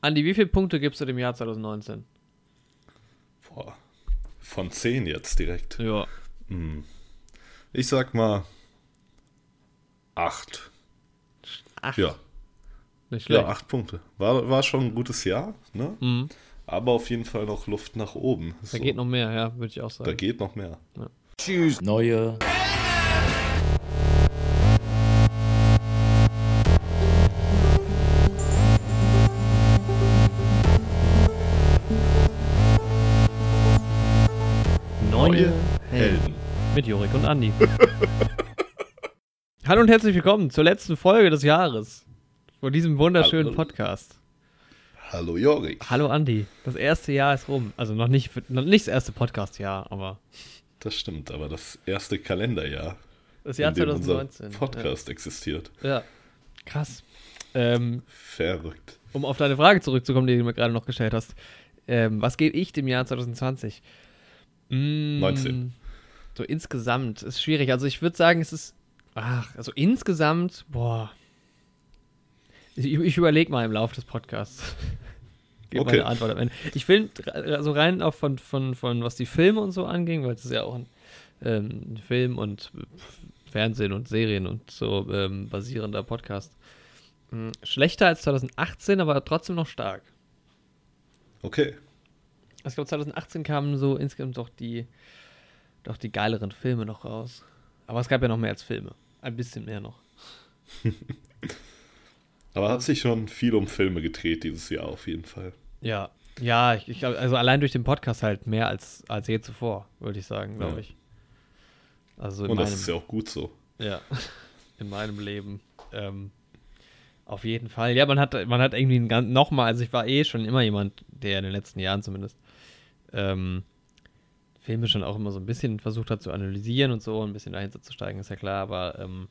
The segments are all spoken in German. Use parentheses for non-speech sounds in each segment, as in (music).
Andi, wie viele Punkte gibst du dem Jahr 2019? Boah. Von 10 jetzt direkt. Ja. Hm. Ich sag mal 8. Acht. Ja. Nicht schlecht. Ja, 8 Punkte. War, war schon ein gutes Jahr, ne? Mhm. Aber auf jeden Fall noch Luft nach oben. Da So, geht noch mehr, ja, würde ich auch da sagen. geht noch mehr. Neue Neue Helden. Mit Jorik und Andi. (laughs) Hallo und herzlich willkommen zur letzten Folge des Jahres. Von diesem wunderschönen Hallo. Podcast. Hallo Jorik. Hallo Andi. Das erste Jahr ist rum. Also noch nicht, noch nicht das erste Podcast-Jahr, aber Das stimmt, aber das erste Kalenderjahr, das Jahr in dem 2019. unser Podcast existiert. Ja. ja. Krass. Ähm, Verrückt. um auf deine Frage zurückzukommen, die du mir gerade noch gestellt hast. Ähm, was gebe ich dem Jahr 2020? Mm, 19. So insgesamt ist schwierig. Also ich würde sagen, es ist. Ach, also insgesamt, boah. Ich, ich überlege mal im Laufe des Podcasts. (laughs) Gebe Okay. meine Antwort am Ende. Ich finde, also rein auch von, von, von was die Filme und so anging, weil es ist ja auch ein ähm, Film und Fernsehen und Serien und so ähm, basierender Podcast. Hm, Schlechter als 2018, aber trotzdem noch stark. Okay. Ich glaube, 2018 kamen so insgesamt doch die, doch die geileren Filme noch raus. Aber es gab ja noch mehr als Filme. Ein bisschen mehr noch. (laughs) Aber hat sich schon viel um Filme gedreht dieses Jahr auf jeden Fall. Ja. Ja, ich, ich glaube, also allein durch den Podcast halt mehr als, als je zuvor, würde ich sagen, glaube Ja. ich. Also in Und meinem, das ist ja auch gut so. ja, (laughs) in meinem Leben. Ähm, auf jeden Fall. Ja, man hat, man hat irgendwie ganz, nochmal, also ich war eh schon immer jemand, der in den letzten Jahren zumindest ähm, Filme schon auch immer so ein bisschen versucht hat zu analysieren und so, ein bisschen dahinter zu steigen, ist ja klar, aber ähm,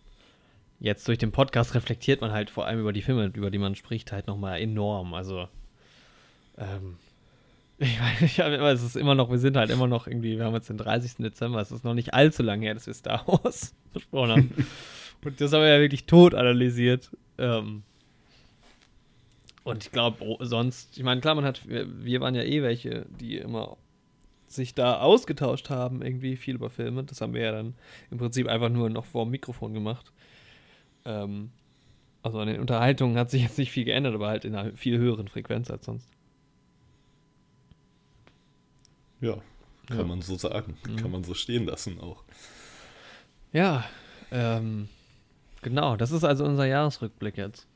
jetzt durch den Podcast reflektiert man halt vor allem über die Filme, über die man spricht, halt nochmal enorm. Also, ähm, (laughs) ich hab immer, es ist immer noch, wir sind halt immer noch irgendwie, wir haben jetzt den 30. Dezember, es ist noch nicht allzu lange her, dass wir Star (laughs) Wars besprochen haben. (laughs) Und das haben wir ja wirklich tot analysiert. Ähm, und ich glaube, sonst, ich meine, klar, man hat, wir, wir waren ja eh welche, die immer sich da ausgetauscht haben, irgendwie viel über Filme. Das haben wir ja dann im Prinzip einfach nur noch vor dem Mikrofon gemacht. Ähm, also an den Unterhaltungen hat sich jetzt nicht viel geändert, aber halt in einer viel höheren Frequenz als sonst. Ja, kann Ja. man so sagen. Mhm. Kann man so stehen lassen auch. Ja, ähm, genau, das ist also unser Jahresrückblick jetzt.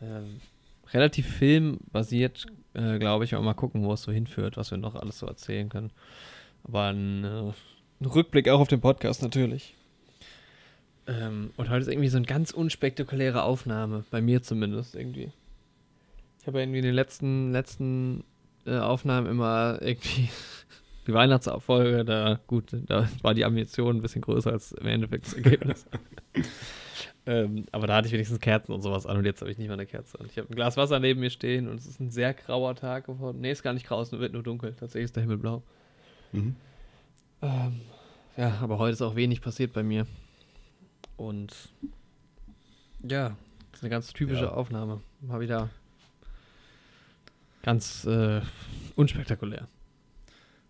Ähm, relativ filmbasiert, äh, glaube ich, aber mal gucken, wo es so hinführt, was wir noch alles so erzählen können. Aber ein, äh, ein Rückblick auch auf den Podcast natürlich. Ähm, und heute ist irgendwie so eine ganz unspektakuläre Aufnahme, bei mir zumindest irgendwie. Ich habe irgendwie in den letzten, letzten äh, Aufnahmen immer irgendwie die Weihnachtsfolge, da gut, da war die Ambition ein bisschen größer als im Endeffekt das Ergebnis. (laughs) ähm, aber da hatte ich wenigstens Kerzen und sowas an und jetzt habe ich nicht mal eine Kerze an. Ich habe ein Glas Wasser neben mir stehen und es ist ein sehr grauer Tag geworden. Nee, ist gar nicht grau, es wird nur dunkel. Tatsächlich ist der Himmel blau. Mhm. Ähm, ja, aber heute ist auch wenig passiert bei mir. Und ja, das ist eine ganz typische Ja. Aufnahme. Mal wieder ganz äh, unspektakulär.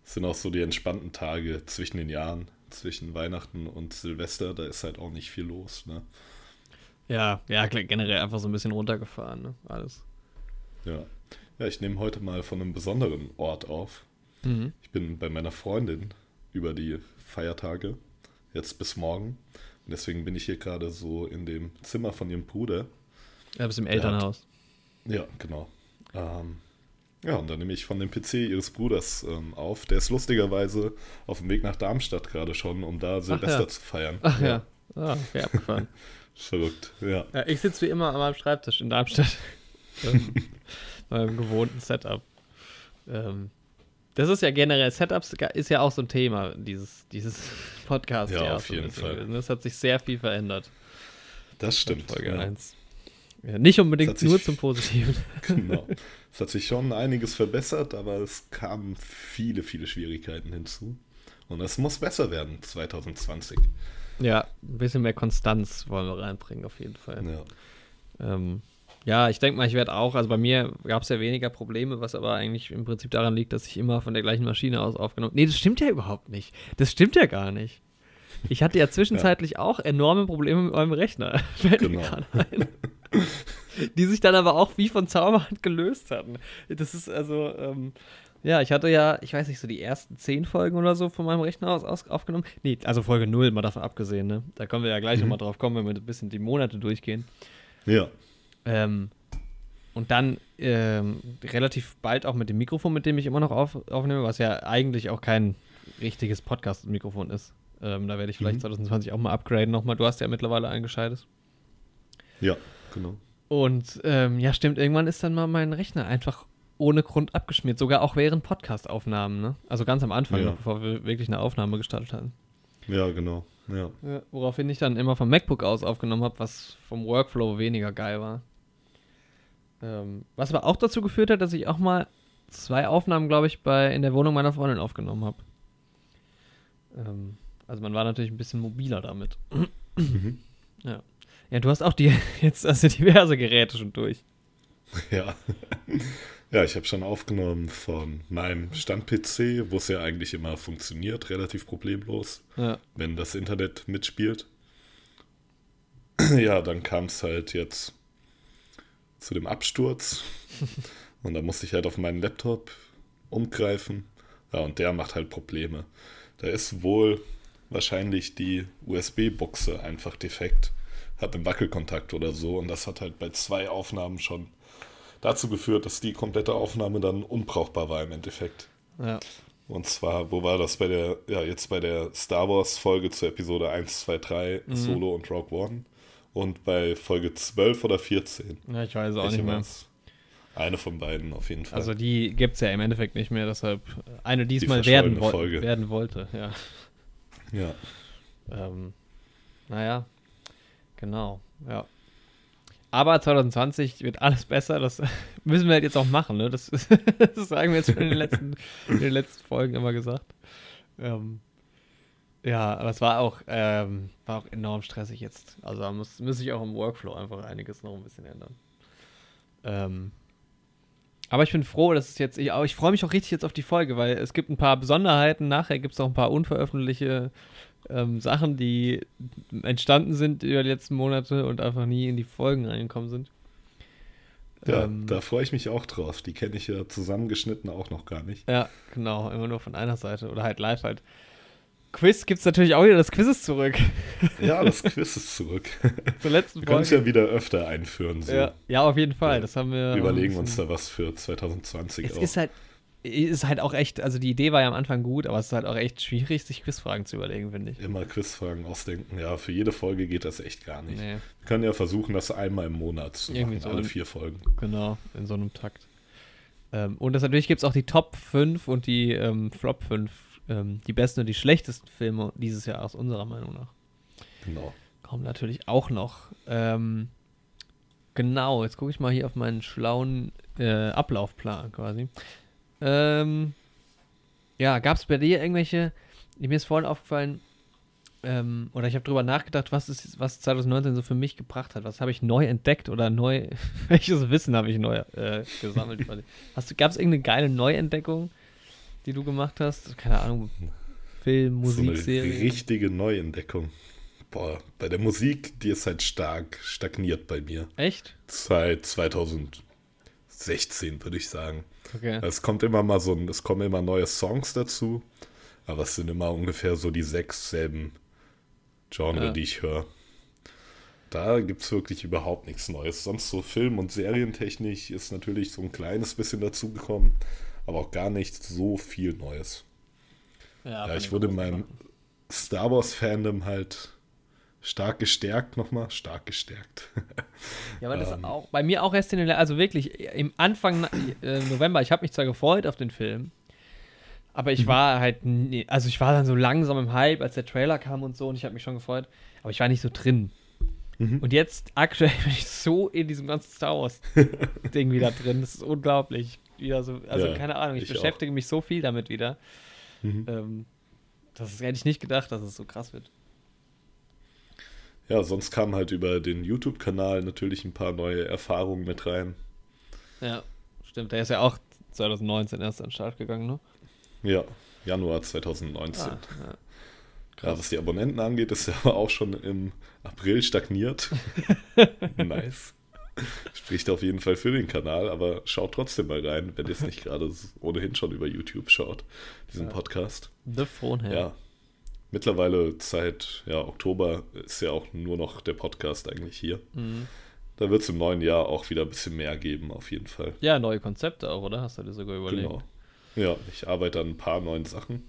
Das sind auch so die entspannten Tage zwischen den Jahren, zwischen Weihnachten und Silvester. Da ist halt auch nicht viel los. Ne? Ja, ja, generell einfach so ein bisschen runtergefahren, ne? Alles. Ja. ja, ich nehme heute mal von einem besonderen Ort auf. Mhm. Ich bin bei meiner Freundin über die Feiertage, jetzt bis morgen. Und deswegen bin ich hier gerade so in dem Zimmer von ihrem Bruder. Ja, bist im hat- Elternhaus. Ja, genau. Ähm, ja, und dann nehme ich von dem PC ihres Bruders ähm, auf. Der ist lustigerweise auf dem Weg nach Darmstadt gerade schon, um da Silvester ja. zu feiern. Ach ja. Ah, okay, abgefahren. (laughs) Verrückt, ja. ja, ich sitze wie immer an meinem Schreibtisch in Darmstadt. (laughs) ähm, beim gewohnten Setup. Ähm, das ist ja generell, Setups ist ja auch so ein Thema, dieses, dieses (laughs) Podcast. Ja, auf jeden Fall. gewesen. Das hat sich sehr viel verändert. Das stimmt. Folge ja. 1. Ja, nicht unbedingt nur zum Positiven. Genau. Es hat sich schon einiges verbessert, aber es kamen viele, viele Schwierigkeiten hinzu. Und es muss besser werden 2020. ja, ein bisschen mehr Konstanz wollen wir reinbringen, auf jeden Fall. Ja. Ähm, Ja, ich denke mal, ich werde auch, also bei mir gab es ja weniger Probleme, was aber eigentlich im Prinzip daran liegt, dass ich immer von der gleichen Maschine aus aufgenommen Nee, das stimmt ja überhaupt nicht. Das stimmt ja gar nicht. Ich hatte ja (laughs) zwischenzeitlich ja. auch enorme Probleme mit meinem Rechner. (laughs) Genau. (laughs) Die sich dann aber auch wie von Zauberhand gelöst hatten. Das ist also, ähm, ja, ich hatte ja, ich weiß nicht, so die ersten zehn Folgen oder so von meinem Rechner aus, aus aufgenommen. Nee, also Folge 0, mal davon abgesehen, ne? Da können wir ja gleich mhm. nochmal drauf kommen, wenn wir ein bisschen die Monate durchgehen. Ja. Ähm, und dann ähm, relativ bald auch mit dem Mikrofon, mit dem ich immer noch auf, aufnehme, was ja eigentlich auch kein richtiges Podcast-Mikrofon ist. Ähm, da werde ich vielleicht mhm. 2020 auch mal upgraden nochmal. Du hast ja mittlerweile ein gescheites. Ja, genau. Und ähm, ja, stimmt, irgendwann ist dann mal mein Rechner einfach ohne Grund abgeschmiert, sogar auch während Podcast-Aufnahmen, ne? Also ganz am Anfang, ja. noch, bevor wir wirklich eine Aufnahme gestartet hatten. Ja, genau. Ja. ja woraufhin ich dann immer vom MacBook aus aufgenommen habe, was vom Workflow weniger geil war. Ähm, was aber auch dazu geführt hat, dass ich auch mal zwei Aufnahmen, glaube ich, bei in der Wohnung meiner Freundin aufgenommen habe. Ähm, also man war natürlich ein bisschen mobiler damit. Mhm. Ja. Ja, du hast auch die (laughs) jetzt also diverse Geräte schon durch. Ja. Ja, ich habe schon aufgenommen von meinem Stand-PC, wo es ja eigentlich immer funktioniert, relativ problemlos, ja. wenn das Internet mitspielt. Ja, dann kam es halt jetzt zu dem Absturz (laughs) und da musste ich halt auf meinen Laptop umgreifen. Ja, und der macht halt Probleme. Da ist wohl wahrscheinlich die USB-Buchse einfach defekt, hat einen Wackelkontakt oder so und das hat halt bei zwei Aufnahmen schon dazu geführt, dass die komplette Aufnahme dann unbrauchbar war im Endeffekt. Ja. Und zwar, wo war das bei der, ja, jetzt bei der Star Wars Folge zur Episode 1, 2, 3, mhm. Solo und Rogue One. Und bei Folge 12 oder 14. Ja, ich weiß auch nicht mehr. Eine von beiden auf jeden Fall. Also die gibt es ja im Endeffekt nicht mehr, deshalb eine diesmal die werden, wo Folge. werden wollte, ja. Ja. Ähm, naja, genau, ja. Aber 2020 wird alles besser. Das (laughs) müssen wir halt jetzt auch machen. Ne? Das, (laughs) das, sagen wir jetzt schon in den letzten, in den letzten Folgen immer gesagt. Ähm, ja, aber es war auch, ähm, war auch enorm stressig jetzt. Also da muss, muss ich auch im Workflow einfach einiges noch ein bisschen ändern. Ähm, aber ich bin froh, dass es jetzt, ich, ich freue mich auch richtig jetzt auf die Folge, weil es gibt ein paar Besonderheiten. Nachher gibt es auch ein paar unveröffentlichte ähm, Sachen, die entstanden sind über die letzten Monate und einfach nie in die Folgen reingekommen sind. Ja, ähm, da freue ich mich auch drauf. Die kenne ich ja zusammengeschnitten auch noch gar nicht. Ja, genau, immer nur von einer Seite oder halt live halt. Quiz gibt es natürlich auch wieder, das Quiz ist zurück. (laughs) Ja, das Quiz ist zurück. (laughs) Zur letzten Wir können es ja wieder öfter einführen. So. Ja, ja, auf jeden Fall. Das haben wir. Wir überlegen uns da was für 2020 es auch. Ist halt, ist halt auch echt, also die Idee war ja am Anfang gut, aber es ist halt auch echt schwierig, sich Quizfragen zu überlegen, finde ich. Immer Quizfragen ausdenken. Ja, für jede Folge geht das echt gar nicht. Nee. Wir können ja versuchen, das einmal im Monat zu Irgendwie machen, so alle vier Folgen. Genau, in so einem Takt. Ähm, und das natürlich gibt es auch die Top 5 und die ähm, Flop 5, ähm, die besten und die schlechtesten Filme dieses Jahr aus unserer Meinung nach. Genau. Kommen natürlich auch noch. Ähm, genau, jetzt gucke ich mal hier auf meinen schlauen äh, Ablaufplan quasi. Ähm, ja, gab es bei dir irgendwelche, mir ist vorhin aufgefallen, ähm, oder ich habe drüber nachgedacht, was, ist, was 2019 so für mich gebracht hat. Was habe ich neu entdeckt oder neu, (laughs) welches Wissen habe ich neu äh, gesammelt? gab es irgendeine geile Neuentdeckung, die du gemacht hast? Keine Ahnung, Film, Musik, so eine richtige Neuentdeckung. Boah, bei der Musik, die ist halt stark stagniert bei mir. Echt? Seit 2016, würde ich sagen. Okay. Es kommt immer mal so, es kommen immer neue Songs dazu, aber es sind immer ungefähr so die sechs selben Genre, ja. die ich höre. Da gibt es wirklich überhaupt nichts Neues. Sonst so Film- und Serientechnisch ist natürlich so ein kleines bisschen dazugekommen, aber auch gar nicht so viel Neues. Ja, ja ich wurde in meinem Star Wars-Fandom halt stark gestärkt nochmal, stark gestärkt. (laughs) ja, aber das ähm, auch, bei mir auch erst in den, also wirklich im Anfang äh, November, ich habe mich zwar gefreut auf den Film, aber ich mhm. war halt, also ich war dann so langsam im Hype, als der Trailer kam und so und ich habe mich schon gefreut, aber ich war nicht so drin. Mhm. Und jetzt aktuell (laughs) bin ich so in diesem ganzen Star Wars (laughs) Ding wieder drin, das ist unglaublich. Wieder so, also ja, keine Ahnung, ich, ich beschäftige auch. mich so viel damit wieder. Mhm. Ähm, das hätte ich nicht gedacht, dass es so krass wird. Ja, sonst kamen halt über den YouTube-Kanal natürlich ein paar neue Erfahrungen mit rein. Ja, stimmt. Der ist ja auch 2019 erst an den Start gegangen, ne? Ja, Januar 2019. Ah, ja. Ja, was die Abonnenten angeht, ist er (laughs) aber auch schon im April stagniert. (laughs) nice. Spricht auf jeden Fall für den Kanal, aber schaut trotzdem mal rein, wenn ihr es nicht gerade ohnehin schon über YouTube schaut, diesen Ja. Podcast. The Phone Hand. Ja. Mittlerweile seit ja, Oktober ist ja auch nur noch der Podcast eigentlich hier. Mhm. Da wird es im neuen Jahr auch wieder ein bisschen mehr geben, auf jeden Fall. ja, neue Konzepte auch, oder? Hast du dir sogar überlegt? Genau. Ja, ich arbeite an ein paar neuen Sachen.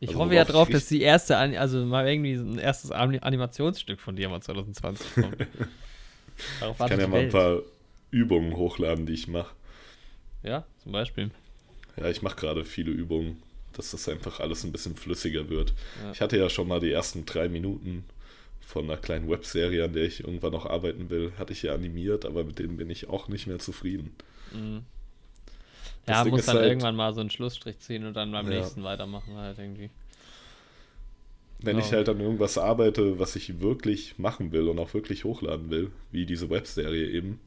Ich Also hoffe ja drauf, dass die erste, also mal irgendwie ein erstes Ani- Animationsstück von dir mal 2020 kommt. (laughs) Darauf Ich kann ja mal ein paar Übungen hochladen, die ich mache. Ja, zum Beispiel. Ja, ich mache gerade viele Übungen, dass das einfach alles ein bisschen flüssiger wird. Ja. Ich hatte ja schon mal die ersten drei Minuten von einer kleinen Webserie, an der ich irgendwann noch arbeiten will, hatte ich ja animiert, aber mit denen bin ich auch nicht mehr zufrieden. Mhm. Ja, Ding muss dann halt- irgendwann mal so einen Schlussstrich ziehen und dann beim Ja. nächsten weitermachen halt irgendwie. Wenn ich Genau. halt an irgendwas arbeite, was ich wirklich machen will und auch wirklich hochladen will, wie diese Webserie eben,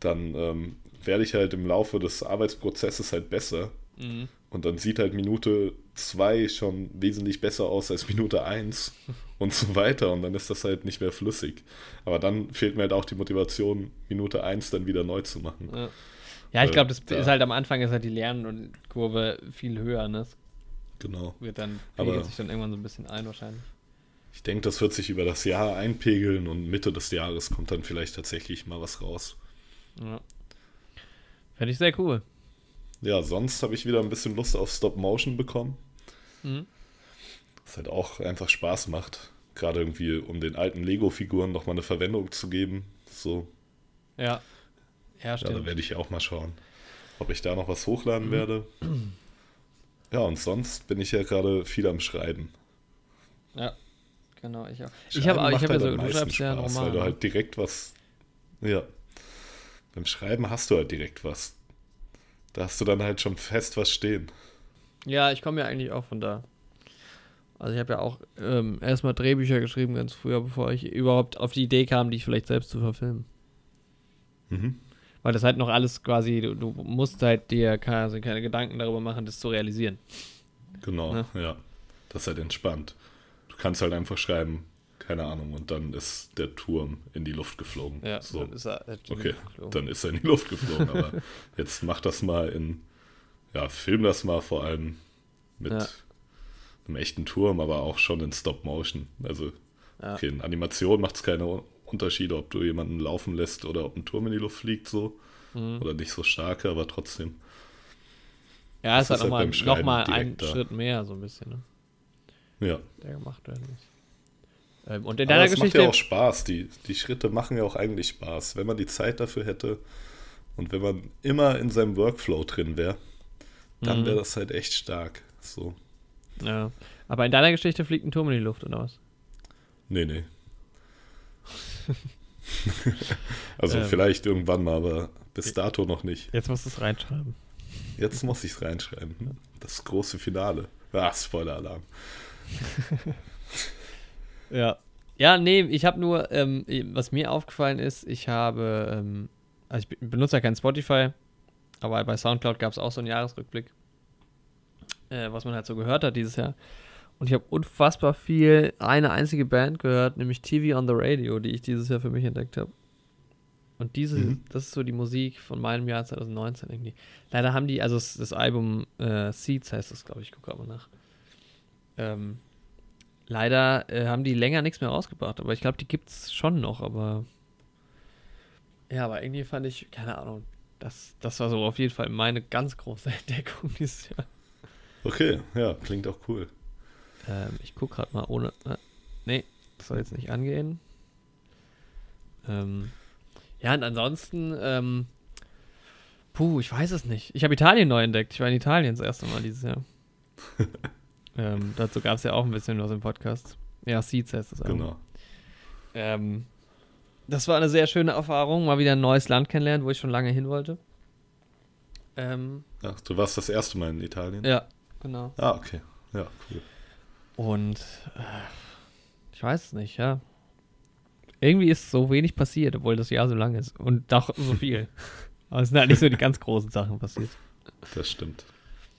dann ähm, werde ich halt im Laufe des Arbeitsprozesses halt besser. Mhm. Und dann sieht halt Minute 2 schon wesentlich besser aus als Minute 1 (laughs) und so weiter. Und dann ist das halt nicht mehr flüssig. Aber dann fehlt mir halt auch die Motivation, Minute 1 dann wieder neu zu machen. Ja, ja ich Äh, glaube, das da- ist halt am Anfang ist halt die Lernkurve viel höher, ne? Das Genau. wird dann, Aber- pegelt sich dann irgendwann so ein bisschen ein wahrscheinlich. Ich denke, das wird sich über das Jahr einpegeln und Mitte des Jahres kommt dann vielleicht tatsächlich mal was raus. Ja. Fände ich sehr cool. Ja, sonst habe ich wieder ein bisschen Lust auf Stop Motion bekommen. Mhm. Was halt auch einfach Spaß macht. Gerade irgendwie, um den alten Lego-Figuren nochmal eine Verwendung zu geben. So, Ja. Ja, ja, da stimmt. werde ich auch mal schauen, ob ich da noch was hochladen werde. Ja, und sonst bin ich ja gerade viel am Schreiben. Ja, genau, ich auch. Ich Schreiben habe ich macht hab ja halt so, am du schreibst ja Roman. Weil du ne? halt direkt was. Ja. Beim Schreiben hast du halt direkt was. Da hast du dann halt schon fest was stehen. Ja, ich komme ja eigentlich auch von da. Also ich habe ja auch ähm, erstmal Drehbücher geschrieben ganz früher, bevor ich überhaupt auf die Idee kam, die vielleicht selbst zu verfilmen. Mhm. Weil das halt noch alles quasi, du, du musst halt dir keine, keine Gedanken darüber machen, das zu realisieren. Genau, Ja. ja. Das ist halt entspannt. Du kannst halt einfach schreiben, keine Ahnung, und dann ist der Turm in die Luft geflogen. Ja, so. dann ist er halt Okay, geflogen. dann ist er in die Luft geflogen. aber (laughs) jetzt mach das mal in, ja, film das mal vor allem mit Ja. einem echten Turm, aber auch schon in Stop Motion. Also, Ja. okay, in Animation macht es keine Unterschiede, ob du jemanden laufen lässt oder ob ein Turm in die Luft fliegt, so. Mhm. Oder nicht so starke, aber trotzdem. Ja, es halt halt nochmal noch mal ein direkt da. Schritt mehr, so ein bisschen, ne? Ja. der gemacht werden muss. Ähm, und in Aber deiner es Geschichte. macht ja auch Spaß. Die, die Schritte machen ja auch eigentlich Spaß. Wenn man die Zeit dafür hätte und wenn man immer in seinem Workflow drin wäre, dann Mhm. wäre das halt echt stark. So. ja. Aber in deiner Geschichte fliegt ein Turm in die Luft, oder was? Nee, nee. (laughs) also Ähm. vielleicht irgendwann mal, aber bis dato noch nicht. Jetzt musst du es reinschreiben. Jetzt muss ich es reinschreiben. Das große Finale. Ah, Spoiler-Alarm. (laughs) Ja. Ja, nee, ich habe nur, ähm, was mir aufgefallen ist, ich habe, ähm, also ich be- benutze ja kein Spotify, aber bei Soundcloud gab es auch so einen Jahresrückblick, äh, was man halt so gehört hat dieses Jahr. Und ich habe unfassbar viel eine einzige Band gehört, nämlich TV on the Radio, die ich dieses Jahr für mich entdeckt habe. Und diese, Mhm. das ist so die Musik von meinem Jahr 2019 irgendwie. Leider haben die, also das, Album äh, Seeds heißt das, glaube ich, gucke mal nach. Ähm, leider äh, haben die länger nichts mehr rausgebracht, aber ich glaube, die gibt es schon noch, aber ja, aber irgendwie fand ich, keine Ahnung, das, das war so auf jeden Fall meine ganz große (laughs) Entdeckung dieses Jahr. Okay, ja, klingt auch cool. Ähm, ich gucke gerade mal ohne. Äh, nee, das soll jetzt nicht angehen. Ähm, ja, und ansonsten, ähm, puh, ich weiß es nicht. Ich habe Italien neu entdeckt. Ich war in Italien das erste Mal dieses Jahr. (laughs) ähm, dazu gab es ja auch ein bisschen was im Podcast. Ja, Seeds heißt das Album. Genau. Ähm, das war eine sehr schöne Erfahrung, mal wieder ein neues Land kennenlernen, wo ich schon lange hin wollte. Ähm, Ach, du warst das erste Mal in Italien? ja, genau. Ah, okay. Ja, cool. Und äh, ich weiß es nicht, ja. Irgendwie ist so wenig passiert, obwohl das Jahr so lang ist. Und doch so viel. (laughs) Aber es sind halt nicht so die ganz großen Sachen passiert. Das stimmt.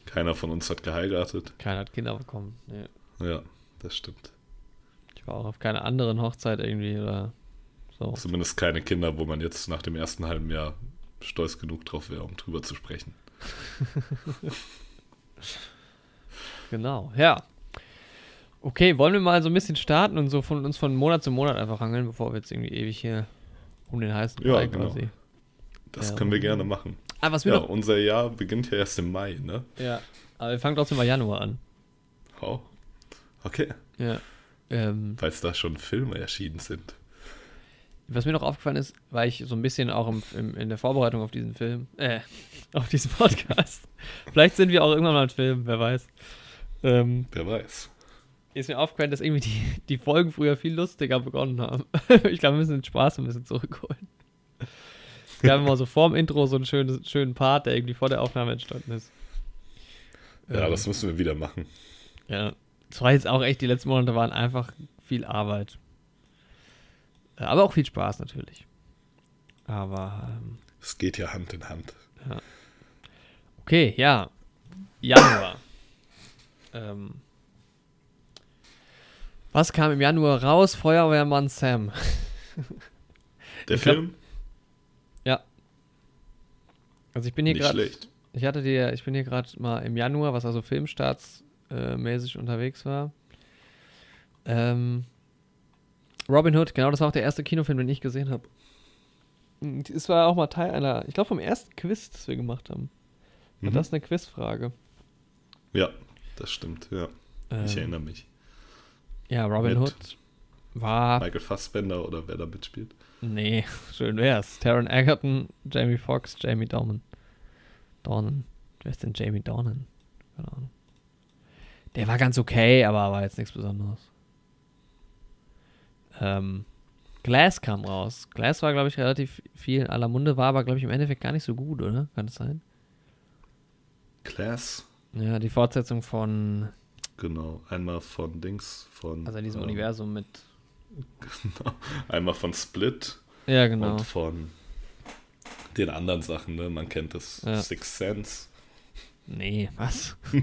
Keiner von uns hat geheiratet. Keiner hat Kinder bekommen. Nee. Ja, das stimmt. Ich war auch auf keiner anderen Hochzeit irgendwie oder so. Zumindest keine Kinder, wo man jetzt nach dem ersten halben Jahr stolz genug drauf wäre, um drüber zu sprechen. (laughs) Genau, ja. Okay, wollen wir mal so ein bisschen starten und so von uns von Monat zu Monat einfach hangeln, bevor wir jetzt irgendwie ewig hier um den heißen Ja, Brei genau. quasi. Das Ja. können wir gerne machen. Ah, was wir Ja, noch. unser Jahr beginnt ja erst im Mai, ne? Ja, aber wir fangen trotzdem mal Januar an. Oh. Okay. Ja. Ähm, Weil es da schon Filme erschienen sind. was mir noch aufgefallen ist, weil ich so ein bisschen auch im, im, in der Vorbereitung auf diesen Film, äh, (laughs) auf diesen Podcast, (laughs) vielleicht sind wir auch irgendwann mal ein Film, wer weiß. Ähm, Wer weiß. ist mir aufgefallen, dass irgendwie die, die Folgen früher viel lustiger begonnen haben. (laughs) ich glaube, wir müssen den Spaß ein bisschen zurückholen. Wir haben immer so vorm Intro so einen schönen, schönen Part, der irgendwie vor der Aufnahme entstanden ist. Ja, Ähm, das müssen wir wieder machen. Ja, das war jetzt auch echt, die letzten Monate waren einfach viel Arbeit. Äh, Aber auch viel Spaß natürlich. Aber, ähm, Es geht ja Hand in Hand. okay, ja. Januar. ähm, was kam im Januar raus? Feuerwehrmann Sam. Der glaub- Film? Also ich bin hier gerade, ich hatte dir, ich bin hier gerade mal im Januar, was also Filmstarts äh, unterwegs war. Ähm, Robin Hood, genau, das war auch der erste Kinofilm, den ich gesehen habe. Es war auch mal Teil einer, ich glaube vom ersten Quiz, das wir gemacht haben. War Mhm. das eine Quizfrage? Ja, das stimmt, ja. Ich Ähm, erinnere mich. Ja, Robin Mit- Hood war, Michael Fassbender oder wer da mitspielt. nee, (laughs) schön wär's. Taron Egerton, Jamie Foxx, Jamie Dornan. Dornan. Wer ist denn Jamie Dornan? Keine Ahnung. Der war ganz okay, aber war jetzt nichts Besonderes. Ähm, Glass kam raus. Glass war, glaube ich, relativ viel in aller Munde, war aber, glaube ich, im Endeffekt gar nicht so gut, oder? Kann das sein? Class, Ja, die Fortsetzung von, genau. Einmal von Dings, von. also in diesem ähm, Universum mit. (laughs) Genau. Einmal von Split Ja, genau. und von den anderen Sachen, ne? Man kennt das Ja. Sixth Sense. Nee, was? (laughs)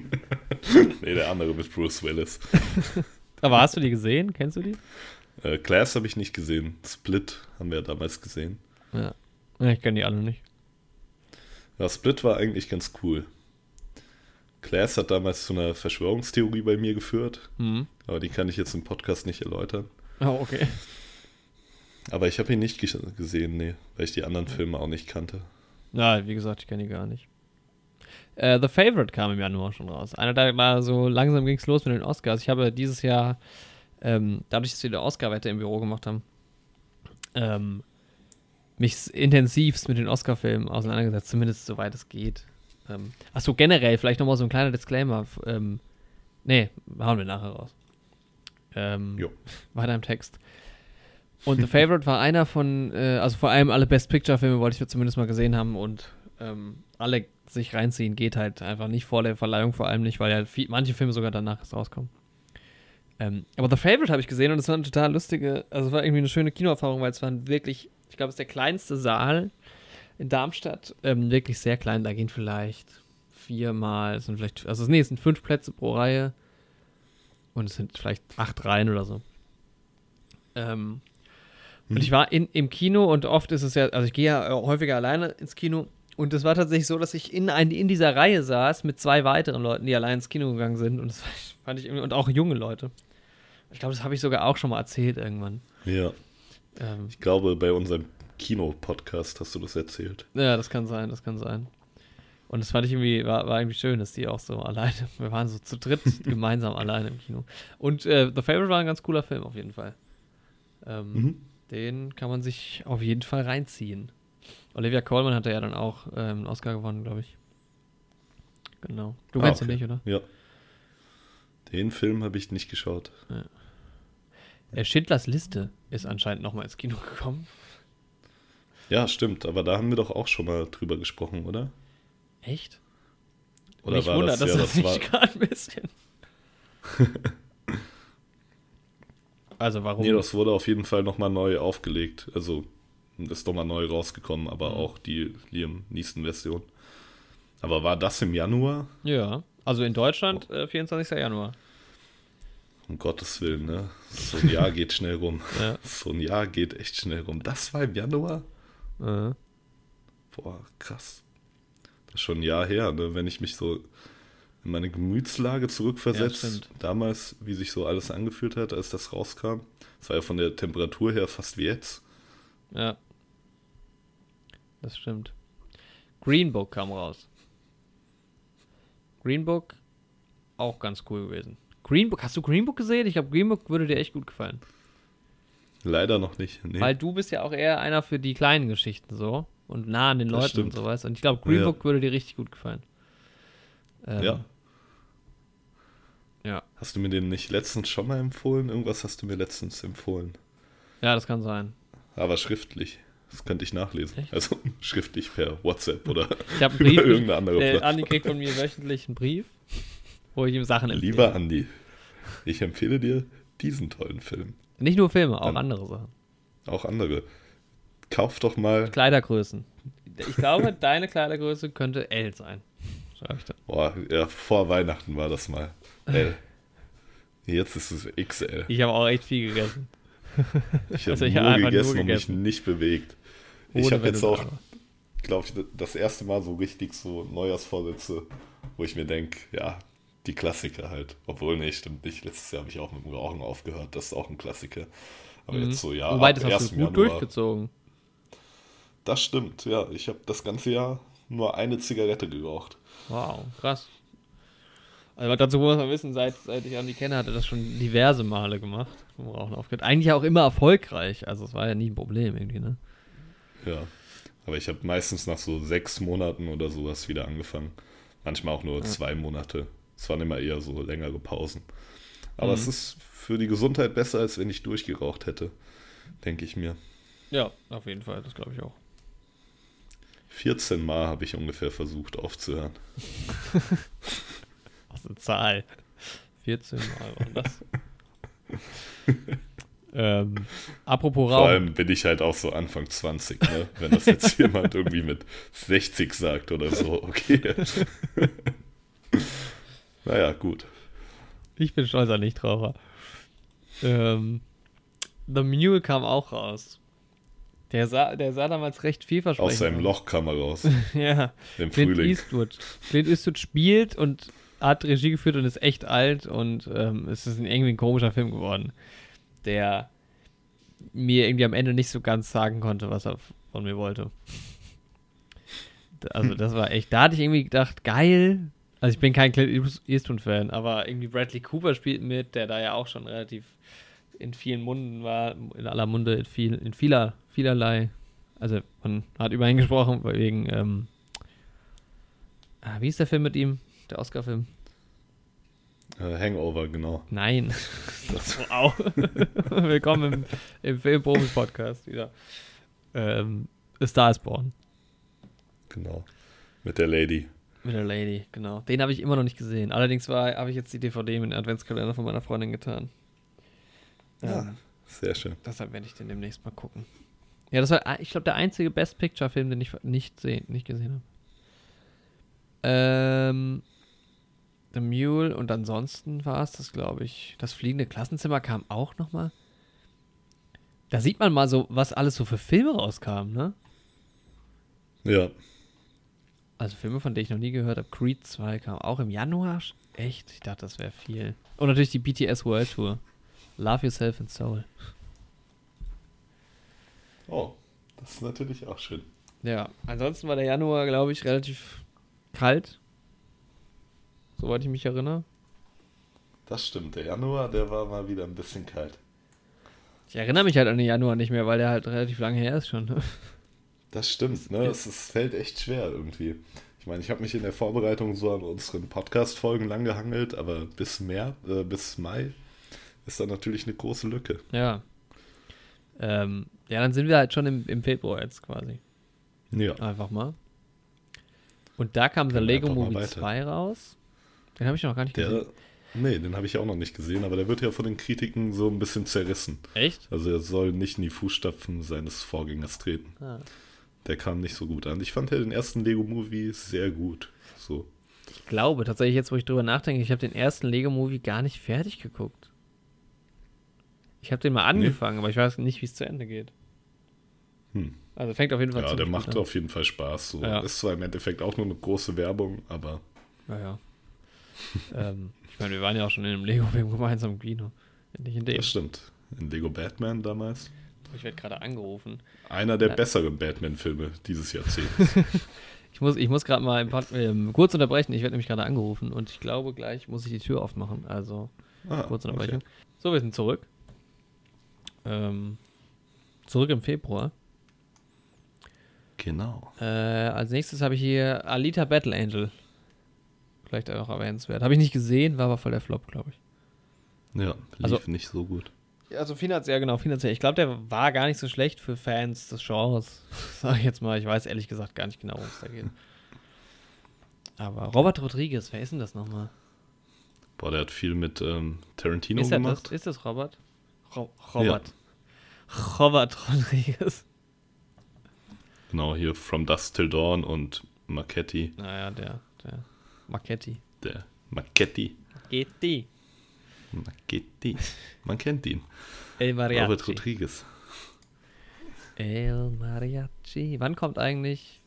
Nee, der andere mit Bruce Willis. (laughs) Aber hast du die gesehen? Kennst du die? Äh, Class habe ich nicht gesehen. Split haben wir damals gesehen. Ja. Ja, Ich kenne die alle nicht. Ja, Split war eigentlich ganz cool. Class hat damals zu einer Verschwörungstheorie bei mir geführt, Mhm. aber die kann ich jetzt im Podcast nicht erläutern. Oh, okay. Aber ich habe ihn nicht ges- gesehen, nee, weil ich die anderen Filme auch nicht kannte. Ja, wie gesagt, ich kenne die gar nicht. Äh, The Favorite kam im Januar schon raus. Einer da war so langsam ging es los mit den Oscars. Ich habe dieses Jahr, ähm, dadurch, dass wir die Oscar-Wette im Büro gemacht haben, ähm, mich intensivst mit den Oscar-Filmen auseinandergesetzt, zumindest soweit es geht. Ähm, Achso, generell, vielleicht nochmal so ein kleiner Disclaimer. Ähm, nee, hauen wir nachher raus. Ähm, Jo. (laughs) weiter im Text. Und The Favorite war einer von, äh, also vor allem alle Best Picture-Filme wollte ich zumindest mal gesehen haben und ähm, alle sich reinziehen geht halt einfach nicht vor der Verleihung, vor allem nicht, weil ja viel, manche Filme sogar danach erst rauskommen. Ähm, aber The Favorite habe ich gesehen und es war eine total lustige, also es war irgendwie eine schöne Kinoerfahrung, weil es war wirklich, ich glaube, es ist der kleinste Saal in Darmstadt, ähm, wirklich sehr klein, da gehen vielleicht viermal, es sind vielleicht, also nee, es sind fünf Plätze pro Reihe und es sind vielleicht acht Reihen oder so. Ähm, und ich war in, im Kino und oft ist es ja, also ich gehe ja äh, häufiger alleine ins Kino und es war tatsächlich so, dass ich in, ein, in dieser Reihe saß mit zwei weiteren Leuten, die allein ins Kino gegangen sind und das (laughs) fand ich irgendwie, und auch junge Leute. Ich glaube, das habe ich sogar auch schon mal erzählt irgendwann. Ja, Ähm, ich glaube, bei unserem Kino-Podcast hast du das erzählt. ja, das kann sein, das kann sein. Und das fand ich irgendwie, war, war irgendwie schön, dass die auch so alleine, (laughs) wir waren so zu dritt (laughs) gemeinsam alleine im Kino. Und äh, The Favorite war ein ganz cooler Film auf jeden Fall. Ähm, Mhm. Den kann man sich auf jeden Fall reinziehen. Olivia Colman hatte ja dann auch ähm, einen Oscar gewonnen, glaube ich. Genau. Du Ah, kennst okay. ihn nicht, oder? Ja. Den Film habe ich nicht geschaut. Äh, Schindlers Liste ist anscheinend nochmal ins Kino gekommen. Ja, stimmt, aber da haben wir doch auch schon mal drüber gesprochen, oder? Echt? Oder Mich war wundert, das, dass ja, das das war, nicht gerade ein bisschen. (laughs) Also warum? Nee, das wurde auf jeden Fall nochmal neu aufgelegt. Also ist nochmal neu rausgekommen, aber Mhm. auch die Liam Neeson-Version. Aber war das im Januar? ja, also in Deutschland Oh. äh, 24. Januar. Um Gottes Willen, ne? So ein Jahr geht schnell rum. (laughs) Ja. So ein Jahr geht echt schnell rum. Das war im Januar? Äh. Boah, krass. Das ist schon ein Jahr her, ne? Wenn ich mich so in meine Gemütslage Ja, zurückversetze, stimmt. damals, wie sich so alles angefühlt hat, als das rauskam. Das war ja von der Temperatur her fast wie jetzt. Ja. Das stimmt. Green Book kam raus. Green Book auch ganz cool gewesen. Green Book, hast du Green Book gesehen? Ich glaube, Green Book würde dir echt gut gefallen. Leider noch nicht. Nee. Weil du bist ja auch eher einer für die kleinen Geschichten so und nah an den Das Leuten stimmt. und so weißt. Und ich glaube, Green Ja. Book würde dir richtig gut gefallen. Ähm, ja. Ja. Hast du mir den nicht letztens schon mal empfohlen? Irgendwas hast du mir letztens empfohlen. Ja, das kann sein. Aber schriftlich. Das könnte ich nachlesen. Echt? Also (laughs) schriftlich per WhatsApp oder Ich (laughs) einen über Brief. irgendeine andere Der Plattform. Andi kriegt von mir wöchentlich einen Brief, wo ich ihm Sachen empfehle. Lieber Andi, ich empfehle dir diesen tollen Film. Nicht nur Filme, auch Dann- andere Sachen. Auch andere. Kauf doch mal. Kleidergrößen. Ich glaube, (laughs) deine Kleidergröße könnte L sein. Ich da. Boah, ja, vor Weihnachten war das mal. L. Jetzt ist es XL. Ich habe auch echt viel gegessen. (laughs) Ich habe Also ich hab nur, nur gegessen und mich nicht bewegt. Ich Ohne habe wenn jetzt auch, glaube ich, das erste Mal so richtig so Neujahrsvorsätze, wo ich mir denke, ja, die Klassiker halt. Obwohl, nee, stimmt nicht. Letztes Jahr habe ich auch mit dem Rauchen aufgehört. Das ist auch ein Klassiker. Aber jetzt so, ja, Mhm. Wobei, das hast 1. du gut Januar. durchgezogen. Das stimmt, ja. Ich habe das ganze Jahr nur eine Zigarette geraucht. Wow, krass. Also dazu muss man wissen, seit, seit ich Andi kenne, hat er das schon diverse Male gemacht. Vom Rauchen aufgehört. Eigentlich auch immer erfolgreich. Also es war ja nie ein Problem irgendwie, ne? Ja. Aber ich habe meistens nach so sechs Monaten oder sowas wieder angefangen. Manchmal auch nur zwei Monate. Es waren immer eher so längere Pausen. Aber Mhm. es ist für die Gesundheit besser, als wenn ich durchgeraucht hätte, denke ich mir. Ja, auf jeden Fall, das glaube ich auch. 14 Mal habe ich ungefähr versucht aufzuhören. (laughs) Was eine Zahl. 14 Mal war das. (laughs) ähm, apropos Vor Rauchen. allem bin ich halt auch so Anfang 20, ne? wenn das jetzt (laughs) jemand irgendwie mit 60 sagt oder so. Okay. naja, gut. Ich bin stolzer Nichtraucher. Ähm, The Mule kam auch raus. Der sah, der sah damals recht vielversprechend Aus seinem Loch kam er raus. (laughs) Ja, Im Clint Frühling. Eastwood. Clint Eastwood spielt und hat Regie geführt und ist echt alt und ähm, es ist ein, irgendwie ein komischer Film geworden, der mir irgendwie am Ende nicht so ganz sagen konnte, was er von mir wollte. Also das war echt, da hatte ich irgendwie gedacht, geil. Also ich bin kein Clint Eastwood-Fan, aber irgendwie Bradley Cooper spielt mit, der da ja auch schon relativ in vielen Munden war, in aller Munde, in, viel, in vieler, vielerlei. Also man hat über ihn gesprochen, wegen, ähm, ah, wie ist der Film mit ihm? Der Oscar-Film? Äh, Hangover, genau. Nein. (laughs) Das, (laughs) Wow. (laughs) Willkommen im, im Filmprofi-Podcast wieder. Ähm, A Star is Born. genau. Mit der Lady. Mit der Lady, genau. Den habe ich immer noch nicht gesehen. Allerdings war- habe ich jetzt die DVD mit dem Adventskalender von meiner Freundin getan. Ja. Sehr schön. deshalb werde ich den demnächst mal gucken. Ja, das war, ich glaube, der einzige Best Picture-Film, den ich nicht, sehen, nicht gesehen habe. Ähm, The Mule und ansonsten war es das, glaube ich. Das fliegende Klassenzimmer kam auch noch mal. Da sieht man mal so, was alles so für Filme rauskam, ne? Ja. Also Filme, von denen ich noch nie gehört habe. Creed 2 kam auch im Januar. Echt? Ich dachte, das wäre viel. Und natürlich die BTS World Tour. Love Yourself and Soul. Oh, das ist natürlich auch schön. Ja, ansonsten war der Januar, glaube ich, relativ kalt. Soweit ich mich erinnere. Das stimmt. Der Januar, der war mal wieder ein bisschen kalt. Ich erinnere mich halt an den Januar nicht mehr, weil der halt relativ lange her ist schon. Das stimmt, ne? Es, es fällt echt schwer irgendwie. Ich meine, ich habe mich in der Vorbereitung so an unseren Podcast-Folgen lang gehangelt, aber bis März, äh, bis Mai ist da natürlich eine große Lücke. ja. Ähm, ja, dann sind wir halt schon im, im Februar jetzt quasi. Ja. Einfach mal. Und da kam The wir Lego Movie weiter. 2 raus. Den habe ich noch gar nicht Der, gesehen. Nee, den habe ich auch noch nicht gesehen, aber der wird ja von den Kritiken so ein bisschen zerrissen. Echt? Also er soll nicht in die Fußstapfen seines Vorgängers treten. Ah. Der kam nicht so gut an. Ich fand ja den ersten Lego-Movie sehr gut. So. Ich glaube tatsächlich, jetzt wo ich drüber nachdenke, ich habe den ersten Lego-Movie gar nicht fertig geguckt. Ich habe den mal angefangen, aber ich weiß nicht, wie es zu Ende geht. Hm. Also fängt auf jeden Fall Ja, der ziemlich macht gut an. auf jeden Fall Spaß. So. Ja. Ist zwar im Endeffekt auch nur eine große Werbung, aber Naja. (laughs) ähm, ich meine, wir waren ja auch schon in einem Lego-Film (laughs) gemeinsam im Kino. Nicht in dem. das stimmt. In Lego Batman damals. Ich werde gerade angerufen. Einer der Ja. besseren Batman-Filme dieses Jahrzehnt. (laughs) Ich muss, ich muss gerade mal ähm, kurz unterbrechen. Ich werde nämlich gerade angerufen und ich glaube, gleich muss ich die Tür aufmachen. Also, Ah, kurze Unterbrechung. okay. So, wir sind zurück. Ähm, zurück im Februar. Genau. Äh, als nächstes habe ich hier Alita Battle Angel. Vielleicht auch erwähnenswert. Habe ich nicht gesehen, war aber voll der Flop, glaube ich. Ja, lief Also- nicht so gut. Ja, also finanziell, genau, finanziell. Ich glaube, der war gar nicht so schlecht für Fans des Genres. (laughs) Sag ich jetzt mal. Ich weiß ehrlich gesagt gar nicht genau, worum es da geht. Aber Robert Rodriguez, wer ist denn das nochmal? Boah, der hat viel mit ähm, Tarantino Ist, er das, gemacht. ist das Robert? Ro Robert. Robert Rodriguez. Genau, hier From Dusk Till Dawn und Marchetti. Naja, der, der Marchetti. Der Marchetti. Marchetti. Marchetti. Man kennt ihn. El Robert Mariachi. Rodriguez. El Mariachi. Wann kommt eigentlich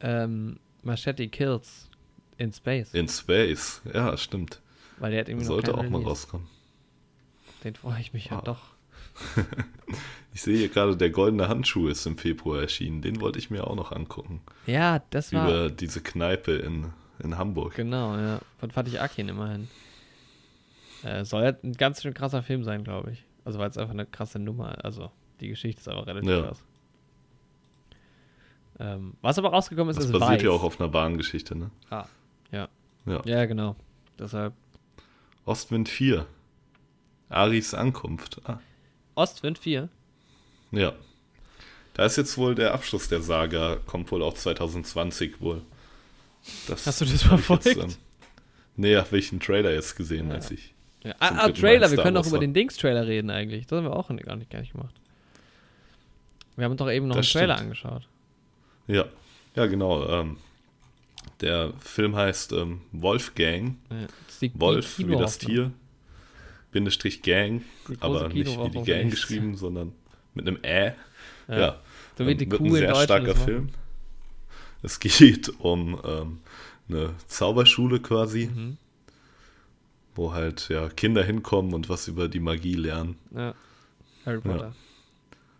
ähm, Machete Kills in Space? In Space. Ja, stimmt. Weil der hat irgendwie Sollte auch keinen mal Release. rauskommen. Den freue ich mich ja Ah. doch. (laughs) Ich sehe hier gerade, der goldene Handschuh ist im Februar erschienen. Den wollte ich mir auch noch angucken. Ja, das war. Über diese Kneipe in, in Hamburg. Genau, ja. Von Fatih Akin immerhin. Äh, soll ja ein ganz schön krasser Film sein, glaube ich. Also, weil es einfach eine krasse Nummer Also, die Geschichte ist aber relativ Ja. krass. Ähm, was aber rausgekommen ist, Das ist basiert Weiß. ja auch auf einer wahren Geschichte, ne? Ah, ja. Ja. Ja, genau. Deshalb. Ostwind 4. Aris Ankunft. Ah, Ostwind 4. ja. Da ist jetzt wohl der Abschluss der Saga, kommt wohl auch 2020 wohl. Das Hast du das verfolgt? Jetzt, ähm, nee, habe ich einen Trailer jetzt gesehen, Ja. als ich. Ja. Ah, ah, Trailer. Wir können doch Wars über den Dings-Trailer reden eigentlich. Das haben wir auch gar nicht, gar nicht gemacht. Wir haben doch eben noch Das einen Trailer stimmt. angeschaut. Ja, ja, genau. Ähm, der Film heißt ähm, Wolfgang. Ja, Wolf wie das. Tier. Bindestrich Gang. Aber nicht wie die Gang geschrieben, sondern mit einem Ä. Ja. Ja. So wie die Kuh ein in sehr starker macht. Film. Es geht um ähm, eine Zauberschule quasi, Mhm. wo halt ja Kinder hinkommen und was über die Magie lernen. Ja. Harry Potter.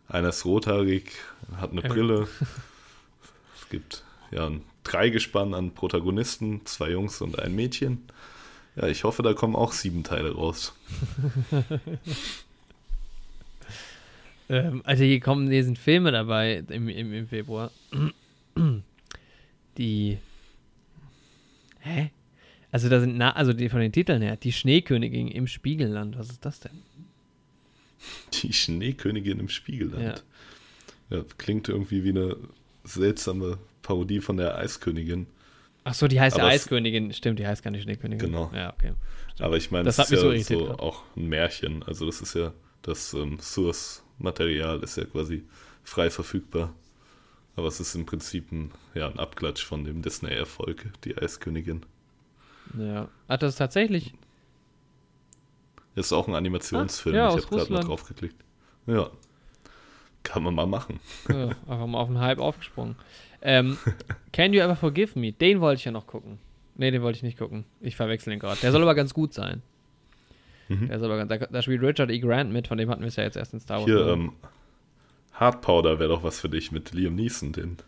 Einer ist rothaarig, hat eine Ja. Brille. es gibt ja ein Dreigespann an Protagonisten, zwei Jungs und ein Mädchen. Ja, ich hoffe, da kommen auch sieben Teile raus. (laughs) Ähm, also hier kommen, hier sind Filme dabei im, im, im Februar. (clears throat) Die. Hä? Also da sind, na, also die von den Titeln her, die Schneekönigin im Spiegelland. Was ist das denn? Die Schneekönigin im Spiegelland. Ja. klingt irgendwie wie eine seltsame Parodie von der Eiskönigin. Ach so, die heißt ja Eiskönigin. Stimmt, die heißt gar nicht Schneekönigin. Genau. Ja, okay. Aber ich meine, Das das, hat ist so ja so gerade. auch ein Märchen. Also das ist ja, das ähm, Source-Material ist ja quasi frei verfügbar. Aber es ist im Prinzip ein, ja, ein Abklatsch von dem Disney-Erfolg, die Eiskönigin. Ja. Ach, das ist tatsächlich. Ist auch ein Animationsfilm. Ah, ja, ich habe gerade mal drauf geklickt. Ja. Kann man mal machen. Ja, einfach mal auf den Hype aufgesprungen. Ähm, Can You Ever Forgive Me? Den wollte ich ja noch gucken. Nee, den wollte ich nicht gucken. Ich verwechsel den gerade. Der soll aber ganz gut sein. Mhm. Der soll aber ganz, da, da spielt Richard E. Grant mit, von dem hatten wir es ja jetzt erst in Star Wars. Hier, ähm, Hard Powder wäre doch was für dich mit Liam Neeson, den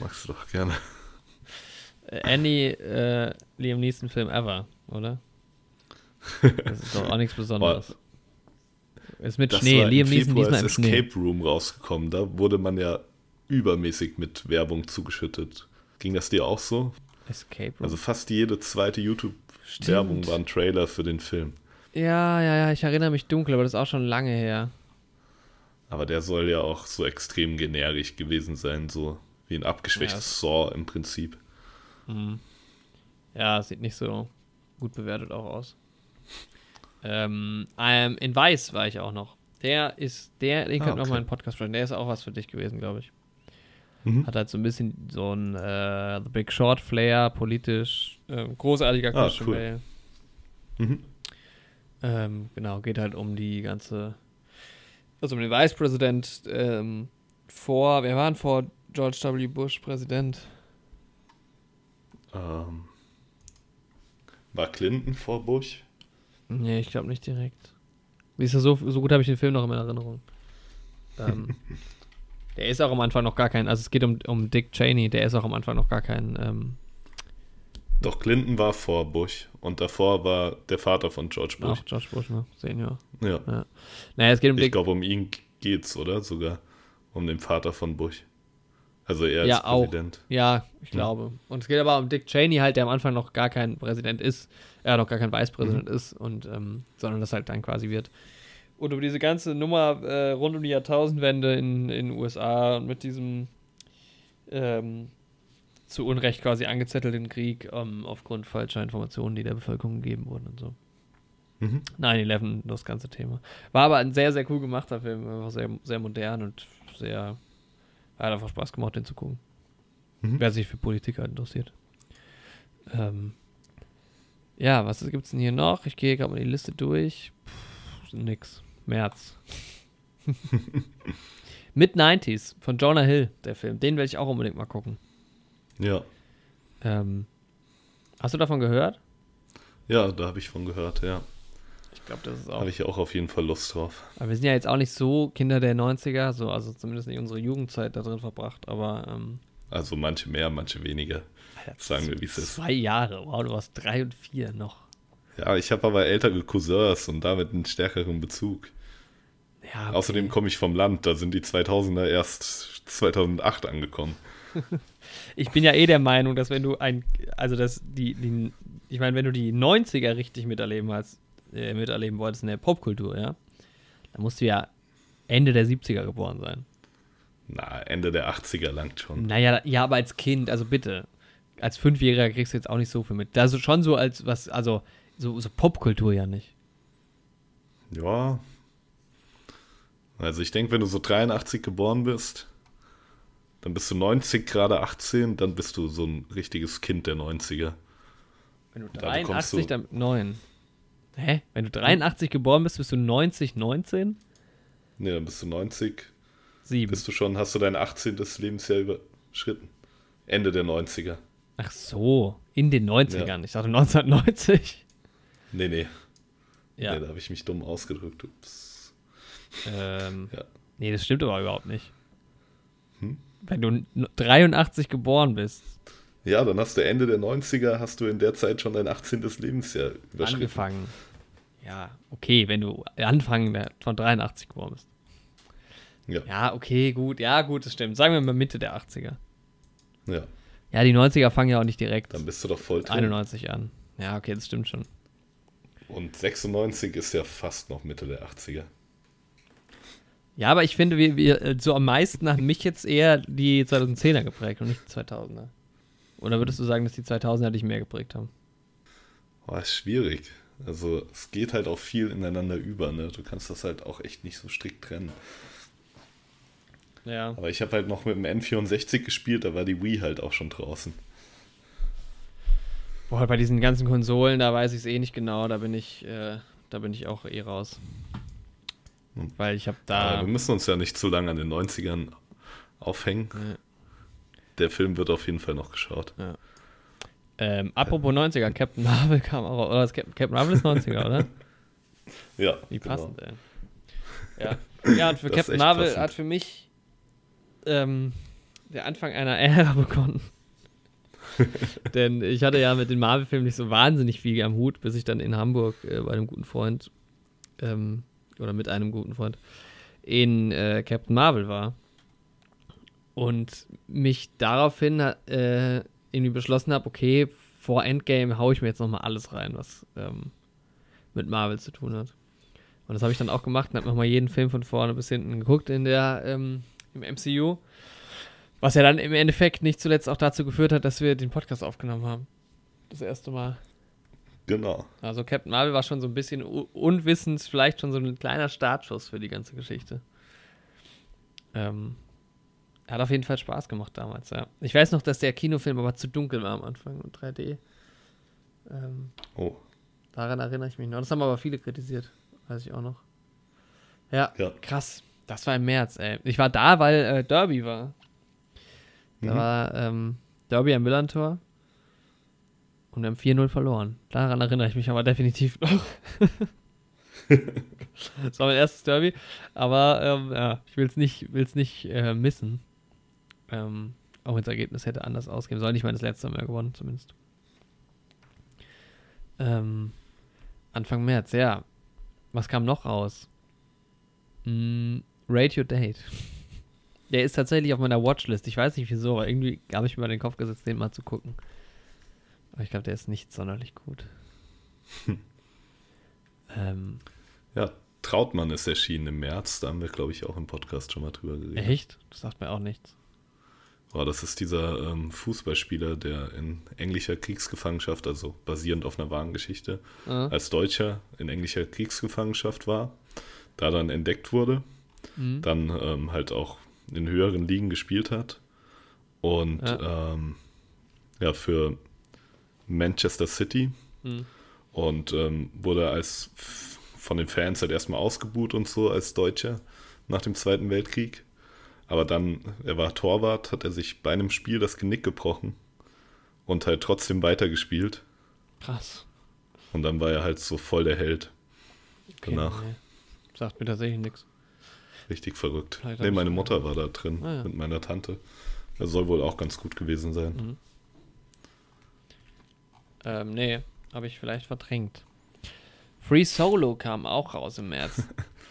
magst du doch gerne. Äh, Any äh, Liam Neeson-Film ever, oder? Das ist doch auch nichts Besonderes. (laughs) Ist mit Das Schnee. war Liam Neeson diesmal im ist Schnee. Escape Room rausgekommen. Da wurde man ja übermäßig mit Werbung zugeschüttet. Ging das dir auch so? Escape Room. Also fast jede zweite YouTube-Werbung war ein Trailer für den Film. ja, ja, ja, ich erinnere mich dunkel, aber das ist auch schon lange her. Aber der soll ja auch so extrem generisch gewesen sein, so wie ein abgeschwächtes Saw im Prinzip. Mhm. Ja, sieht nicht so gut bewertet auch aus. Ähm, ähm, in Weiß war ich auch noch. Der ist, der, den Ah, könnte noch okay. mal einen Podcast sprechen. Der ist auch was für dich gewesen, glaube ich. Mhm. Hat halt so ein bisschen so ein äh, The Big Short Flair, politisch, äh, großartiger Ah, Christian cool. Bale. Mhm. Ähm, genau, geht halt um die ganze, also um den Vicepräsident ähm, vor, wer war denn vor George W. Bush Präsident? Ähm, war Clinton vor Bush? Nee, ich glaube nicht direkt. Wie ist das so, so gut habe ich den Film noch in Erinnerung. (laughs) Ähm, der ist auch am Anfang noch gar kein, also es geht um, um Dick Cheney, der ist auch am Anfang noch gar kein, ähm, Doch, Clinton war vor Bush und davor war der Vater von George Bush. auch George Bush, ne? Senior. Ja. Naja, es geht um Ich glaube, um ihn geht's, oder? Sogar um den Vater von Bush. Also er als Ja, auch. Präsident. ja, ich glaube. Und es geht aber um Dick Cheney halt, der am Anfang noch gar kein Präsident ist, er noch gar kein Vicepräsident ist und, ähm, sondern das halt dann quasi wird. Und über diese ganze Nummer äh, rund um die Jahrtausendwende in in den USA und mit diesem ähm, zu Unrecht quasi angezettelten Krieg ähm, aufgrund falscher Informationen, die der Bevölkerung gegeben wurden und so. Mhm. 9-11, das ganze Thema. War aber ein sehr, sehr cool gemachter Film. War sehr, sehr modern und sehr. Hat einfach Spaß gemacht, den zu gucken. Mhm. Wer sich für Politik halt interessiert. Ähm, ja, was gibt's denn hier noch? Ich gehe gerade mal die Liste durch. Puh, nix. März. (laughs) Mid-90s von Jonah Hill, der Film. Den will ich auch unbedingt mal gucken. Ja. Ähm, hast du davon gehört? Ja, da habe ich von gehört, ja. Ich glaube, das ist auch. Habe ich auch auf jeden Fall Lust drauf. Aber wir sind ja jetzt auch nicht so Kinder der 90er, so, also zumindest nicht unsere Jugendzeit da drin verbracht, aber ähm, Also manche mehr, manche weniger. Alter, Sagen wir, wie es ist. Zwei Jahre, wow, du warst drei und vier noch. Ja, ich habe aber ältere Cousins und damit einen stärkeren Bezug. Ja, okay. Außerdem komme ich vom Land, da sind die 2000er erst 2008 angekommen. (laughs) Ich bin ja eh der Meinung, dass wenn du ein, also dass die, die ich meine, wenn du die 90er richtig miterleben hast, äh, miterleben wolltest in der Popkultur, ja, dann musst du ja Ende der 70er geboren sein. Na, Ende der 80er langt schon. Naja, ja, aber als Kind, also bitte. Als Fünfjähriger kriegst du jetzt auch nicht so viel mit. Ist schon so als was, also so, so Popkultur ja nicht. Ja. Also ich denke, wenn du so 83 geboren bist, dann bist du 90 gerade 18, dann bist du so ein richtiges Kind der 90er. Wenn du Da bekommst 83, du- dann 9. Hä? Wenn du 83 geboren bist, bist du 90, 19? Ne, dann bist du 90, 7. bist du schon, hast du dein 18. Lebensjahr überschritten. Ende der 90er. Ach so, in den 90ern. Ich dachte 1990. Nee, nee. Ja. Nee, da habe ich mich dumm ausgedrückt. Ups. Ähm, (laughs) Ja. Nee, das stimmt aber überhaupt nicht. Hm? Wenn du n- 83 geboren bist, Ja, dann hast du Ende der 90er, hast du in der Zeit schon dein 18. Lebensjahr überschritten. angefangen. Ja, okay, wenn du Anfang von 83 geboren bist. Ja. Ja, okay, gut. Ja, gut, das stimmt. Sagen wir mal Mitte der 80er. ja, Ja, die 90er fangen ja auch nicht direkt dann bist du doch voll drin. 91 an. Ja, okay, das stimmt schon. Und 96 ist ja fast noch Mitte der 80er. Ja, aber ich finde, wir, wir äh, so am meisten haben mich jetzt eher die 2010er geprägt und nicht die 2000er. Oder würdest du sagen, dass die 2000er dich mehr geprägt haben? Oh, ist schwierig. Also es geht halt auch viel ineinander über, ne? Du kannst das halt auch echt nicht so strikt trennen. Ja. Aber ich habe halt noch mit dem N64 gespielt, da war die Wii halt auch schon draußen. Boah, bei diesen ganzen Konsolen, da weiß ich es eh nicht genau, da bin ich, äh, da bin ich auch eh raus. Hm. Weil ich habe Aber da. wir müssen uns ja nicht zu lange an den 90ern aufhängen. Ja. Der Film wird auf jeden Fall noch geschaut. Ähm, apropos 90er, Captain Marvel kam auch. Oder das Cap Captain Marvel ist 90er, oder? (laughs) Ja, Wie genau. passend, ey. Ja. ja, und für Das Captain Marvel passend. hat für mich ähm, der Anfang einer Ära begonnen. (laughs) Denn ich hatte ja mit den Marvel-Filmen nicht so wahnsinnig viel am Hut, bis ich dann in Hamburg äh, bei einem guten Freund ähm, oder mit einem guten Freund in äh, Captain Marvel war. Und mich daraufhin äh, irgendwie beschlossen habe, okay, vor Endgame haue ich mir jetzt nochmal alles rein, was ähm, mit Marvel zu tun hat. Und das habe ich dann auch gemacht und habe nochmal jeden Film von vorne bis hinten geguckt in der, ähm, im MCU. Was ja dann im Endeffekt nicht zuletzt auch dazu geführt hat, dass wir den Podcast aufgenommen haben. Das erste Mal. Genau. Also Captain Marvel war schon so ein bisschen unwissend, vielleicht schon so ein kleiner Startschuss für die ganze Geschichte. Ähm, hat auf jeden Fall Spaß gemacht damals, ja. Ich weiß noch, dass der Kinofilm aber zu dunkel war am Anfang und 3D. Ähm, oh. Daran erinnere ich mich noch. Das haben aber viele kritisiert, weiß ich auch noch. Ja, ja. krass. Das war im März, ey. Ich war da, weil äh, Derby war. Da mhm. war ähm, Derby am Millantor. Und wir haben 4-0 verloren. Daran erinnere ich mich aber definitiv noch. (laughs) das war mein erstes Derby. Aber ähm, ja, ich will es nicht, will's nicht äh, missen. Ähm, auch wenn das Ergebnis hätte anders ausgehen sollen. Ich meine, das letzte Mal gewonnen, zumindest. Ähm, Anfang März, ja. Was kam noch raus? Mm, Radio Date. Der ist tatsächlich auf meiner Watchlist. Ich weiß nicht wieso, aber irgendwie habe ich mir mal den Kopf gesetzt, den mal zu gucken. Aber ich glaube, der ist nicht sonderlich gut. Hm. (laughs) Ähm, ja, Trautmann ist erschienen im März. Da haben wir, glaube ich, auch im Podcast schon mal drüber geredet. Echt? Das sagt mir auch nichts. Oh, das ist dieser ähm, Fußballspieler, der in englischer Kriegsgefangenschaft, also basierend auf einer wahren Geschichte, mhm. als Deutscher in englischer Kriegsgefangenschaft war, da dann entdeckt wurde, mhm. dann ähm, halt auch in höheren Ligen gespielt hat und ja, ähm, ja für Manchester City mhm. und ähm, wurde als von den Fans halt erstmal ausgebuht und so als Deutscher nach dem Zweiten Weltkrieg aber dann, er war Torwart, hat er sich bei einem Spiel das Genick gebrochen und halt trotzdem weitergespielt. Krass. Und dann war er halt so voll der Held. Okay, danach. Nee. Sagt mir tatsächlich nichts. Richtig verrückt. Ne, meine Mutter war da drin ah, ja. mit meiner Tante. Das soll wohl auch ganz gut gewesen sein. Mhm. Ähm, nee, habe ich vielleicht verdrängt. Free Solo kam auch raus im März.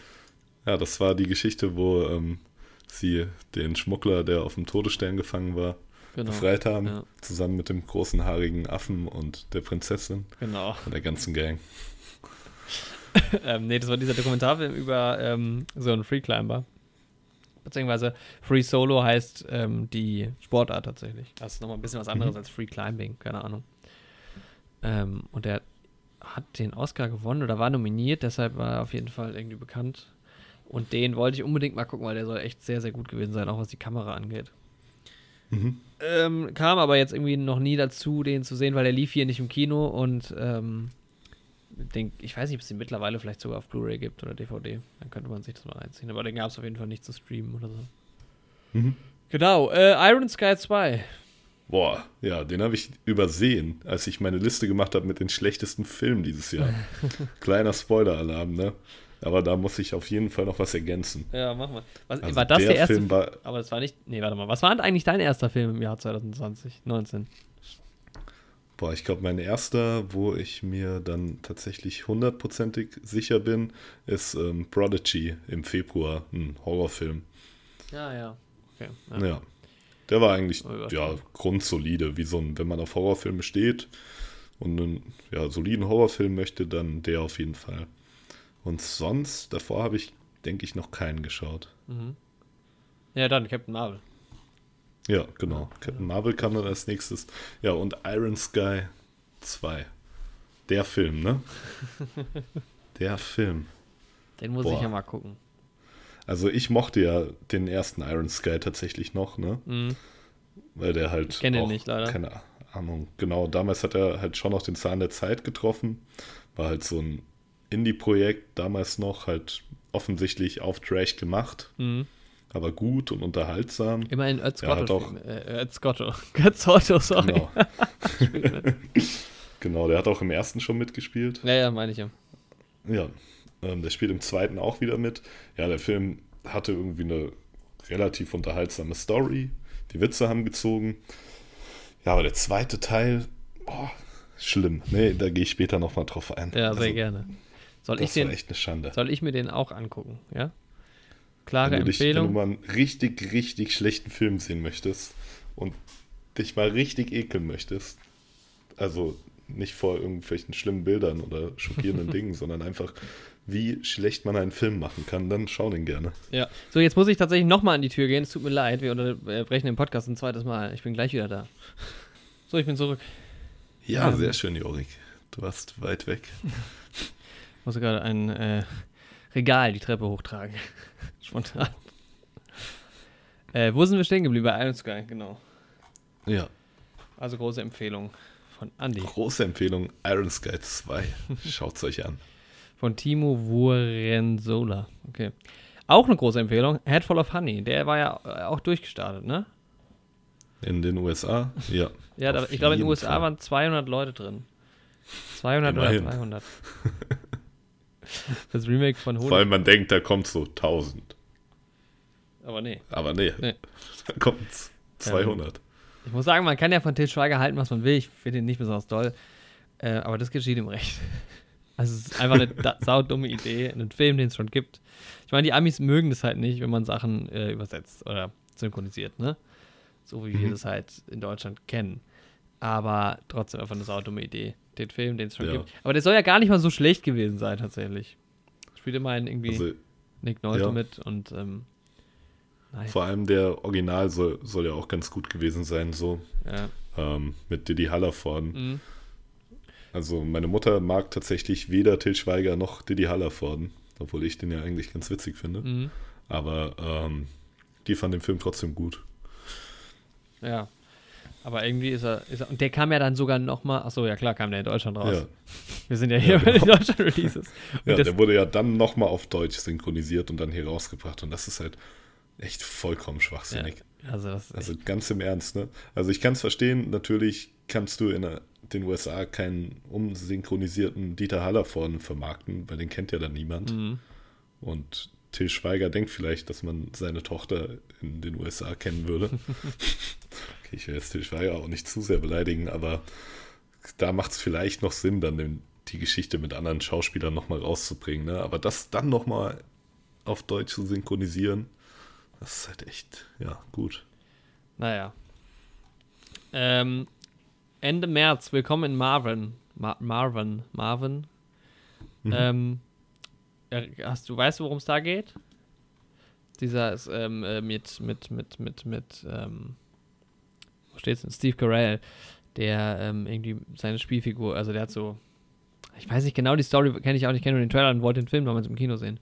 (laughs) ja, das war die Geschichte, wo ähm, sie den Schmuggler, der auf dem Todesstern gefangen war, genau. befreit haben, ja. zusammen mit dem großen haarigen Affen und der Prinzessin genau. und der ganzen Gang. (laughs) ähm, nee, das war dieser Dokumentarfilm über ähm, so einen Free Climber. Beziehungsweise Free Solo heißt ähm, die Sportart tatsächlich. Das ist nochmal ein bisschen was anderes mhm. als Free Climbing, keine Ahnung. Ähm, und der hat den Oscar gewonnen oder war nominiert, deshalb war er auf jeden Fall irgendwie bekannt und den wollte ich unbedingt mal gucken, weil der soll echt sehr, sehr gut gewesen sein, auch was die Kamera angeht. Mhm. Ähm, kam aber jetzt irgendwie noch nie dazu, den zu sehen, weil der lief hier nicht im Kino und ähm, den, ich weiß nicht, ob es den mittlerweile vielleicht sogar auf Blu-ray gibt oder DVD. Dann könnte man sich das mal reinziehen. Aber den gab es auf jeden Fall nicht zu streamen oder so. Mhm. Genau, äh, Iron Sky 2. Boah, ja, den habe ich übersehen, als ich meine Liste gemacht habe mit den schlechtesten Filmen dieses Jahr. (laughs) Kleiner Spoiler-Alarm, ne? Aber da muss ich auf jeden Fall noch was ergänzen. Ja, mach mal. Was, also war das der, der erste Film? War, aber das war nicht. Nee, warte mal. Was war eigentlich dein erster Film im Jahr 2020, 19? Boah, ich glaube, mein erster, wo ich mir dann tatsächlich hundertprozentig sicher bin, ist ähm, Prodigy im Februar, ein Horrorfilm. Ja, ja. Okay, ja. ja. Der war eigentlich oh, ja, grundsolide, wie so ein, wenn man auf Horrorfilme steht und einen ja, soliden Horrorfilm möchte, dann der auf jeden Fall. Und sonst, davor habe ich, denke ich, noch keinen geschaut. Mhm. Ja, dann Captain Marvel. Ja, genau. Captain. Marvel kam dann als nächstes. Ja, und Iron Sky 2. Der Film, ne? (laughs) Der Film. Den muss Boah. ich ja mal gucken. Also ich mochte ja den ersten Iron Sky tatsächlich noch, ne? Mhm. Weil der halt. Ich kenne den nicht, leider. Keine Ahnung. Genau, damals hat er halt schon noch den Zahn der Zeit getroffen. War halt so ein Indie-Projekt, damals noch halt offensichtlich auf Trash gemacht. Mhm. Aber gut und unterhaltsam. Immerhin Özgotto. Äh, Özgotto. Özgotto, (laughs) sorry. Genau. (laughs) genau, der hat auch im ersten schon mitgespielt. Ja, ja, meine ich ja. Ja, ähm, der spielt im zweiten auch wieder mit. Ja, der Film hatte irgendwie eine relativ unterhaltsame Story. Die Witze haben gezogen. Ja, aber der zweite Teil, boah, schlimm. Nee, da gehe ich später nochmal drauf ein. Ja, sehr also, gerne. Soll das ich den, echt eine Schande. Soll ich mir den auch angucken, ja? Klare wenn du dich, Empfehlung. Wenn du mal einen richtig, richtig schlechten Film sehen möchtest und dich mal richtig ekeln möchtest, also nicht vor irgendwelchen schlimmen Bildern oder schockierenden (laughs) Dingen, sondern einfach, wie schlecht man einen Film machen kann, dann schau den gerne. Ja, so jetzt muss ich tatsächlich nochmal an die Tür gehen. Es tut mir leid, wir unterbrechen den Podcast ein zweites Mal. Ich bin gleich wieder da. So, ich bin zurück. Ja, ähm, sehr schön, Jorik. Du warst weit weg. (laughs) Ich musste gerade ein äh, Regal die Treppe hochtragen. (laughs) Spontan. Äh, wo sind wir stehen geblieben? Bei Iron Sky, genau. Ja. Also große Empfehlung von Andy. Große Empfehlung, Iron Sky 2. (laughs) Schaut's euch an. Von Timo Wurensola. Okay. Auch eine große Empfehlung, Headful of Honey. Der war ja äh, auch durchgestartet, ne? In den USA? Ja. Ja, ich glaube, in den USA Fall. waren 200 Leute drin. 200 Immerhin. oder 300. (laughs) (laughs) Das Remake von Vor 100. allem man denkt, da kommt so 1000. Aber nee. Aber nee, Nee. (laughs) da kommt's 200. Ich muss sagen, man kann ja von Til Schweiger halten, was man will. Ich finde ihn nicht besonders toll. Äh, aber das geschieht ihm recht. (laughs) Also es ist einfach eine saudumme Idee, einen Film, den es schon gibt. Ich meine, die Amis mögen das halt nicht, wenn man Sachen äh, übersetzt oder synchronisiert, ne? So wie wir Mhm. das halt in Deutschland kennen. Aber trotzdem einfach eine saudumme Idee. Den Film, den es schon Ja. gibt. Aber der soll ja gar nicht mal so schlecht gewesen sein, tatsächlich. Spielt immerhin irgendwie Also Nick Nolte ja. mit und ähm, nein. vor allem der Original soll, soll ja auch ganz gut gewesen sein, so Ja. ähm, mit Diddy Hallervorden. Mhm. Also meine Mutter mag tatsächlich weder Till Schweiger noch Diddy Hallervorden, obwohl ich den ja eigentlich ganz witzig finde. Mhm. Aber ähm, die fand den Film trotzdem gut. Ja. Aber irgendwie ist er, ist er. Und der kam ja dann sogar nochmal. Achso, ja klar, kam der in Deutschland raus. Ja, Wir sind ja hier bei den Deutschland-Releases. (laughs) Und ja der wurde ja dann nochmal auf Deutsch synchronisiert und dann hier rausgebracht. Und das ist halt echt vollkommen schwachsinnig. ja, also Also ganz im Ernst, ne? Also ich kann es verstehen, natürlich kannst du in den USA keinen umsynchronisierten Dieter Hallervorden vermarkten, weil den kennt ja dann niemand. Mhm. Und Till Schweiger denkt vielleicht, dass man seine Tochter in den USA kennen würde. (laughs) okay, ich will jetzt Till Schweiger auch nicht zu sehr beleidigen, aber da macht es vielleicht noch Sinn, dann die Geschichte mit anderen Schauspielern nochmal rauszubringen. Ne? Aber das dann nochmal auf Deutsch zu synchronisieren, das ist halt echt, ja, gut. Naja. Ähm, Ende März, willkommen in Marvin. Ma Marvin. Marvin. Mhm. Ähm, äh, hast du, weißt du, worum es da geht? Dieser ist ähm, äh, mit, mit, mit, mit, mit, ähm, wo steht's denn? Steve Carell, der ähm, irgendwie seine Spielfigur, also der hat so, ich weiß nicht genau die Story, kenne ich auch nicht, kenne nur den Trailer und wollte den Film damals im Kino sehen.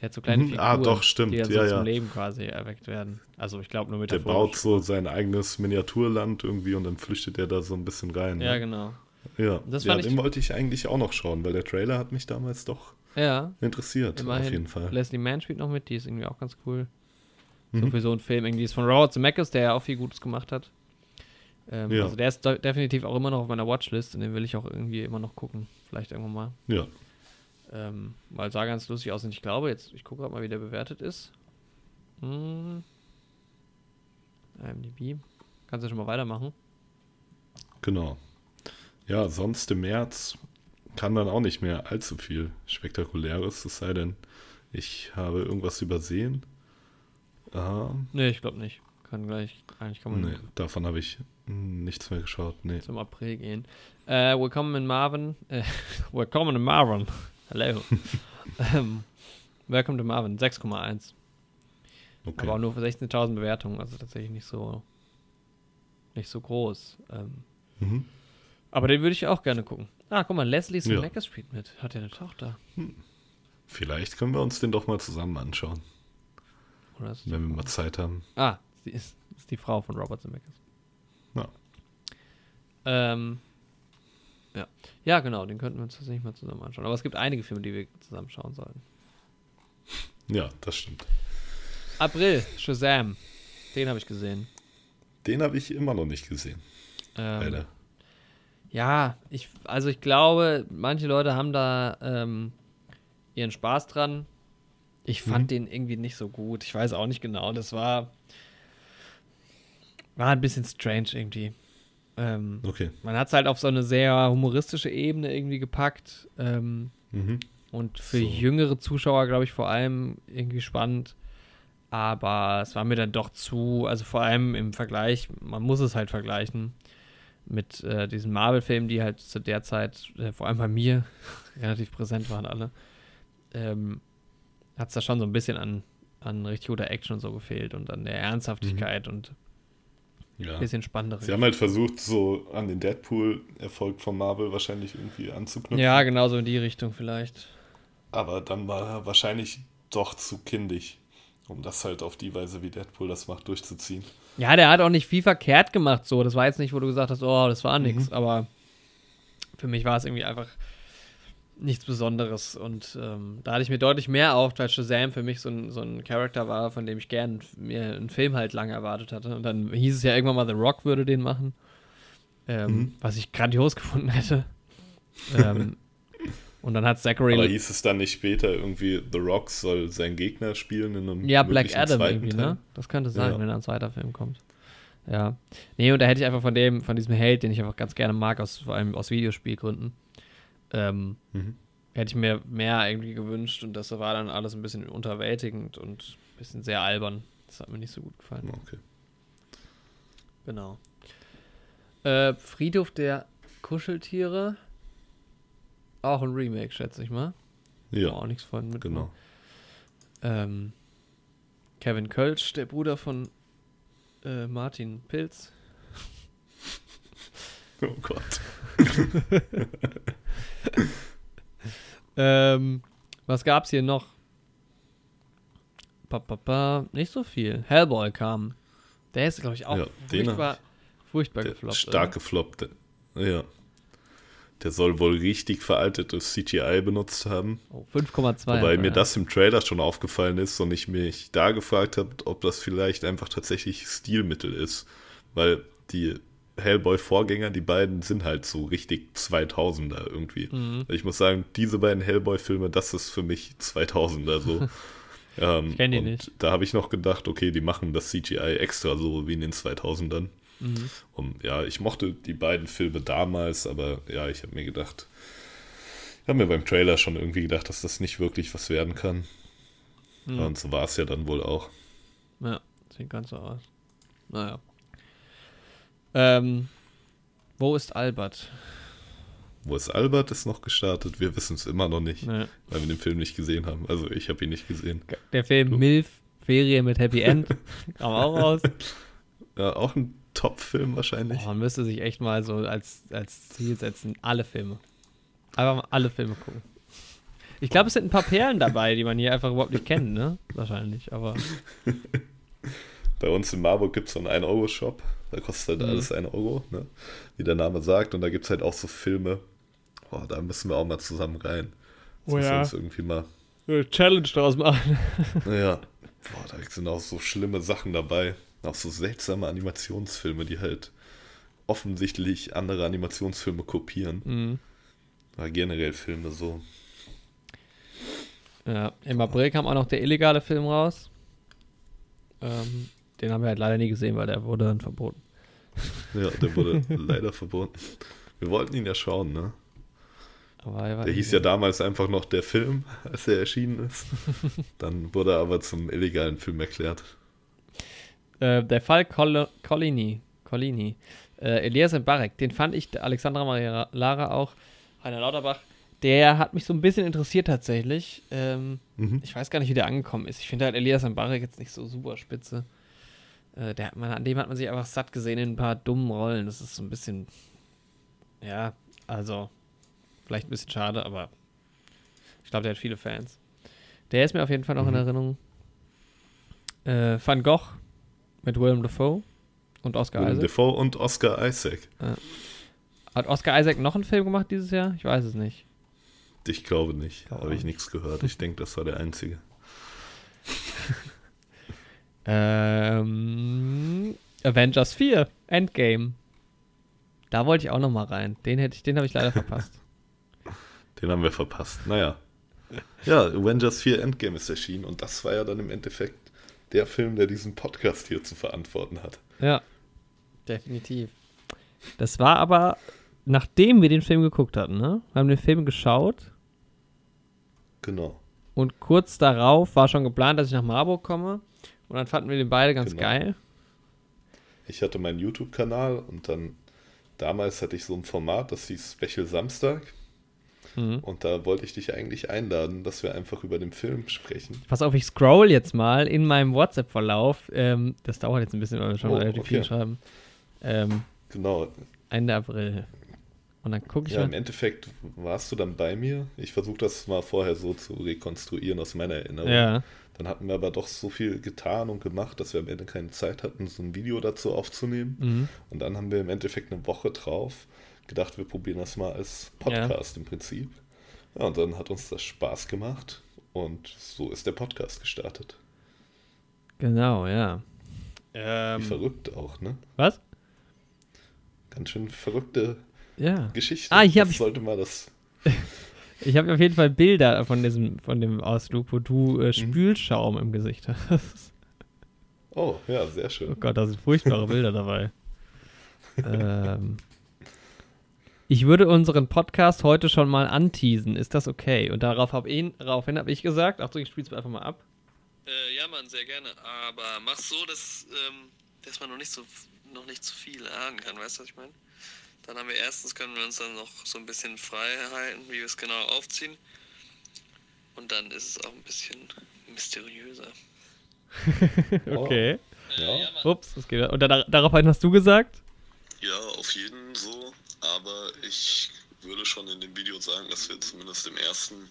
Der hat so kleine Mhm. Figuren, Ah, doch, stimmt. die dann so Ja, zum ja. Leben quasi erweckt werden. Also ich glaube nur mit Der baut so sein eigenes Miniaturland irgendwie und dann flüchtet er da so ein bisschen rein. Ja, ne? genau. Ja, Das ja den wollte ich eigentlich auch noch schauen, weil der Trailer hat mich damals doch Ja, interessiert, immerhin. auf jeden Fall. Leslie Mann spielt noch mit, die ist irgendwie auch ganz cool. So Mhm. für so einen Film irgendwie ist von Robert Zemeckis, der ja auch viel Gutes gemacht hat. Ähm, Ja. Also der ist de- definitiv auch immer noch auf meiner Watchlist und den will ich auch irgendwie immer noch gucken. Vielleicht irgendwann mal. Ja, Ähm, weil sah ganz lustig aus und ich glaube jetzt, ich gucke gerade mal, wie der bewertet ist. Hm. IMDb. Kannst du schon mal weitermachen? genau. Ja, sonst im März kann dann auch nicht mehr allzu viel Spektakuläres, es sei denn, ich habe irgendwas übersehen. Ähm, Nee, ich glaube nicht. Kann gleich, eigentlich kann man nee, davon habe ich nichts mehr geschaut. Nee. zum April gehen. Äh, Willkommen in Marvin. Äh, (laughs) Willkommen in Marvin. Hello. (laughs) ähm, Welcome to Marvin. 6,1. Okay. Aber auch nur für 16.000 Bewertungen. Also tatsächlich nicht so nicht so groß. Ähm, Mhm. Aber den würde ich auch gerne gucken. Ah, guck mal, Leslie Ja. Zemeckis spielt mit. Hat ja eine Tochter. Vielleicht können wir uns den doch mal zusammen anschauen, Oder ist wenn wir mal Zeit haben. Ah, sie ist, ist die Frau von Robert Zemeckis. Ja. Ähm, ja. ja, genau, den könnten wir uns tatsächlich mal zusammen anschauen. Aber es gibt einige Filme, die wir zusammen schauen sollten. Ja, das stimmt. April, Shazam. Den habe ich gesehen. Den habe ich immer noch nicht gesehen, Ähm, leider. Ja, ich, also ich glaube, manche Leute haben da ähm, ihren Spaß dran. Ich fand Mhm. den irgendwie nicht so gut. Ich weiß auch nicht genau. Das war, war ein bisschen strange irgendwie. Ähm, Okay. man hat es halt auf so eine sehr humoristische Ebene irgendwie gepackt. Ähm, Mhm. und für So. jüngere Zuschauer, glaube ich, vor allem irgendwie spannend. Aber es war mir dann doch zu, also vor allem im Vergleich, man muss es halt vergleichen mit äh, diesen Marvel-Filmen, die halt zu der Zeit, äh, vor allem bei mir, (laughs) relativ präsent waren alle. Ähm, hat es da schon so ein bisschen an, an richtig guter Action und so gefehlt und an der Ernsthaftigkeit und Ja. bisschen spannendere. Sie haben halt versucht, so an den Deadpool-Erfolg von Marvel wahrscheinlich irgendwie anzuknüpfen. ja, genau so in die Richtung vielleicht. Aber dann war er wahrscheinlich doch zu kindisch, um das halt auf die Weise, wie Deadpool das macht, durchzuziehen. Ja, der hat auch nicht viel verkehrt gemacht, so. Das war jetzt nicht, wo du gesagt hast, oh, das war nix. Aber für mich war es irgendwie einfach nichts Besonderes. Und ähm, da hatte ich mir deutlich mehr auf, weil Shazam für mich so ein, so ein Charakter war, von dem ich gern mir einen Film halt lange erwartet hatte. Und dann hieß es ja irgendwann mal, The Rock würde den machen. Ähm, Mhm. Was ich grandios (laughs) gefunden hätte. (laughs) ähm, und dann hat Zachary. Aber hieß es dann nicht später irgendwie, The Rock soll seinen Gegner spielen in einem Ja, Black Adam irgendwie, Teil? ne? Das könnte sein, Ja. wenn ein zweiter Film kommt. Ja. Nee, und da hätte ich einfach von dem, von diesem Held, den ich einfach ganz gerne mag, aus, vor allem aus Videospielgründen, ähm, Mhm. hätte ich mir mehr irgendwie gewünscht und das war dann alles ein bisschen unterwältigend und ein bisschen sehr albern. Das hat mir nicht so gut gefallen. Okay. Genau. Äh, Friedhof der Kuscheltiere. Auch ein Remake, schätze ich mal. Ja, Auch nichts von mit. genau. Ähm, Kevin Kölsch, der Bruder von äh, Martin Pilz. (laughs) Oh Gott. (laughs) Ähm, was gab's hier noch? Pa, pa, pa, nicht so viel. Hellboy kam. Der ist, glaube ich, auch Ja, furchtbar, furchtbar gefloppt. stark gefloppt. Ja. Der soll wohl richtig veraltetes CGI benutzt haben. Oh, 5,2. Wobei aber mir ja. das im Trailer schon aufgefallen ist und ich mich da gefragt habe, ob das vielleicht einfach tatsächlich Stilmittel ist. Weil die Hellboy-Vorgänger, die beiden sind halt so richtig 2000er irgendwie. Mhm. Ich muss sagen, diese beiden Hellboy-Filme, das ist für mich 2000er so. (laughs) ähm, Ich kenn die und nicht. Da habe ich noch gedacht, okay, die machen das CGI extra so wie in den 2000ern. Mhm. Und ja, ich mochte die beiden Filme damals, aber ja, ich habe mir gedacht, ich habe mir beim Trailer schon irgendwie gedacht, dass das nicht wirklich was werden kann. Mhm. Und so war es ja dann wohl auch. Ja, sieht ganz so aus. Naja. Ähm, wo ist Albert? Wo ist Albert ist noch gestartet? Wir wissen es immer noch nicht, Naja. weil wir den Film nicht gesehen haben. Also ich habe ihn nicht gesehen. Der Film Du? Milf, Ferien mit Happy End, (laughs) kam auch raus. Ja, auch ein Top-Film wahrscheinlich. Oh, man müsste sich echt mal so als, als Ziel setzen, alle Filme. Einfach mal alle Filme gucken. Ich glaube, es sind ein paar Perlen dabei, die man hier einfach überhaupt nicht kennt, ne? Wahrscheinlich, aber (laughs) Bei uns in Marburg gibt es so einen 1-Euro-Shop. Da kostet halt Mhm. alles 1 Euro, ne? wie der Name sagt. Und da gibt es halt auch so Filme. Oh, da müssen wir auch mal zusammen rein. Das Oh müssen wir ja. uns irgendwie mal eine Challenge draus machen. (laughs) Ja. Boah, da sind auch so schlimme Sachen dabei. Auch so seltsame Animationsfilme, die halt offensichtlich andere Animationsfilme kopieren. Mhm. Aber generell Filme so. Ja, im April kam auch noch der illegale Film raus. Ähm, den haben wir halt leider nie gesehen, weil der wurde dann verboten. (laughs) Ja, der wurde leider verboten. Wir wollten ihn ja schauen, ne? Er Der hieß ja damals einfach noch der Film, als er erschienen ist. (laughs) Dann wurde er aber zum illegalen Film erklärt. Äh, der Fall Col Collini, Collini. Äh, Elias Mbarek, den fand ich, der Alexandra Maria Lara auch, Heiner Lauterbach, der hat mich so ein bisschen interessiert tatsächlich. Ähm, Mhm. ich weiß gar nicht, wie der angekommen ist. Ich finde halt Elias Mbarek jetzt nicht so super spitze. Äh, der, hat man, an dem hat man sich einfach satt gesehen in ein paar dummen Rollen. Das ist so ein bisschen, ja, also vielleicht ein bisschen schade, aber ich glaube, der hat viele Fans. Der ist mir auf jeden Fall noch in Mhm. Erinnerung. Äh, Van Gogh mit Willem Dafoe und Oscar Willem Isaac. Dafoe und Oscar Isaac. Hat Oscar Isaac noch einen Film gemacht dieses Jahr? Ich weiß es nicht. Ich glaube nicht. Habe ich nichts gehört. Ich denke, das war der einzige. (laughs) Ähm, Avengers 4, Endgame. Da wollte ich auch noch mal rein. Den hätte ich, den habe ich leider verpasst. (laughs) Den haben wir verpasst. Naja. Ja, Avengers 4 Endgame ist erschienen und das war ja dann im Endeffekt der Film, der diesen Podcast hier zu verantworten hat. Ja, definitiv. Das war aber, nachdem wir den Film geguckt hatten, ne? Wir haben den Film geschaut Genau. und kurz darauf war schon geplant, dass ich nach Marburg komme. Und dann fanden wir den beide ganz Genau. geil. Ich hatte meinen YouTube-Kanal und dann damals hatte ich so ein Format, das hieß Special Samstag. Mhm. Und da wollte ich dich eigentlich einladen, dass wir einfach über den Film sprechen. Pass auf, ich scroll jetzt mal in meinem WhatsApp-Verlauf. Ähm, das dauert jetzt ein bisschen, weil wir schon Oh, relativ okay. viel schreiben. Ähm, Genau. Ende April. Und dann gucke ich Ja, im mal. Endeffekt warst du dann bei mir. Ich versuche das mal vorher so zu rekonstruieren aus meiner Erinnerung. Ja, Dann hatten wir aber doch so viel getan und gemacht, dass wir am Ende keine Zeit hatten, so ein Video dazu aufzunehmen. mhm. Und dann haben wir im Endeffekt eine Woche drauf gedacht, wir probieren das mal als Podcast im Prinzip. Ja, und dann hat uns das Spaß gemacht und so ist der Podcast gestartet. genau, ja. Wie Ähm, verrückt auch, ne? was? Ganz schön verrückte Ja. Geschichte. Ah, hier hab Das ich- sollte mal das. (laughs) Ich habe auf jeden Fall Bilder von diesem, von dem Ausflug, wo du Mhm. äh, Spülschaum im Gesicht (laughs) hast. Oh, ja, sehr Oh schön. Gott, da sind furchtbare Bilder dabei. (laughs) ähm, ich würde unseren Podcast heute schon mal anteasen. Ist das okay? Und darauf hab ihn, daraufhin habe ich gesagt, Achtung, ich spiele es einfach mal ab. Äh, ja, Mann, sehr gerne. Aber mach so, dass, ähm, dass man noch nicht so noch nicht zu viel ahnen kann, weißt du, was ich meine? Dann haben wir erstens können wir uns dann noch so ein bisschen frei halten, wie wir es genau aufziehen. Und dann ist es auch ein bisschen mysteriöser. (laughs) okay. Ja. Ups, das geht. Und da, daraufhin hast du gesagt? Ja, auf jeden so. Aber ich würde schon in dem Video sagen, dass wir zumindest im ersten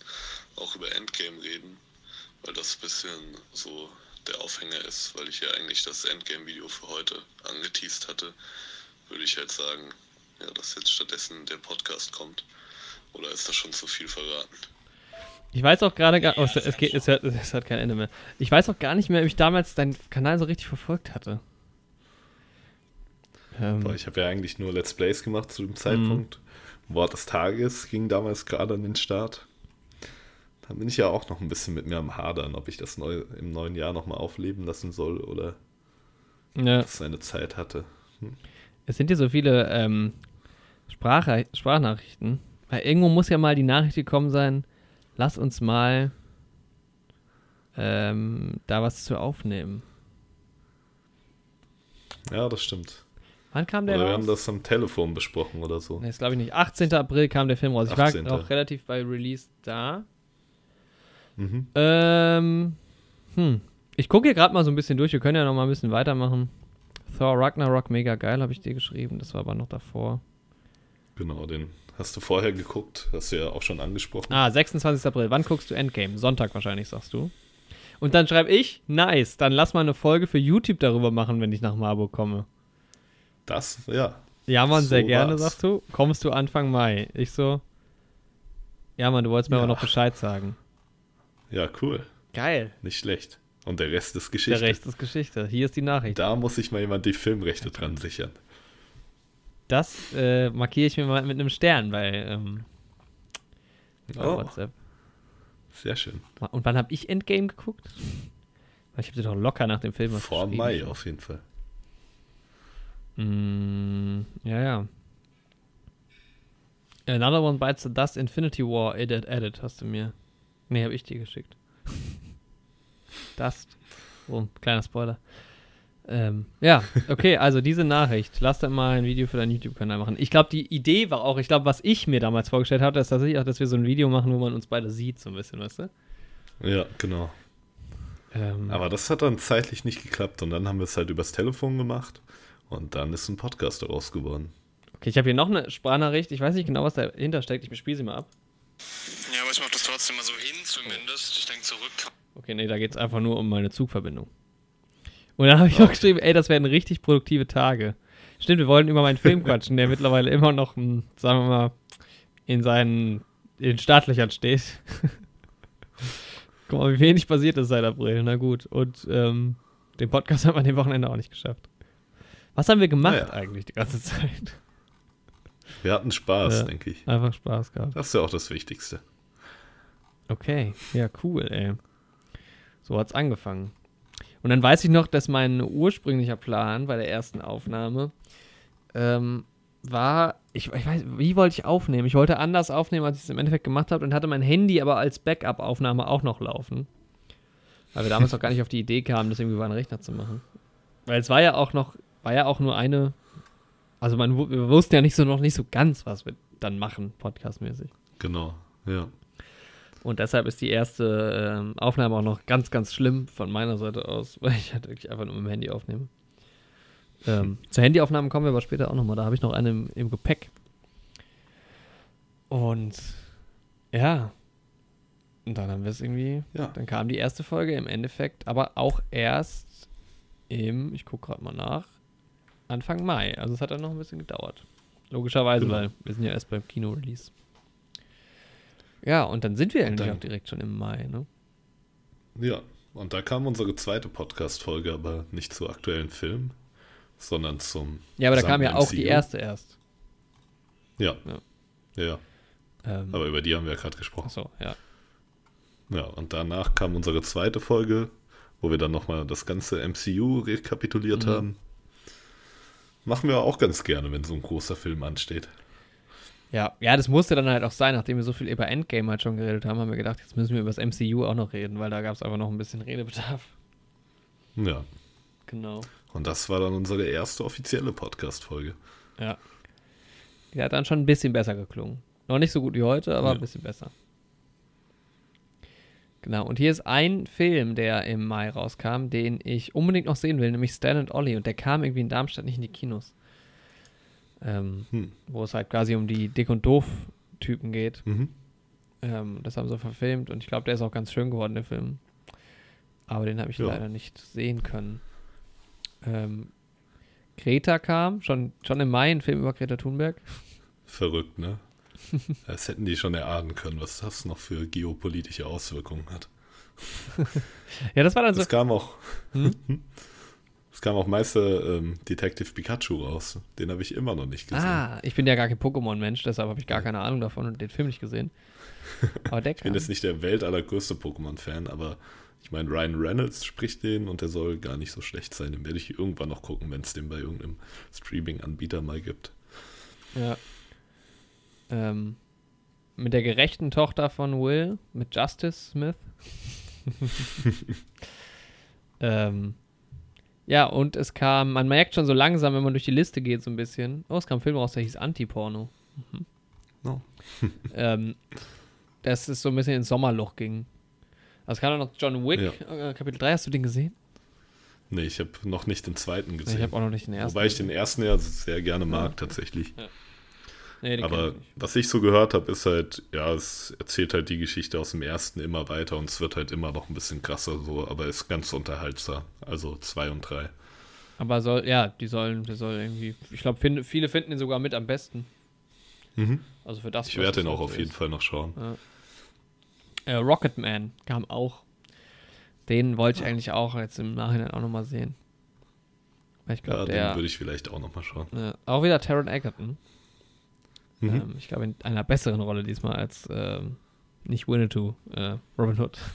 auch über Endgame reden. Weil das ein bisschen so der Aufhänger ist, weil ich ja eigentlich das Endgame-Video für heute angeteased hatte. Würde ich halt sagen, ja, dass jetzt stattdessen der Podcast kommt. Oder ist das schon zu viel verraten? Ich weiß auch gerade gar. Oh, es, es, geht, es, hört, es hat kein Ende mehr. Ich weiß auch gar nicht mehr, ob ich damals deinen Kanal so richtig verfolgt hatte. Ähm, Boah, ich habe ja eigentlich nur Let's Plays gemacht zu dem Zeitpunkt. Wort des Tages ging damals gerade an den Start. Da bin ich ja auch noch ein bisschen mit mir am Hadern, ob ich das neu, im neuen Jahr nochmal aufleben lassen soll oder ja. es seine Zeit hatte. Es sind hier so viele ähm, Sprach Sprachnachrichten. Weil irgendwo muss ja mal die Nachricht gekommen sein, lass uns mal ähm, da was zu aufnehmen. Ja, das stimmt. Wann kam der Oder wir raus? haben das am Telefon besprochen oder so. Nee, das glaube ich nicht. 18. April kam der Film raus. Ich war 18.. auch relativ bei Release da. Mhm. Ähm, hm. Ich gucke hier gerade mal so ein bisschen durch. Wir können ja noch mal ein bisschen weitermachen. Thor Ragnarok, mega geil, habe ich dir geschrieben. Das war aber noch davor. Genau, den hast du vorher geguckt, hast du ja auch schon angesprochen. Ah, 26. April. Wann guckst du Endgame? Sonntag wahrscheinlich, sagst du. Und dann schreibe ich, nice, dann lass mal eine Folge für YouTube darüber machen, wenn ich nach Marburg komme. Das, ja. Ja, Mann, So sehr gerne, war's. sagst du. Kommst du Anfang Mai? Ich so, ja, Mann, du wolltest mir Ja. aber noch Bescheid sagen. Ja, cool. Geil. Nicht schlecht. Und der Rest ist Der Geschichte. Rest ist Geschichte. Hier ist die Nachricht. Da muss sich mal jemand die Filmrechte dran sichern. Das äh, markiere ich mir mal mit einem Stern bei, ähm, bei Oh, WhatsApp. sehr schön. Und wann habe ich Endgame geguckt? Weil ich habe dir doch locker nach dem Film was Vor. Mai auf jeden Fall. Mm, ja, ja. Another one bites the dust Infinity War edit, edit hast du mir. Nee, habe ich dir geschickt. (laughs) Dust. Oh, kleiner Spoiler. Ähm, ja, okay, also diese Nachricht. Lass dann mal ein Video für deinen YouTube-Kanal machen. Ich glaube, die Idee war auch, ich glaube, was ich mir damals vorgestellt hatte, ist tatsächlich auch, dass wir so ein Video machen, wo man uns beide sieht, so ein bisschen, weißt du? Ja, genau. Ähm, Aber das hat dann zeitlich nicht geklappt und dann haben wir es halt übers Telefon gemacht und dann ist ein Podcast daraus geworden. okay, ich habe hier noch eine Sprachnachricht. Ich weiß nicht genau, was dahinter steckt. Ich spiele sie mal ab. Ja, aber ich mach das trotzdem mal so hin, zumindest. Ich denke, zurück Okay, nee, da geht es einfach nur um meine Zugverbindung. Und dann habe ich noch geschrieben, ey, das werden richtig produktive Tage. Stimmt, wir wollten über meinen Film quatschen, der mittlerweile immer noch, hm, sagen wir mal, in seinen in den Startlöchern steht. (laughs) Guck mal, wie wenig passiert ist seit April. Na gut. Und ähm, den Podcast hat man dem Wochenende auch nicht geschafft. Was haben wir gemacht Naja. eigentlich die ganze Zeit? Wir hatten Spaß, Ja. denke ich. Einfach Spaß gehabt. Das ist ja auch das Wichtigste. Okay, ja, cool, ey. So hat's angefangen. Und dann weiß ich noch, dass mein ursprünglicher Plan bei der ersten Aufnahme ähm, war, ich, ich weiß, wie wollte ich aufnehmen? Ich wollte anders aufnehmen, als ich es im Endeffekt gemacht habe und hatte mein Handy aber als Backup-Aufnahme auch noch laufen. Weil wir damals noch gar nicht auf die Idee kamen, das irgendwie über einen Rechner zu machen. Weil es war ja auch noch, war ja auch nur eine, also man, wir wussten ja nicht so noch nicht so ganz, was wir dann machen, podcastmäßig. Genau, ja. Und deshalb ist die erste ähm, Aufnahme auch noch ganz, ganz schlimm von meiner Seite aus, (laughs) weil ich halt wirklich einfach nur mit dem Handy aufnehme. Ähm, (laughs) zu Handyaufnahmen kommen wir aber später auch nochmal. Da habe ich noch eine im, im Gepäck. Und ja, und dann haben wir es irgendwie, Ja. dann kam die erste Folge im Endeffekt, aber auch erst im, ich gucke gerade mal nach, Anfang Mai. Also es hat dann noch ein bisschen gedauert. Logischerweise, Genau. weil wir sind ja erst beim Kino-Release. Ja, und dann sind wir endlich dann- auch direkt schon im Mai, ne? Ja, und da kam unsere zweite Podcast-Folge, aber nicht zu aktuellen Filmen, sondern zum. Ja, aber da kam ja auch die erste erst. Ja. Ja. Ja. Ähm, Aber über die haben wir ja gerade gesprochen. achso, ja. Ja, und danach kam unsere zweite Folge, wo wir dann nochmal das ganze MCU rekapituliert Mhm. haben. Machen wir auch ganz gerne, wenn so ein großer Film ansteht. Ja, ja, das musste dann halt auch sein, nachdem wir so viel über Endgame halt schon geredet haben, haben wir gedacht, jetzt müssen wir über das MCU auch noch reden, weil da gab es einfach noch ein bisschen Redebedarf. Ja. Genau. Und das war dann unsere erste offizielle Podcast-Folge. Ja. Die hat dann schon ein bisschen besser geklungen. Noch nicht so gut wie heute, aber Ja. ein bisschen besser. Genau, und hier ist ein Film, der im Mai rauskam, den ich unbedingt noch sehen will, nämlich Stan and Ollie. Und der kam irgendwie in Darmstadt nicht in die Kinos. Ähm, Hm. Wo es halt quasi um die Dick- und Doof-Typen geht. Mhm. Ähm, das haben sie verfilmt und ich glaube, der ist auch ganz schön geworden, der Film. Aber den habe ich Ja. leider nicht sehen können. Ähm, Greta kam, schon, schon im Mai, ein Film über Greta Thunberg. Verrückt, ne? (laughs) Das hätten die schon erahnen können, was das noch für geopolitische Auswirkungen hat. Ja, das war dann so. Es kam auch. Hm? (laughs) Es kam auch Meister ähm, Detective Pikachu raus. Den habe ich immer noch nicht gesehen. Ah, ich bin ja gar kein Pokémon-Mensch, deshalb habe ich gar keine Ahnung davon und den Film nicht gesehen. (laughs) Aber der Ich bin jetzt nicht der weltallergrößte Pokémon-Fan, aber ich meine, Ryan Reynolds spricht den und der soll gar nicht so schlecht sein. Den werde ich irgendwann noch gucken, wenn es den bei irgendeinem Streaming-Anbieter mal gibt. Ja. Ähm, mit der gerechten Tochter von Will, mit Justice Smith. (laughs) ähm, ja, und es kam, man merkt schon so langsam, wenn man durch die Liste geht, so ein bisschen. Oh, es kam ein Film raus, der hieß Anti-Porno. Mhm. Oh. (laughs) ähm, dass es so ein bisschen ins Sommerloch ging. Also es kam noch John Wick, äh, Kapitel 3, hast du den gesehen? Nee, ich habe noch nicht den zweiten gesehen. Ich habe auch noch nicht den ersten. Wobei ich den ersten ja sehr gerne mag, tatsächlich. Nee, Aber ich was ich so gehört habe, ist halt, ja, es erzählt halt die Geschichte aus dem ersten immer weiter und es wird halt immer noch ein bisschen krasser so, aber ist ganz unterhaltsam. Also zwei und drei. Aber soll, ja, die sollen, die soll irgendwie, ich glaube, find, viele finden ihn sogar mit am besten. Also für das. Ich werde den auch auf jeden ist. Fall noch schauen. Äh, Rocketman kam auch. Den wollte ich eigentlich auch jetzt im Nachhinein auch nochmal sehen. Weil ich Ja, glaube, den der. würde ich vielleicht auch noch mal schauen. äh, auch wieder Taron Egerton. Mhm. Ähm, ich glaube, in einer besseren Rolle diesmal als ähm, nicht Winnetou, äh, Robin Hood. (laughs)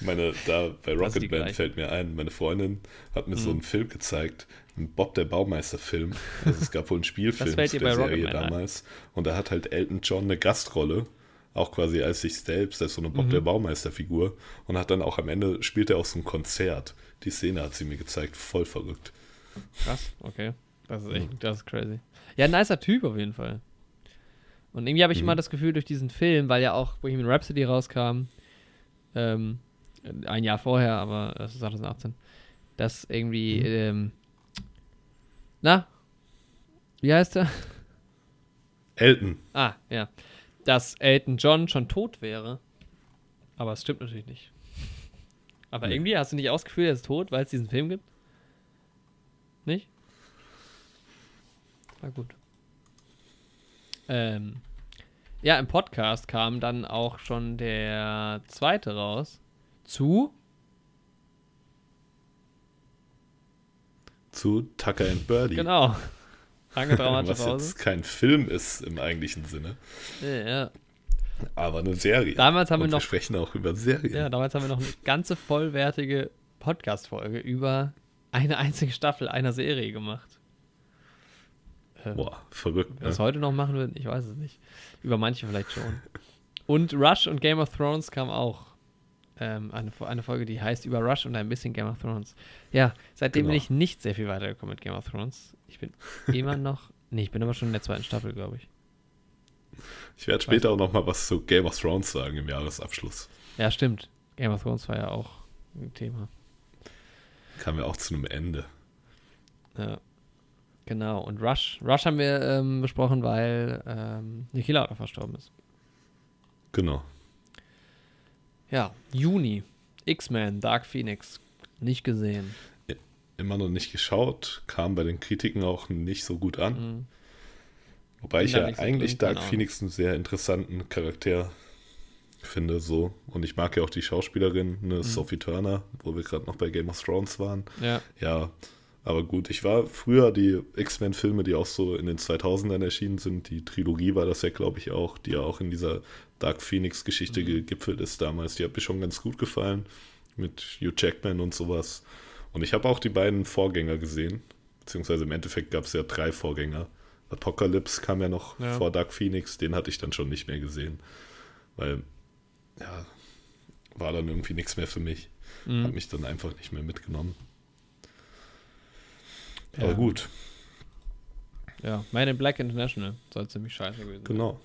Meine, da bei Das Rocketman gleiche. fällt mir ein, meine Freundin hat mir so Mhm. einen Film gezeigt, einen Bob der Baumeister-Film. Also es gab wohl einen Spielfilm fällt zu der Serie ein? damals. Und da hat halt Elton John eine Gastrolle, auch quasi als sich selbst, als so eine Bob Mhm. der Baumeister-Figur. Und hat dann auch am Ende, spielt er auch so ein Konzert. Die Szene hat sie mir gezeigt, voll verrückt. Krass, okay. Das ist echt, das ist crazy. Ja, ein nicer Typ auf jeden Fall. Und irgendwie habe ich Mhm. immer das Gefühl, durch diesen Film, weil ja auch Bohemian Rhapsody rauskam, ähm, ein Jahr vorher, aber das ist 2018, dass irgendwie, Mhm. ähm, na, wie heißt er? Elton, Ah, ja. Dass Elton John schon tot wäre. Aber es stimmt natürlich nicht. Aber Nee. irgendwie hast du nicht ausgefühlt, er ist tot, weil es diesen Film gibt? Nicht? Na gut. Ähm, ja, im Podcast kam dann auch schon der zweite raus. Zu? zu Tucker and Birdie. Genau. Danke, (laughs) dramatische Was Pause. jetzt kein Film ist im eigentlichen Sinne, Ja, aber eine Serie. Damals haben wir Und noch wir sprechen auch über Serien. Ja, damals haben wir noch eine ganze vollwertige Podcast-Folge über eine einzige Staffel einer Serie gemacht. Äh, Boah, verrückt. Das Ne? heute noch machen würden, ich weiß es nicht. Über manche vielleicht schon. Und Rush und Game of Thrones kam auch. Ähm, eine, eine Folge, die heißt über Rush und ein bisschen Game of Thrones. Ja, seitdem Genau. bin ich nicht sehr viel weitergekommen mit Game of Thrones. Ich bin immer (laughs) noch. Nee, ich bin aber schon in der zweiten Staffel, glaube ich. Ich werde später auch noch mal was zu Game of Thrones sagen im Jahresabschluss. Ja, stimmt. Game of Thrones war ja auch ein Thema. Kam ja auch zu einem Ende. Ja. Genau. Und Rush. Rush haben wir ähm, besprochen, weil ähm, Niki Lauda verstorben ist. Genau. Ja, Juni. X-Men, Dark Phoenix. Nicht gesehen. Immer noch nicht geschaut, kam bei den Kritiken auch nicht so gut an. Mhm. Wobei ich ja so eigentlich Dark Ahnung. Phoenix einen sehr interessanten Charakter finde, so. Und ich mag ja auch die Schauspielerin, Mhm. ne, Sophie Turner, wo wir gerade noch bei Game of Thrones waren. Ja. Ja, aber gut, ich war früher die X-Men-Filme, die auch so in den 2000ern erschienen sind. Die Trilogie war das ja, glaube ich, auch, die ja auch in dieser Dark Phoenix-Geschichte gegipfelt ist damals. Die hat mir schon ganz gut gefallen mit Hugh Jackman und sowas. Und ich habe auch die beiden Vorgänger gesehen, beziehungsweise im Endeffekt gab es ja drei Vorgänger. Apocalypse kam ja noch Ja. vor Dark Phoenix, den hatte ich dann schon nicht mehr gesehen, weil, ja, war dann irgendwie nichts mehr für mich. Hat Mhm. mich dann einfach nicht mehr mitgenommen. Ja. Aber gut, Ja, Man in Black International soll ziemlich scheiße gewesen sein. genau.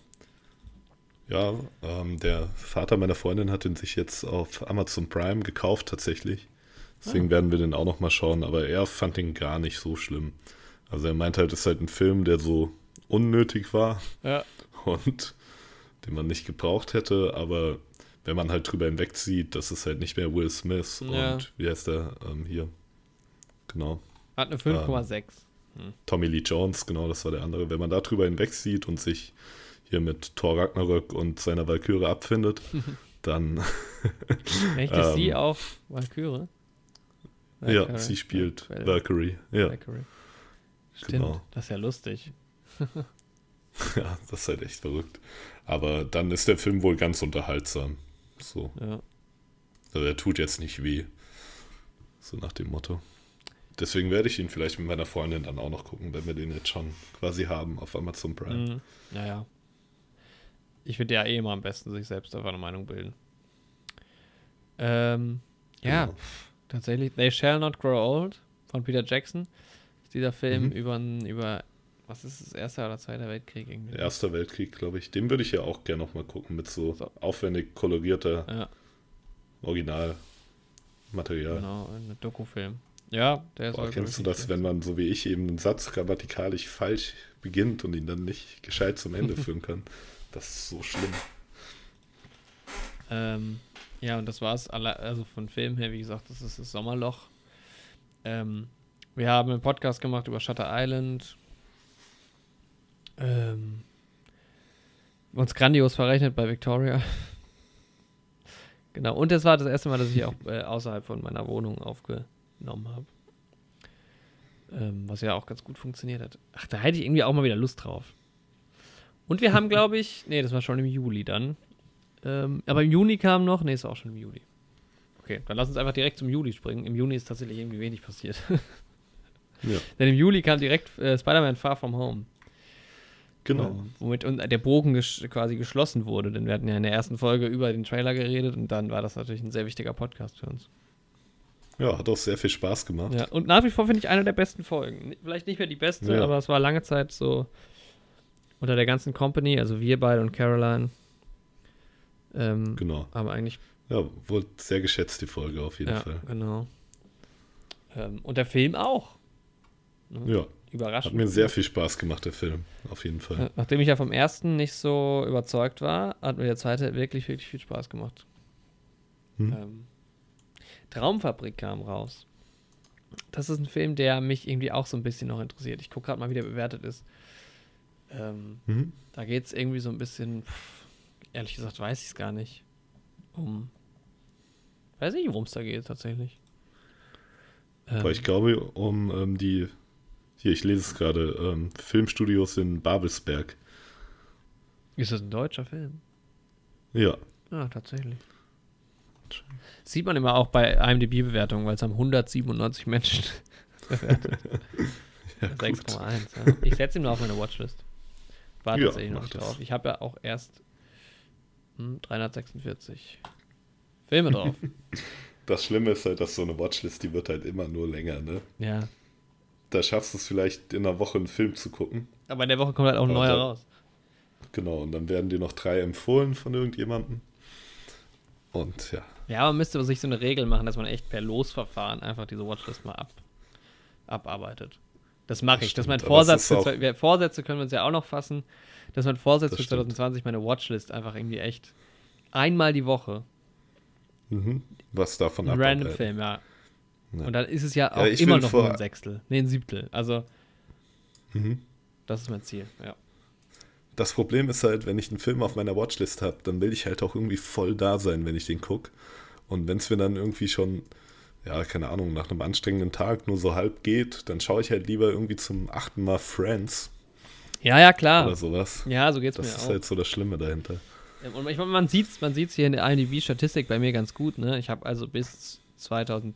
Ja, ähm, der Vater meiner Freundin hat den sich jetzt auf Amazon Prime gekauft tatsächlich. Deswegen werden wir den auch noch mal schauen, aber er fand den gar nicht so schlimm. Also er meint halt, es ist halt ein Film, der so unnötig war Ja. (laughs) und den man nicht gebraucht hätte, aber wenn man halt drüber hinwegzieht, das ist halt nicht mehr Will Smith Ja. und wie heißt der ähm, hier? Genau. Hat eine 5,6. Tommy Lee Jones, genau, das war der andere. Wenn man da drüber hinwegsieht und sich hier mit Thor Ragnarök und seiner Valkyrie abfindet, (laughs) dann Echt, ist (laughs) sie Ähm, auch Valkyrie? ja, Valkyrie. sie spielt Val- Valkyrie. Ja, Valkyrie. Stimmt, Genau. das ist ja lustig. (laughs) ja, das ist halt echt verrückt. Aber dann ist der Film wohl ganz unterhaltsam. So. Ja. Also er tut jetzt nicht weh. So nach dem Motto. Deswegen werde ich ihn vielleicht mit meiner Freundin dann auch noch gucken, wenn wir den jetzt schon quasi haben auf Amazon Prime. Mhm. Naja. Ich finde ja eh immer am besten sich selbst einfach eine Meinung bilden. Ähm, ja, Genau. tatsächlich. They Shall Not Grow Old von Peter Jackson. Ist dieser Film Mhm. über, über, was ist es, Erster oder Zweiter Weltkrieg irgendwie? Erster Weltkrieg, glaube ich. Den würde ich ja auch gerne noch mal gucken mit so, So. aufwendig kolorierter Ja, Originalmaterial. genau, ein Dokufilm. Ja, der ist Boah, auch kennst du das, wenn man so wie ich eben einen Satz grammatikalisch falsch beginnt und ihn dann nicht gescheit zum Ende (laughs) führen kann? Das ist so schlimm. Ähm, ja, und das war's. Also von Film her, wie gesagt, das ist das Sommerloch. Ähm, wir haben einen Podcast gemacht über Shutter Island. Ähm, uns grandios verrechnet bei Victoria. (laughs) genau. Und das war das erste Mal, dass ich auch äh, außerhalb von meiner Wohnung aufgenommen habe. Ähm, was ja auch ganz gut funktioniert hat. Ach, da hätte ich irgendwie auch mal wieder Lust drauf. Und wir haben, (laughs) glaube ich, nee, das war schon im Juli dann. Ähm, aber im Juni kam noch, nee, ist auch schon im Juli. Okay, dann lass uns einfach direkt zum Juli springen. Im Juni ist tatsächlich irgendwie wenig passiert. (laughs) Ja, Denn im Juli kam direkt äh, Spider-Man Far From Home. genau. Ähm, womit und der Bogen gesch quasi geschlossen wurde. Denn wir hatten ja in der ersten Folge über den Trailer geredet und dann war das natürlich ein sehr wichtiger Podcast für uns. Ja, hat auch sehr viel Spaß gemacht. Ja, und nach wie vor finde ich eine der besten Folgen. Vielleicht nicht mehr die beste, Ja. aber es war lange Zeit so unter der ganzen Company, also wir beide und Caroline. Ähm, Genau. Aber eigentlich Ja, wurde sehr geschätzt, die Folge auf jeden ja, Fall. genau. Ähm, und der Film auch. Ja, Überraschend. hat mir sehr viel Spaß gemacht, der Film. Auf jeden Fall. Nachdem ich ja vom ersten nicht so überzeugt war, hat mir der zweite wirklich, wirklich viel Spaß gemacht. Hm. Ähm, Traumfabrik kam raus. Das ist ein Film, der mich irgendwie auch so ein bisschen noch interessiert. Ich gucke gerade mal, wie der bewertet ist. Ähm, Mhm. da geht es irgendwie so ein bisschen, pff, ehrlich gesagt, weiß ich es gar nicht. Um. Weiß ich, worum es da geht, tatsächlich. Aber ich glaube, um ähm, die, hier, ich lese es gerade, ähm, Filmstudios in Babelsberg. ist das ein deutscher Film? Ja, Ja, tatsächlich. Sieht man immer auch bei IMDb-Bewertungen, weil es haben 197 Menschen (laughs) bewertet. (laughs) ja gut. 6,1. Ja. Ich setze ihn nur auf meine Watchlist. War Ja, tatsächlich noch nicht das. drauf. Ich habe ja auch erst hm, 346 Filme drauf. (laughs) Das Schlimme ist halt, dass so eine Watchlist, die wird halt immer nur länger, ne? ja. Da schaffst du es vielleicht in einer Woche einen Film zu gucken. Aber in der Woche kommt halt auch ein neuer raus. Genau, und dann werden dir noch drei empfohlen von irgendjemandem. Und ja, Ja, man müsste sich so eine Regel machen, dass man echt per Losverfahren einfach diese Watchlist mal ab, abarbeitet. Das mache ich. Das ist mein Vorsatz. ist Für, Vorsätze können wir uns ja auch noch fassen. Das ist mein Vorsatz Das für stimmt. 2020, meine Watchlist einfach irgendwie echt einmal die Woche. Mhm. Was davon Ein random. Film, ja. Ja. Und dann ist es ja auch Ja, immer noch nur ein Sechstel. Nee, ein Siebtel. Also, Mhm. das ist mein Ziel, ja. Das Problem ist halt, wenn ich einen Film auf meiner Watchlist habe, dann will ich halt auch irgendwie voll da sein, wenn ich den gucke. Und wenn es mir dann irgendwie schon, ja, keine Ahnung, nach einem anstrengenden Tag nur so halb geht, dann schaue ich halt lieber irgendwie zum achten Mal Friends Ja, ja, klar. oder sowas. Ja, so geht's Das mir ist auch. halt so das Schlimme dahinter. Und ich, meine, man sieht es man sieht's hier in der IMDb-Statistik bei mir ganz gut. Ne? Ich habe also bis 2000,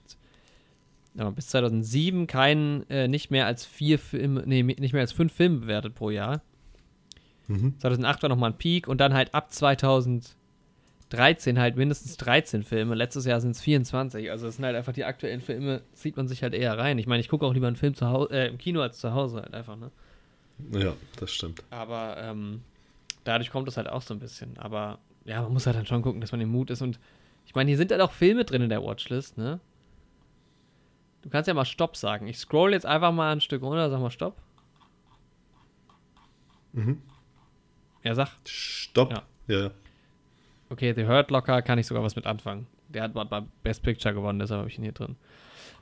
ja, bis 2007 keinen, äh, nicht mehr als vier Filme, nee, nicht mehr als fünf Filme bewertet pro Jahr. Mhm. 2008 war nochmal ein Peak und dann halt ab 2013 halt mindestens 13 Filme. Letztes Jahr sind es 24. Also das sind halt einfach die aktuellen Filme, zieht man sich halt eher rein. Ich meine, ich gucke auch lieber einen Film zu Hause, äh, im Kino als zu Hause halt einfach, ne? Ja, das stimmt. Aber ähm, dadurch kommt es halt auch so ein bisschen. Aber ja, man muss halt dann schon gucken, dass man im Mut ist. Und ich meine, hier sind halt auch Filme drin in der Watchlist, ne? Du kannst ja mal Stopp sagen. Ich scroll jetzt einfach mal ein Stück runter, sag mal Stopp. Mhm. Ja, sag. Stopp. Ja. Ja. Okay, The Hurt Locker kann ich sogar was mit anfangen. Der hat mal Best Picture gewonnen, deshalb habe ich ihn hier drin.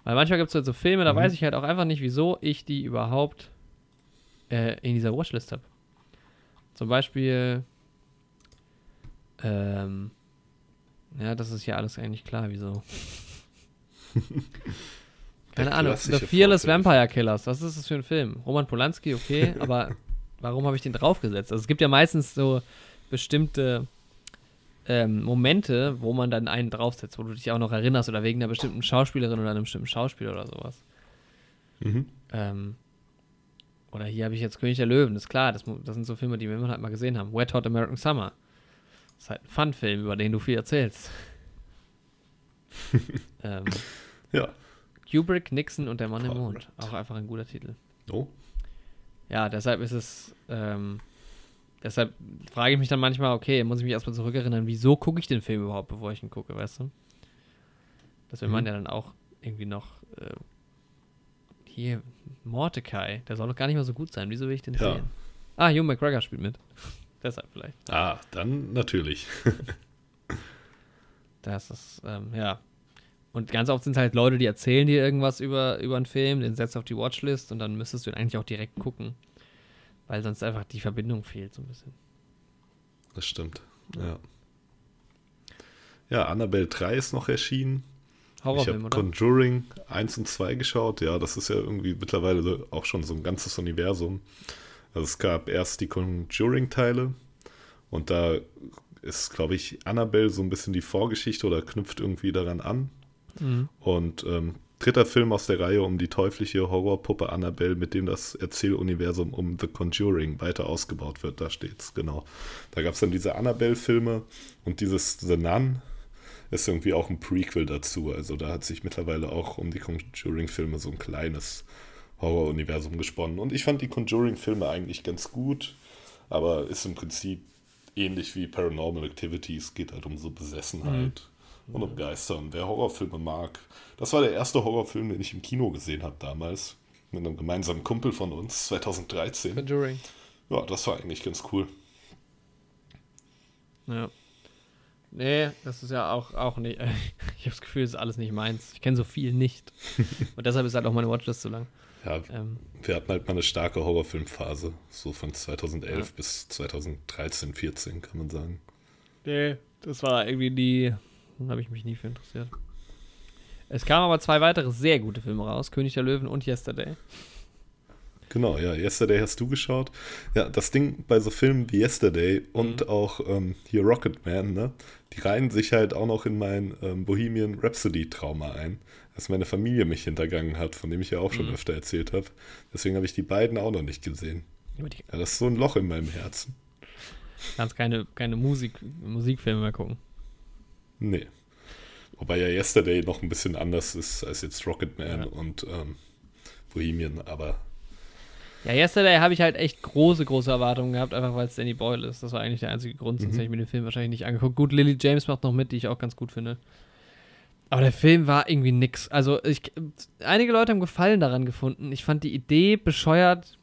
Weil manchmal gibt es halt so Filme, da Mhm. weiß ich halt auch einfach nicht, wieso ich die überhaupt äh, in dieser Watchlist habe. Zum Beispiel, ähm, ja, das ist ja alles eigentlich klar, wieso. (laughs) Keine Ahnung, The Fearless. Vampire Killers, was ist das für ein Film? Roman Polanski, okay, (laughs) aber warum habe ich den draufgesetzt? Also es gibt ja meistens so bestimmte ähm, Momente, wo man dann einen draufsetzt, wo du dich auch noch erinnerst oder wegen einer bestimmten Schauspielerin oder einem bestimmten Schauspieler oder sowas. Mhm. Ähm, oder hier habe ich jetzt König der Löwen, ist klar, das, das sind so Filme, die wir immer halt mal gesehen haben. Wet Hot American Summer. Das ist halt ein Fun-Film, über den du viel erzählst. (laughs) ähm, Ja. Kubrick, Nixon und der Mann im Alright. Mond. Auch einfach ein guter Titel. Oh. Ja, deshalb ist es, ähm, deshalb frage ich mich dann manchmal, okay, muss ich mich erstmal zurückerinnern, wieso gucke ich den Film überhaupt, bevor ich ihn gucke, weißt du? Das will man Mhm. ja dann auch irgendwie noch, äh, hier, Mordecai, der soll doch gar nicht mal so gut sein, wieso will ich den Ja. sehen? Ah, Hugh McGregor spielt mit. (laughs) deshalb vielleicht. Ah, dann natürlich. (laughs) Das ist, ähm, ja. Und ganz oft sind es halt Leute, die erzählen dir irgendwas über, über einen Film, den setzt auf die Watchlist und dann müsstest du ihn eigentlich auch direkt gucken. Weil sonst einfach die Verbindung fehlt so ein bisschen. Das stimmt. Ja. Ja, Annabelle 3 ist noch erschienen. Ich Horrorfilm, habe oder? Conjuring 1 und 2 geschaut. Ja, das ist ja irgendwie mittlerweile auch schon so ein ganzes Universum. Also es gab erst die Conjuring-Teile und da ist, glaube ich, Annabelle so ein bisschen die Vorgeschichte oder knüpft irgendwie daran an. Mhm. Und ähm, dritter Film aus der Reihe um die teuflische Horrorpuppe Annabelle, mit dem das Erzähluniversum um The Conjuring weiter ausgebaut wird. Da steht's, genau. Da gab es dann diese Annabelle-Filme und dieses The Nun ist irgendwie auch ein Prequel dazu. Also da hat sich mittlerweile auch um die Conjuring-Filme so ein kleines Horror-Universum gesponnen. Und ich fand die Conjuring-Filme eigentlich ganz gut, aber ist im Prinzip ähnlich wie Paranormal Activity. Es geht halt um so Besessenheit und um Geister. Und wer Horrorfilme mag, das war der erste Horrorfilm, den ich im Kino gesehen habe damals. Mit einem gemeinsamen Kumpel von uns, 2013. Conjuring. Ja, das war eigentlich ganz cool. Ja. Nee, das ist ja auch, auch nicht. (laughs) Ich habe das Gefühl, das ist alles nicht meins. Ich kenne so viel nicht. (laughs) Und deshalb ist halt auch meine Watchlist so lang. Ja, Ähm, wir hatten halt mal eine starke Horrorfilmphase. So von 2011 Ja. bis 2013, 14, kann man sagen. nee, das war irgendwie die. Habe ich mich nie für interessiert. Es kamen aber zwei weitere sehr gute Filme raus: König der Löwen und Yesterday. Genau, ja, Yesterday hast du geschaut. Ja, das Ding bei so Filmen wie Yesterday und Mhm. auch ähm, hier Rocketman, ne, die reihen sich halt auch noch in mein ähm, Bohemian Rhapsody-Trauma ein, dass meine Familie mich hintergangen hat, von dem ich ja auch schon Mhm. öfter erzählt habe. Deswegen habe ich die beiden auch noch nicht gesehen. Ja, das ist so ein Loch in meinem Herzen. kannst keine, keine Musik, Musikfilme mehr gucken. Nee. Wobei ja Yesterday noch ein bisschen anders ist als jetzt Rocketman Ja. und ähm, Bohemian, aber Ja, Yesterday habe ich halt echt große, große Erwartungen gehabt, einfach weil es Danny Boyle ist. Das war eigentlich der einzige Grund, sonst Mhm. hätte ich mir den Film wahrscheinlich nicht angeguckt. Gut, Lily James macht noch mit, die ich auch ganz gut finde. Aber der Film war irgendwie nix. Also, ich, einige Leute haben Gefallen daran gefunden. Ich fand die Idee bescheuert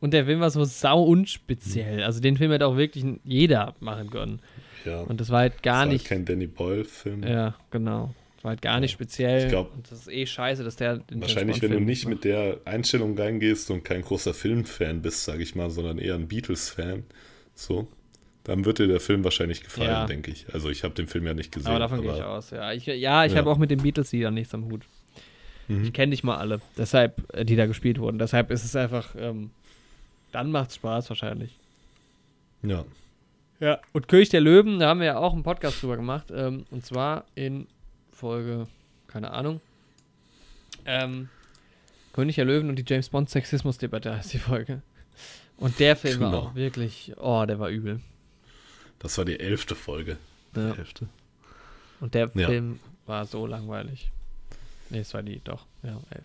und der Film war so sau unspeziell. Also, den Film hätte auch wirklich jeder machen können. Ja. Und das war halt gar das war nicht. Halt kein Danny Boyle-Film. Ja, genau. Das war halt gar nicht speziell. Ich glaub, und das ist eh scheiße, dass der. den Wahrscheinlich, wenn du nicht macht. mit der Einstellung reingehst und kein großer Filmfan bist, sage ich mal, sondern eher ein Beatles-Fan, so, dann wird dir der Film wahrscheinlich gefallen, Ja. denke ich. Also ich habe den Film ja nicht gesehen. Aber davon gehe ich aus, ja. Ich, ja, ich Ja. habe auch mit den Beatles-Liedern nichts am Hut. Mhm. Ich kenne nicht mal alle, deshalb, äh, die da gespielt wurden. Deshalb ist es einfach, ähm, dann macht's Spaß wahrscheinlich. Ja. Ja. Und König der Löwen, da haben wir ja auch einen Podcast drüber gemacht. Ähm, und zwar in Folge, keine Ahnung. Ähm, König der Löwen und die James Bond Sexismus-Debatte heißt die Folge. Und der Film war Genau. auch wirklich, oh, der war übel. Das war die elfte Folge. Ja. Die elfte. Und der Ja. Film war so langweilig. Nee, es war die, doch. Ja, elf.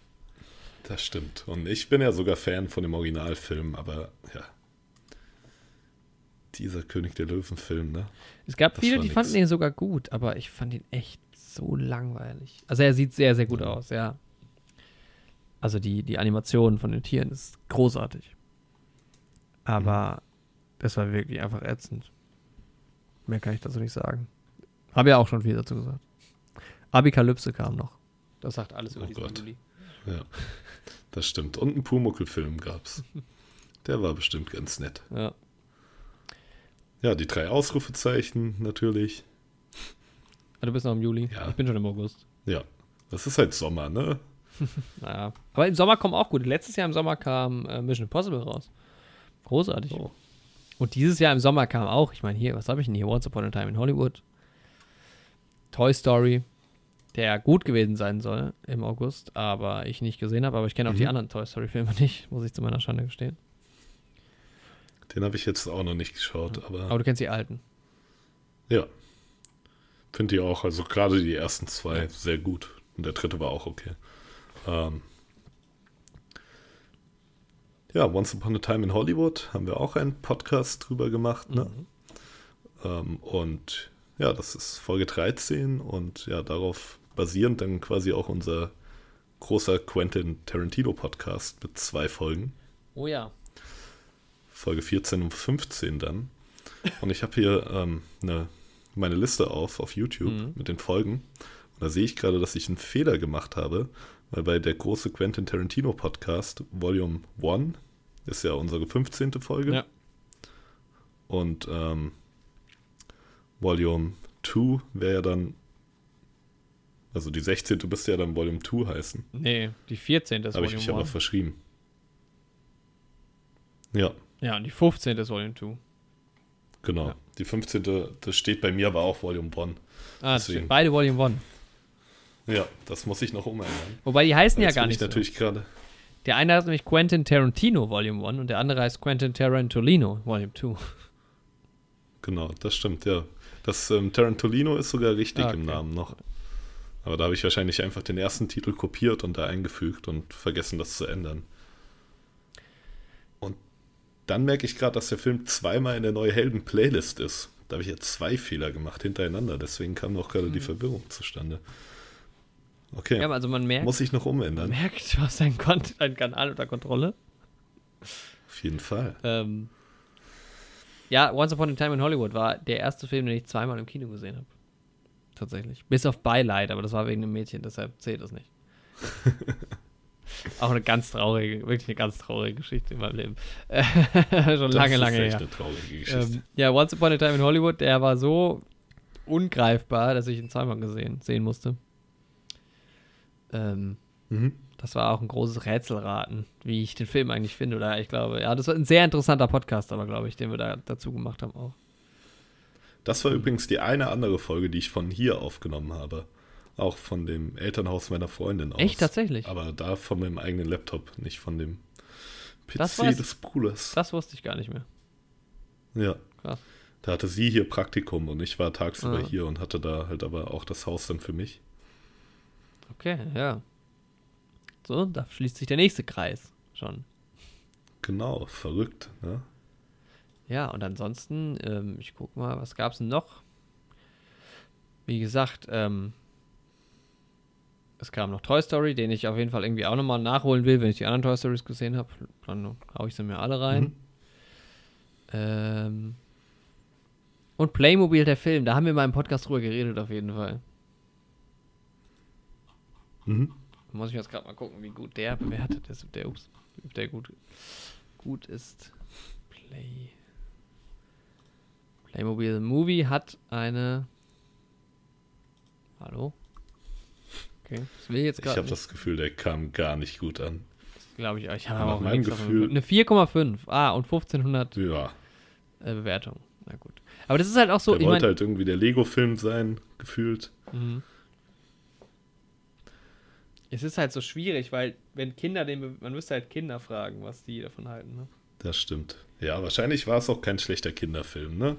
Das stimmt. Und ich bin ja sogar Fan von dem Originalfilm, aber ja. Dieser König der Löwen-Film, ne? Es gab Das viele, die nix. fanden ihn sogar gut, aber ich fand ihn echt so langweilig. Also er sieht sehr, sehr gut Ja. aus, ja. Also die, die Animation von den Tieren ist großartig. Aber Mhm. das war wirklich einfach ätzend. Mehr kann ich dazu nicht sagen. Habe ja auch schon viel dazu gesagt. Abikalypse kam noch. Das sagt alles über Oh diesen Gott. Ja. Das stimmt. Und einen Pumuckl-Film gab's. Der war bestimmt ganz nett. Ja. Ja, die drei Ausrufezeichen natürlich. Ah, Du bist noch im Juli. Ja. Ich bin schon im August. Ja. Das ist halt Sommer, ne? (laughs) Naja. Aber im Sommer kommen auch gute. Letztes Jahr im Sommer kam äh, Mission Impossible raus. Großartig. Oh. Und dieses Jahr im Sommer kam auch, ich meine, hier, was habe ich denn hier? Once Upon a Time in Hollywood. Toy Story, der gut gewesen sein soll im August, aber ich nicht gesehen habe. Aber ich kenne auch Mhm. die anderen Toy Story-Filme nicht, muss ich zu meiner Schande gestehen. Den habe ich jetzt auch noch nicht geschaut, Aber aber du kennst die alten. ja. Finde ich auch. Also gerade die ersten zwei sehr gut. Und der dritte war auch okay. Ähm, ja, Once Upon a Time in Hollywood haben wir auch einen Podcast drüber gemacht, ne? Mhm. Ähm, und ja, das ist Folge 13 und ja, darauf basierend dann quasi auch unser großer Quentin Tarantino Podcast mit zwei Folgen. Oh ja. Folge 14 und 15 dann. Und ich habe hier ähm, eine, meine Liste auf, auf YouTube Mhm. mit den Folgen. Und da sehe ich gerade, dass ich einen Fehler gemacht habe, weil bei der große Quentin Tarantino Podcast, Volume 1, ist ja unsere 15. Folge. Ja. Und ähm, Volume 2 wäre ja dann, also die 16. müsste ja dann Volume 2 heißen. Nee, die 14. ist Habe ich mich aber 1. verschrieben. Ja, Ja, und die 15. ist Volume 2. genau. Ja. Die 15. das steht bei mir aber auch Volume 1. Ah, das Deswegen. beide Volume 1. Ja, das muss ich noch umändern. Wobei die heißen ja Jetzt gar bin nicht ich so. natürlich gerade. Der eine heißt nämlich Quentin Tarantino Volume 1 und der andere heißt Quentin Tarantolino Volume 2. Genau, das stimmt, ja. Das ähm, Tarantolino ist sogar richtig Ah, im okay. Namen noch. Aber da habe ich wahrscheinlich einfach den ersten Titel kopiert und da eingefügt und vergessen, das zu ändern. Dann merke ich gerade, dass der Film zweimal in der neue Helden-Playlist ist. Da habe ich jetzt zwei Fehler gemacht hintereinander, deswegen kam auch gerade die Verwirrung zustande. Okay, Hm. Ja, also man merkt, muss ich noch man umändern. merkt, du hast deinen Kanal unter Kontrolle. Auf jeden Fall. Ähm, ja, Once Upon a Time in Hollywood war der erste Film, den ich zweimal im Kino gesehen habe. Tatsächlich. Bis auf Beileid, aber das war wegen einem Mädchen, deshalb zählt das nicht. (laughs) Auch eine ganz traurige, wirklich eine ganz traurige Geschichte in meinem Leben. (laughs) Schon lange, das lange ist echt her. eine traurige Geschichte. Ähm, ja, Once Upon a Time in Hollywood, der war so ungreifbar, dass ich ihn zweimal gesehen, sehen musste. Ähm, mhm. das war auch ein großes Rätselraten, wie ich den Film eigentlich finde. Oder ich glaube, ja, das war ein sehr interessanter Podcast, aber glaube ich, den wir da dazu gemacht haben auch. Das war übrigens die eine andere Folge, die ich von hier aufgenommen habe. Auch von dem Elternhaus meiner Freundin aus. Echt, tatsächlich? Aber da von meinem eigenen Laptop, nicht von dem PC Das weiß- des Bruders. Das wusste ich gar nicht mehr. Ja. Krass. Da hatte sie hier Praktikum und ich war tagsüber Ah. hier und hatte da halt aber auch das Haus dann für mich. Okay, ja. So, da schließt sich der nächste Kreis schon. Genau, verrückt, ne? Ja, und ansonsten, ähm, ich guck mal, was gab's denn noch? Wie gesagt, ähm, es kam noch Toy Story, den ich auf jeden Fall irgendwie auch nochmal nachholen will, wenn ich die anderen Toy Stories gesehen habe. Dann haue ich sie mir alle rein. Mhm. Ähm, und Playmobil, der Film, da haben wir mal im Podcast drüber geredet, auf jeden Fall. Mhm. Da muss ich jetzt gerade mal gucken, wie gut der bewertet ist. Ob der, ups, ob der gut, gut ist. Play. Playmobil Movie hat eine. Hallo? Okay, das will jetzt Ich habe das Gefühl, der kam gar nicht gut an. Glaube ich, ich Nach habe auch davon Gefühl-. Eine 4,5. Ah, und 1500 Ja, äh, Bewertungen. Na gut. Aber das ist halt auch so, der ich wollte meine. halt irgendwie der Lego-Film sein, gefühlt. Mhm. Es ist halt so schwierig, weil wenn Kinder den, man müsste halt Kinder fragen, was die davon halten. Ne? Das stimmt. Ja, wahrscheinlich war es auch kein schlechter Kinderfilm, ne?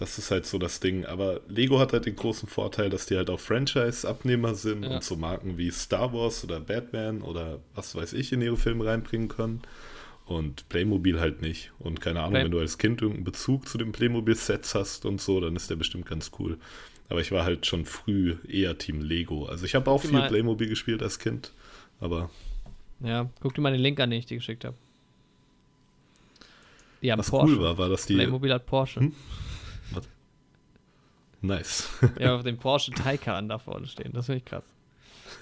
Das ist halt so das Ding. Aber Lego hat halt den großen Vorteil, dass die halt auch Franchise-Abnehmer sind Ja. und so Marken wie Star Wars oder Batman oder was weiß ich in ihre Filme reinbringen können. Und Playmobil halt nicht. Und keine Ahnung, Play- wenn du als Kind irgendeinen Bezug zu den Playmobil-Sets hast und so, dann ist der bestimmt ganz cool. Aber ich war halt schon früh eher Team Lego. Also ich habe auch viel. Playmobil gespielt als Kind. Aber Ja, guck dir mal den Link an, den ich dir geschickt habe. Die haben was Porsche. cool war, war, dass die. Playmobil hat Porsche. Hm? Nice. Ja, (laughs) auf dem Porsche Taycan da vorne stehen. Das finde ich krass.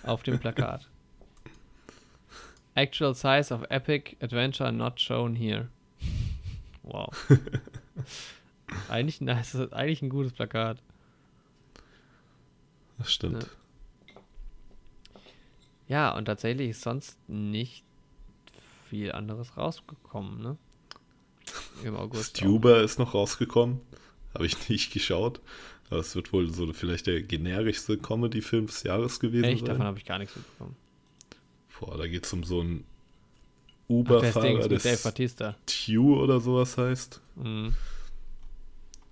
Auf dem Plakat. Actual size of epic adventure not shown here. Wow. (laughs) eigentlich nice, eigentlich ein gutes Plakat. Das stimmt. Ja, und tatsächlich ist sonst nicht viel anderes rausgekommen, ne? Im August. auch. Stuber ist noch rausgekommen. Habe ich nicht geschaut. Es wird wohl so vielleicht der generischste Comedy-Film des Jahres gewesen Echt, davon sein. habe ich gar nichts mitbekommen. Boah, da geht es um so einen das Uber-Fahrer, das Batista. Tue oder sowas heißt. Mhm.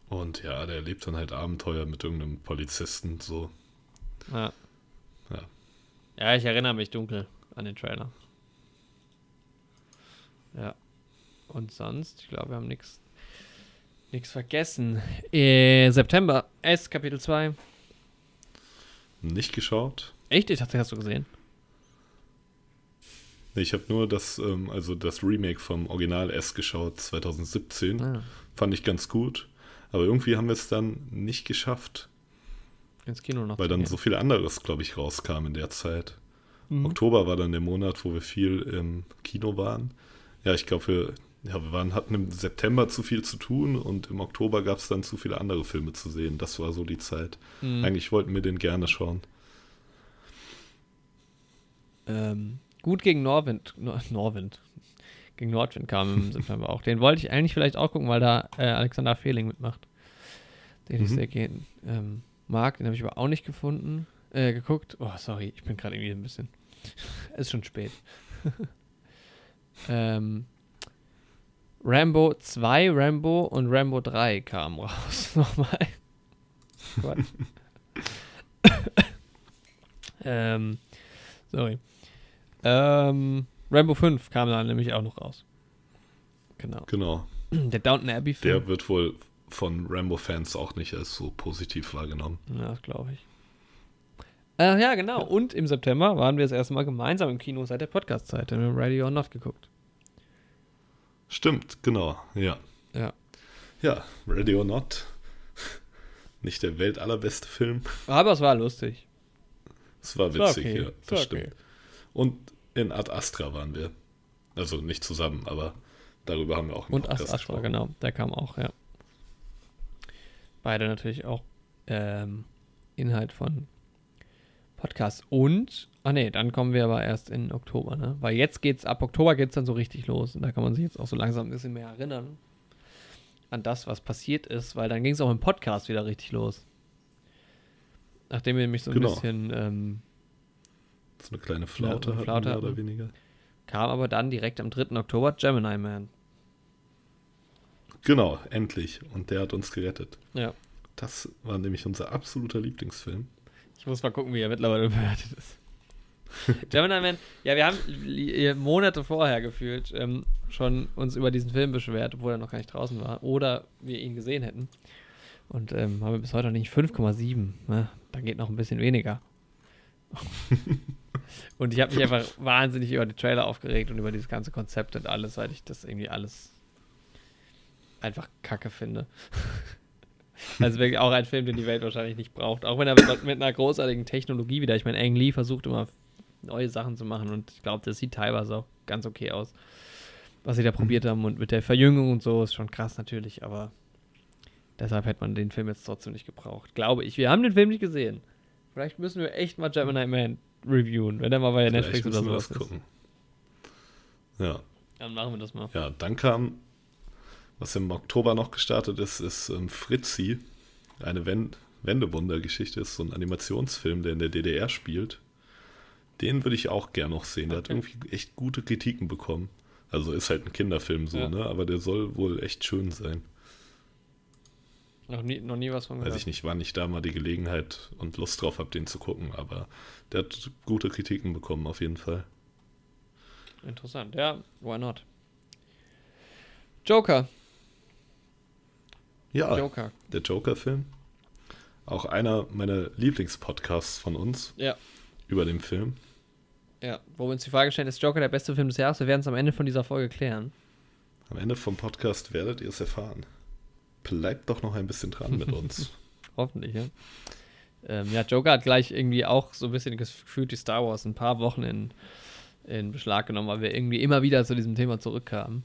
Und ja, der lebt dann halt Abenteuer mit irgendeinem Polizisten. So. Ja. Ja. Ja, ich erinnere mich dunkel an den Trailer. Ja. Und sonst, ich glaube, wir haben nichts nichts vergessen. Äh, September, S, Kapitel 2. Nicht geschaut. Echt? Ich dachte, hast du gesehen. Nee, ich habe nur das, ähm, also das Remake vom Original S geschaut, 2017. Ah, Fand ich ganz gut. Aber irgendwie haben wir es dann nicht geschafft. ins Kino noch. Weil dann gehen. so viel anderes, glaube ich, rauskam in der Zeit. Mhm. Oktober war dann der Monat, wo wir viel im Kino waren. Ja, ich glaube, wir, ja, wir waren, hatten im September zu viel zu tun und im Oktober gab es dann zu viele andere Filme zu sehen. Das war so die Zeit. Mhm. Eigentlich wollten wir den gerne schauen. Ähm, gut gegen Norwind. Nor (laughs) Norwind. Gegen Nordwind kam im (laughs) September auch. Den wollte ich eigentlich vielleicht auch gucken, weil da äh, Alexander Fehling mitmacht. Den ich Mhm. sehr gern ähm, mag. Den habe ich aber auch nicht gefunden. Äh, geguckt. Oh, sorry, ich bin gerade irgendwie ein bisschen. (laughs) ist schon spät. ähm, Rambo 2, Rambo und Rambo 3 kamen raus. (laughs) Nochmal. (laughs) Ähm, sorry. Ähm, Rambo 5 kam dann nämlich auch noch raus. Genau. Genau. Der Downton Abbey Film. Der wird wohl von Rambo-Fans auch nicht als so positiv wahrgenommen. Ja, das glaube ich. Äh, ja, genau. Und im September waren wir das erste Mal gemeinsam im Kino seit der Podcast-Zeit. Dann haben wir Radio or Not geguckt. Stimmt, genau. Ja. Ja. Ja, Ready or Not. (laughs) Nicht der Welt allerbeste Film. Aber es war lustig. Es war Es war witzig, okay. ja. Das okay. stimmt. Und in Ad Astra waren wir. Also nicht zusammen, aber darüber haben wir auch im Und As Podcast Astra, gesprochen. genau. Der kam auch, ja. Beide natürlich auch ähm, Inhalt von Podcasts. Und, ah nee, dann kommen wir aber erst in Oktober, ne? Weil jetzt geht's, ab Oktober geht's dann so richtig los. Und da kann man sich jetzt auch so langsam ein bisschen mehr erinnern an das, was passiert ist, weil dann ging es auch im Podcast wieder richtig los. Nachdem wir nämlich so ein Genau. bisschen ähm, So eine kleine Flaute, Ja, hatten, Flaute mehr oder hatten. weniger. kam aber dann direkt am 3. Oktober Gemini Man. Genau, endlich. Und der hat uns gerettet. Ja. Das war nämlich unser absoluter Lieblingsfilm. Ich muss mal gucken, wie er mittlerweile (laughs) bewertet ist. Gemini Man, ja, wir haben Monate vorher gefühlt ähm, schon uns über diesen Film beschwert, obwohl er noch gar nicht draußen war. Oder wir ihn gesehen hätten. Und ähm, haben wir bis heute noch nicht 5,7. Ne? Da geht noch ein bisschen weniger. (laughs) und ich habe mich einfach wahnsinnig über die Trailer aufgeregt und über dieses ganze Konzept und alles, weil ich das irgendwie alles einfach kacke finde. (laughs) also wirklich auch ein Film, den die Welt wahrscheinlich nicht braucht. Auch wenn er mit, mit einer großartigen Technologie wieder, ich meine, Ang Lee versucht immer neue Sachen zu machen und ich glaube, das sieht teilweise auch ganz okay aus, was sie da probiert haben und mit der Verjüngung und so ist schon krass natürlich, aber deshalb hätte man den Film jetzt trotzdem nicht gebraucht. Glaube ich. Wir haben den Film nicht gesehen. Vielleicht müssen wir echt mal Gemini Man reviewen, wenn er mal bei Vielleicht Netflix oder müssen wir sowas das ist. gucken. Ja, Dann machen wir das mal. ja, dann kam, was im Oktober noch gestartet ist, ist ähm, Fritzi, eine Wend Wendewunder-Geschichte, ist so ein Animationsfilm, der in der DDR spielt. Den würde ich auch gern noch sehen. Der hat Okay. irgendwie echt gute Kritiken bekommen. Also ist halt ein Kinderfilm so, Ja. ne? Aber der soll wohl echt schön sein. Noch nie, noch nie was von gehört. Weiß ich nicht, wann ich da mal die Gelegenheit und Lust drauf habe, den zu gucken, aber der hat gute Kritiken bekommen, auf jeden Fall. Interessant. Ja, why not? Joker. Ja, Joker. der Joker-Film. Auch einer meiner Lieblingspodcasts von uns Ja. über den Film. Ja, wo wir uns die Frage stellen, ist Joker der beste Film des Jahres? Wir werden es am Ende von dieser Folge klären. Am Ende vom Podcast werdet ihr es erfahren. Bleibt doch noch ein bisschen dran mit uns. (laughs) Hoffentlich, ja. Ähm, ja, Joker hat gleich irgendwie auch so ein bisschen gefühlt die Star Wars ein paar Wochen in, in Beschlag genommen, weil wir irgendwie immer wieder zu diesem Thema zurückkamen.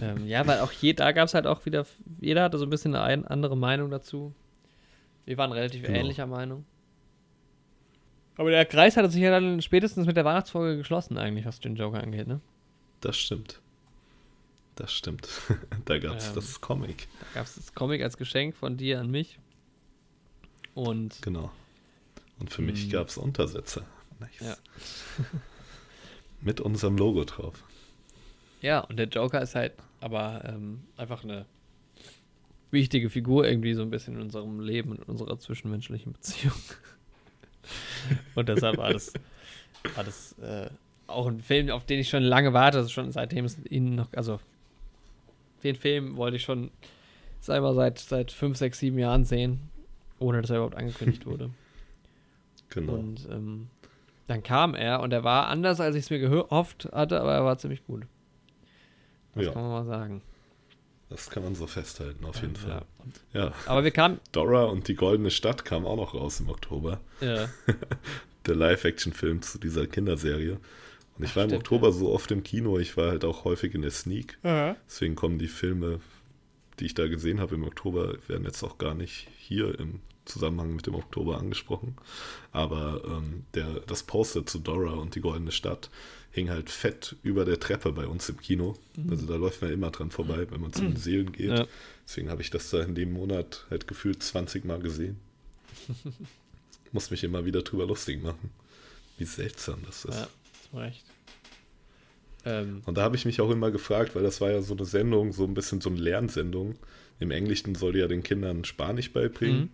Ähm, ja, weil auch je, da gab es halt auch wieder, jeder hatte so ein bisschen eine ein- andere Meinung dazu. Wir waren relativ Genau. ähnlicher Meinung. Aber der Kreis hat sich ja dann spätestens mit der Weihnachtsfolge geschlossen, eigentlich, was den Joker angeht, ne? Das stimmt. Das stimmt. (laughs) da gab es Ähm. das Comic. Da gab es das Comic als Geschenk von dir an mich. Und Genau. Und für mich Hm. gab es Untersätze. Nice. Ja. (laughs) mit unserem Logo drauf. Ja, und der Joker ist halt aber ähm, einfach eine wichtige Figur irgendwie so ein bisschen in unserem Leben und in unserer zwischenmenschlichen Beziehung. (laughs) und deshalb war das, war das äh, auch ein Film, auf den ich schon lange warte, also schon seitdem es ihn noch, also den Film wollte ich schon, mal, seit, seit fünf, sechs, sieben Jahren sehen, ohne dass er überhaupt angekündigt wurde. (laughs) Genau. Und ähm, dann kam er und er war anders, als ich es mir gehofft hatte, aber er war ziemlich gut. Das Ja. kann man mal sagen. Das kann man so festhalten, auf jeden Ja. Fall. Ja. Aber wir kamen. Dora und die Goldene Stadt kam auch noch raus im Oktober. Ja, (laughs) Der Live-Action-Film zu dieser Kinderserie. Und ich war im stimmt, Oktober so oft im Kino, ich war halt auch häufig in der Sneak. Deswegen kommen die Filme, die ich da gesehen habe im Oktober, werden jetzt auch gar nicht hier im Zusammenhang mit dem Oktober angesprochen. Aber ähm, der, das Poster zu Dora und die Goldene Stadt hing halt fett über der Treppe bei uns im Kino. Also da läuft man immer dran vorbei, wenn man zu den Seelen geht. Ja. Deswegen habe ich das da in dem Monat halt gefühlt 20 Mal gesehen. (laughs) Muss mich immer wieder drüber lustig machen. Wie seltsam das ist. ja, hast recht. Ähm, Und da habe ich mich auch immer gefragt, weil das war ja so eine Sendung, so ein bisschen so eine Lernsendung. Im Englischen soll die ja den Kindern Spanisch beibringen Mhm.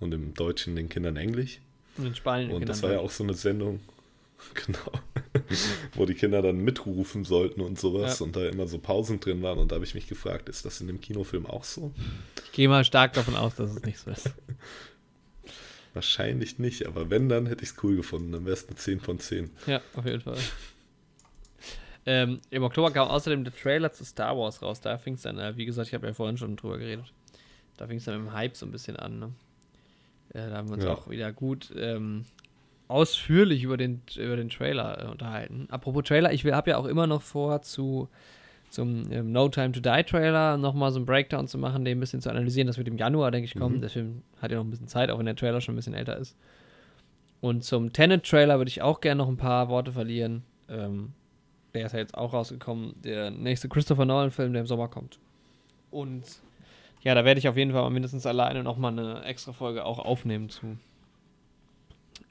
und im Deutschen den Kindern Englisch. in Spanien. Und das war ja auch so eine Sendung, (laughs) genau, wo die Kinder dann mitrufen sollten und sowas Ja. und da immer so Pausen drin waren. Und da habe ich mich gefragt, ist das in dem Kinofilm auch so? Ich gehe mal stark davon aus, dass es nicht so ist. (laughs) Wahrscheinlich nicht, aber wenn, dann hätte ich es cool gefunden. Dann wäre es eine 10 von 10. Ja, auf jeden Fall. Ähm, Im Oktober kam außerdem der Trailer zu Star Wars raus. Da fing es dann, äh, wie gesagt, ich habe ja vorhin schon drüber geredet. Da fing es dann mit dem Hype so ein bisschen an. Ne? Äh, da haben wir uns Ja. auch wieder gut ähm, ausführlich über den, über den Trailer äh, unterhalten. Apropos Trailer, ich habe ja auch immer noch vor, zu zum ähm, No Time to Die Trailer nochmal so einen Breakdown zu machen, den ein bisschen zu analysieren. Das wird im Januar, denke ich, kommen. Mhm. Der Film hat ja noch ein bisschen Zeit, auch wenn der Trailer schon ein bisschen älter ist. Und zum Tenet-Trailer würde ich auch gerne noch ein paar Worte verlieren. Ähm, der ist ja jetzt auch rausgekommen. Der nächste Christopher Nolan-Film, der im Sommer kommt. Und ja, da werde ich auf jeden Fall mindestens alleine nochmal eine extra Folge auch aufnehmen zu.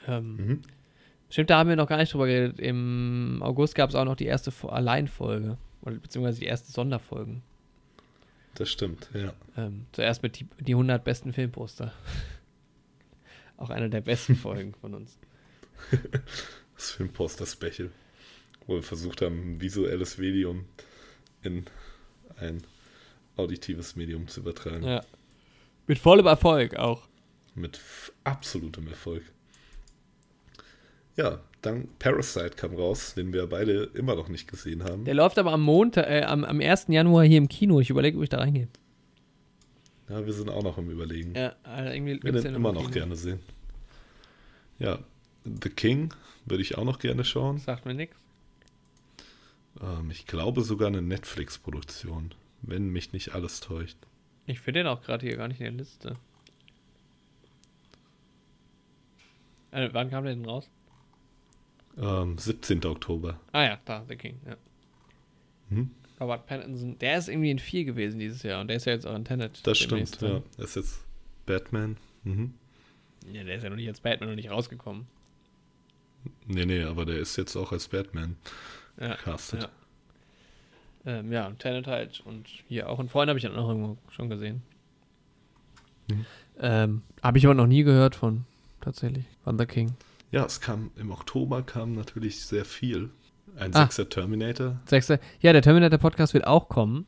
Ähm, Mhm. Stimmt, da haben wir noch gar nicht drüber geredet. Im August gab es auch noch die erste Fo- Alleinfolge. Oder beziehungsweise die erste Sonderfolgen. Das stimmt, ja. Ähm, zuerst mit die, die 100 besten Filmposter. (laughs) auch eine der besten Folgen von uns. (laughs) Das Filmposter-Special. Wo wir versucht haben, ein visuelles Medium in ein auditives Medium zu übertragen. Ja. Mit vollem Erfolg auch. Mit absolutem Erfolg. Ja, dann Parasite kam raus, den wir beide immer noch nicht gesehen haben. Der läuft aber am Montag, äh, am, am 1. Januar hier im Kino. Ich überlege, ob ich da reingehe. Ja, wir sind auch noch im Überlegen. Ja, also irgendwie wir den immer im noch Kino. gerne sehen. Ja, The King würde ich auch noch gerne schauen. Sagt mir nichts. Ähm, ich glaube sogar eine Netflix-Produktion, wenn mich nicht alles täuscht. Ich finde den auch gerade hier gar nicht in der Liste. Äh, wann kam der denn raus? Ähm, 17. Oktober. Ah ja, da, The King, ja. Hm? Robert Pattinson, der ist irgendwie in 4 gewesen dieses Jahr und der ist ja jetzt auch in Tenet. Das stimmt, drin. ja. Das ist jetzt Batman. Mhm. Ja, der ist ja noch nicht als Batman noch nicht rausgekommen. Nee, nee, aber der ist jetzt auch als Batman Ja, castet. ja. Ähm, ja, und Tenet halt und hier auch in Freund habe ich dann auch irgendwo schon gesehen. Mhm. Ähm, habe ich aber noch nie gehört von, tatsächlich, von The King. Ja, es kam im Oktober kam natürlich sehr viel. Ein Ah. sechster Terminator. Sechste. Ja, der Terminator-Podcast wird auch kommen.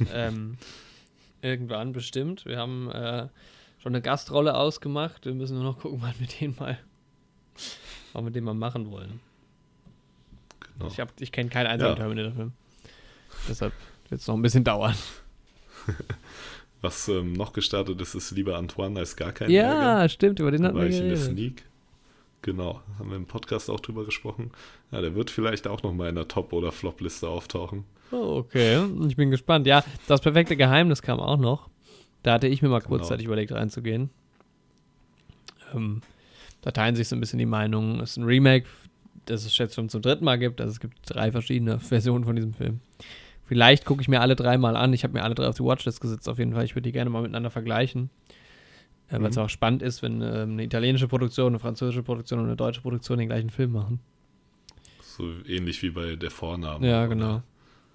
(laughs) ähm, irgendwann bestimmt. Wir haben äh, schon eine Gastrolle ausgemacht. Wir müssen nur noch gucken, wann wir den mal, wann wir den mal machen wollen. Genau. Ich, hab- ich kenne keinen einzigen Ja. Terminator-Film. Deshalb wird es noch ein bisschen dauern. (laughs) Was ähm, noch gestartet ist, ist lieber Antoine als gar kein ja, Ärger. stimmt, über den hatten wir ich in der. Sneak. Genau, haben wir im Podcast auch drüber gesprochen. Ja, der wird vielleicht auch noch mal in der Top- oder Flop-Liste auftauchen. Oh, okay, ich bin gespannt. Ja, das perfekte Geheimnis kam auch noch. Da hatte ich mir mal Genau. kurzzeitig überlegt, reinzugehen. Ähm, da teilen sich so ein bisschen die Meinungen. Es ist ein Remake, das es jetzt schon zum dritten Mal gibt. Also es gibt drei verschiedene (laughs) Versionen von diesem Film. Vielleicht gucke ich mir alle drei mal an. Ich habe mir alle drei auf die Watchlist gesetzt, auf jeden Fall. Ich würde die gerne mal miteinander vergleichen. Äh, Weil es Mhm. auch spannend ist, wenn ähm, eine italienische Produktion, eine französische Produktion und eine deutsche Produktion den gleichen Film machen. So ähnlich wie bei der Vorname. Ja, oder? genau.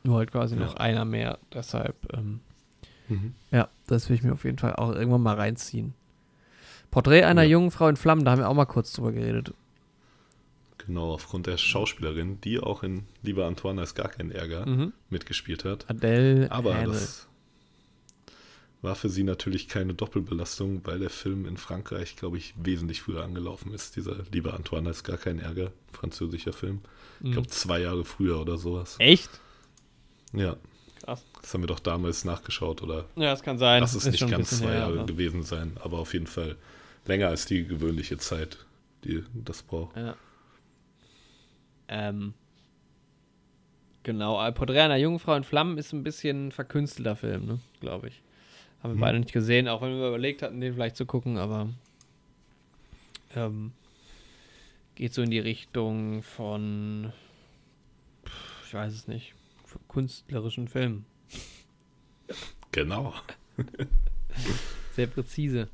Nur halt quasi noch Ja. einer mehr. Deshalb, ähm, Mhm. ja, das will ich mir auf jeden Fall auch irgendwann mal reinziehen. Porträt einer Ja. jungen Frau in Flammen, da haben wir auch mal kurz drüber geredet. Genau, aufgrund der Schauspielerin, die auch in Lieber Antoine als gar kein Ärger Mhm. mitgespielt hat. Adele Aber Haenel. das war für sie natürlich keine Doppelbelastung, weil der Film in Frankreich, glaube ich, wesentlich früher angelaufen ist. Dieser Lieber Antoine als gar kein Ärger, französischer Film. Ich Mhm. glaube, zwei Jahre früher oder sowas. Echt? Ja, Krass. das haben wir doch damals nachgeschaut, oder? Ja, das kann sein. Lass es nicht schon ein ganz zwei her, Jahre aber- gewesen sein, aber auf jeden Fall länger als die gewöhnliche Zeit, die das braucht. Ja. Ähm. Genau, Porträt einer jungen Frau in Flammen ist ein bisschen ein verkünstelter Film, ne? Glaube ich. Haben wir Mhm. beide nicht gesehen, auch wenn wir überlegt hatten, den vielleicht zu gucken, aber ähm, geht so in die Richtung von, ich weiß es nicht, künstlerischen Filmen. Genau. (laughs) Sehr präzise.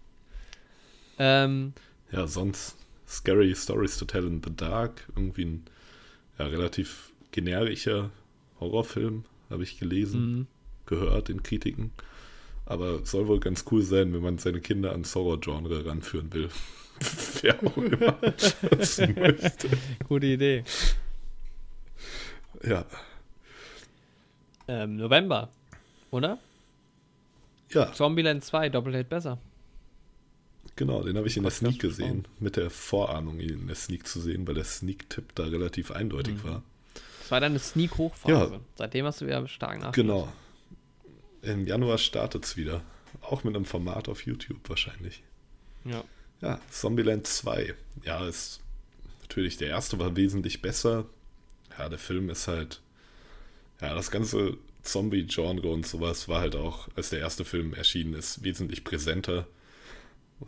Ähm, Ja, sonst Scary Stories to Tell in the Dark, irgendwie ein ja, relativ generischer Horrorfilm, habe ich gelesen, mh. gehört in Kritiken. Aber soll wohl ganz cool sein, wenn man seine Kinder ans Horror-Genre ranführen will. (laughs) Wer auch immer das (laughs) möchte. gute Idee. Ja, Ähm, November, oder? ja, Zombieland 2, Doppeldate besser. genau, den habe ich in der Sneak gesehen, mit der Vorahnung, ihn in der Sneak zu sehen, weil der Sneak-Tipp da relativ eindeutig Mhm. war. Das war deine Sneak-Hochphase. Ja. Seitdem hast du wieder stark nach. Genau. Im Januar startet es wieder. Auch mit einem Format auf YouTube wahrscheinlich. Ja. Ja, Zombieland 2. Ja, ist natürlich, der erste war wesentlich besser. Ja, der Film ist halt, ja, das ganze Zombie-Genre und sowas war halt auch, als der erste Film erschienen ist, wesentlich präsenter.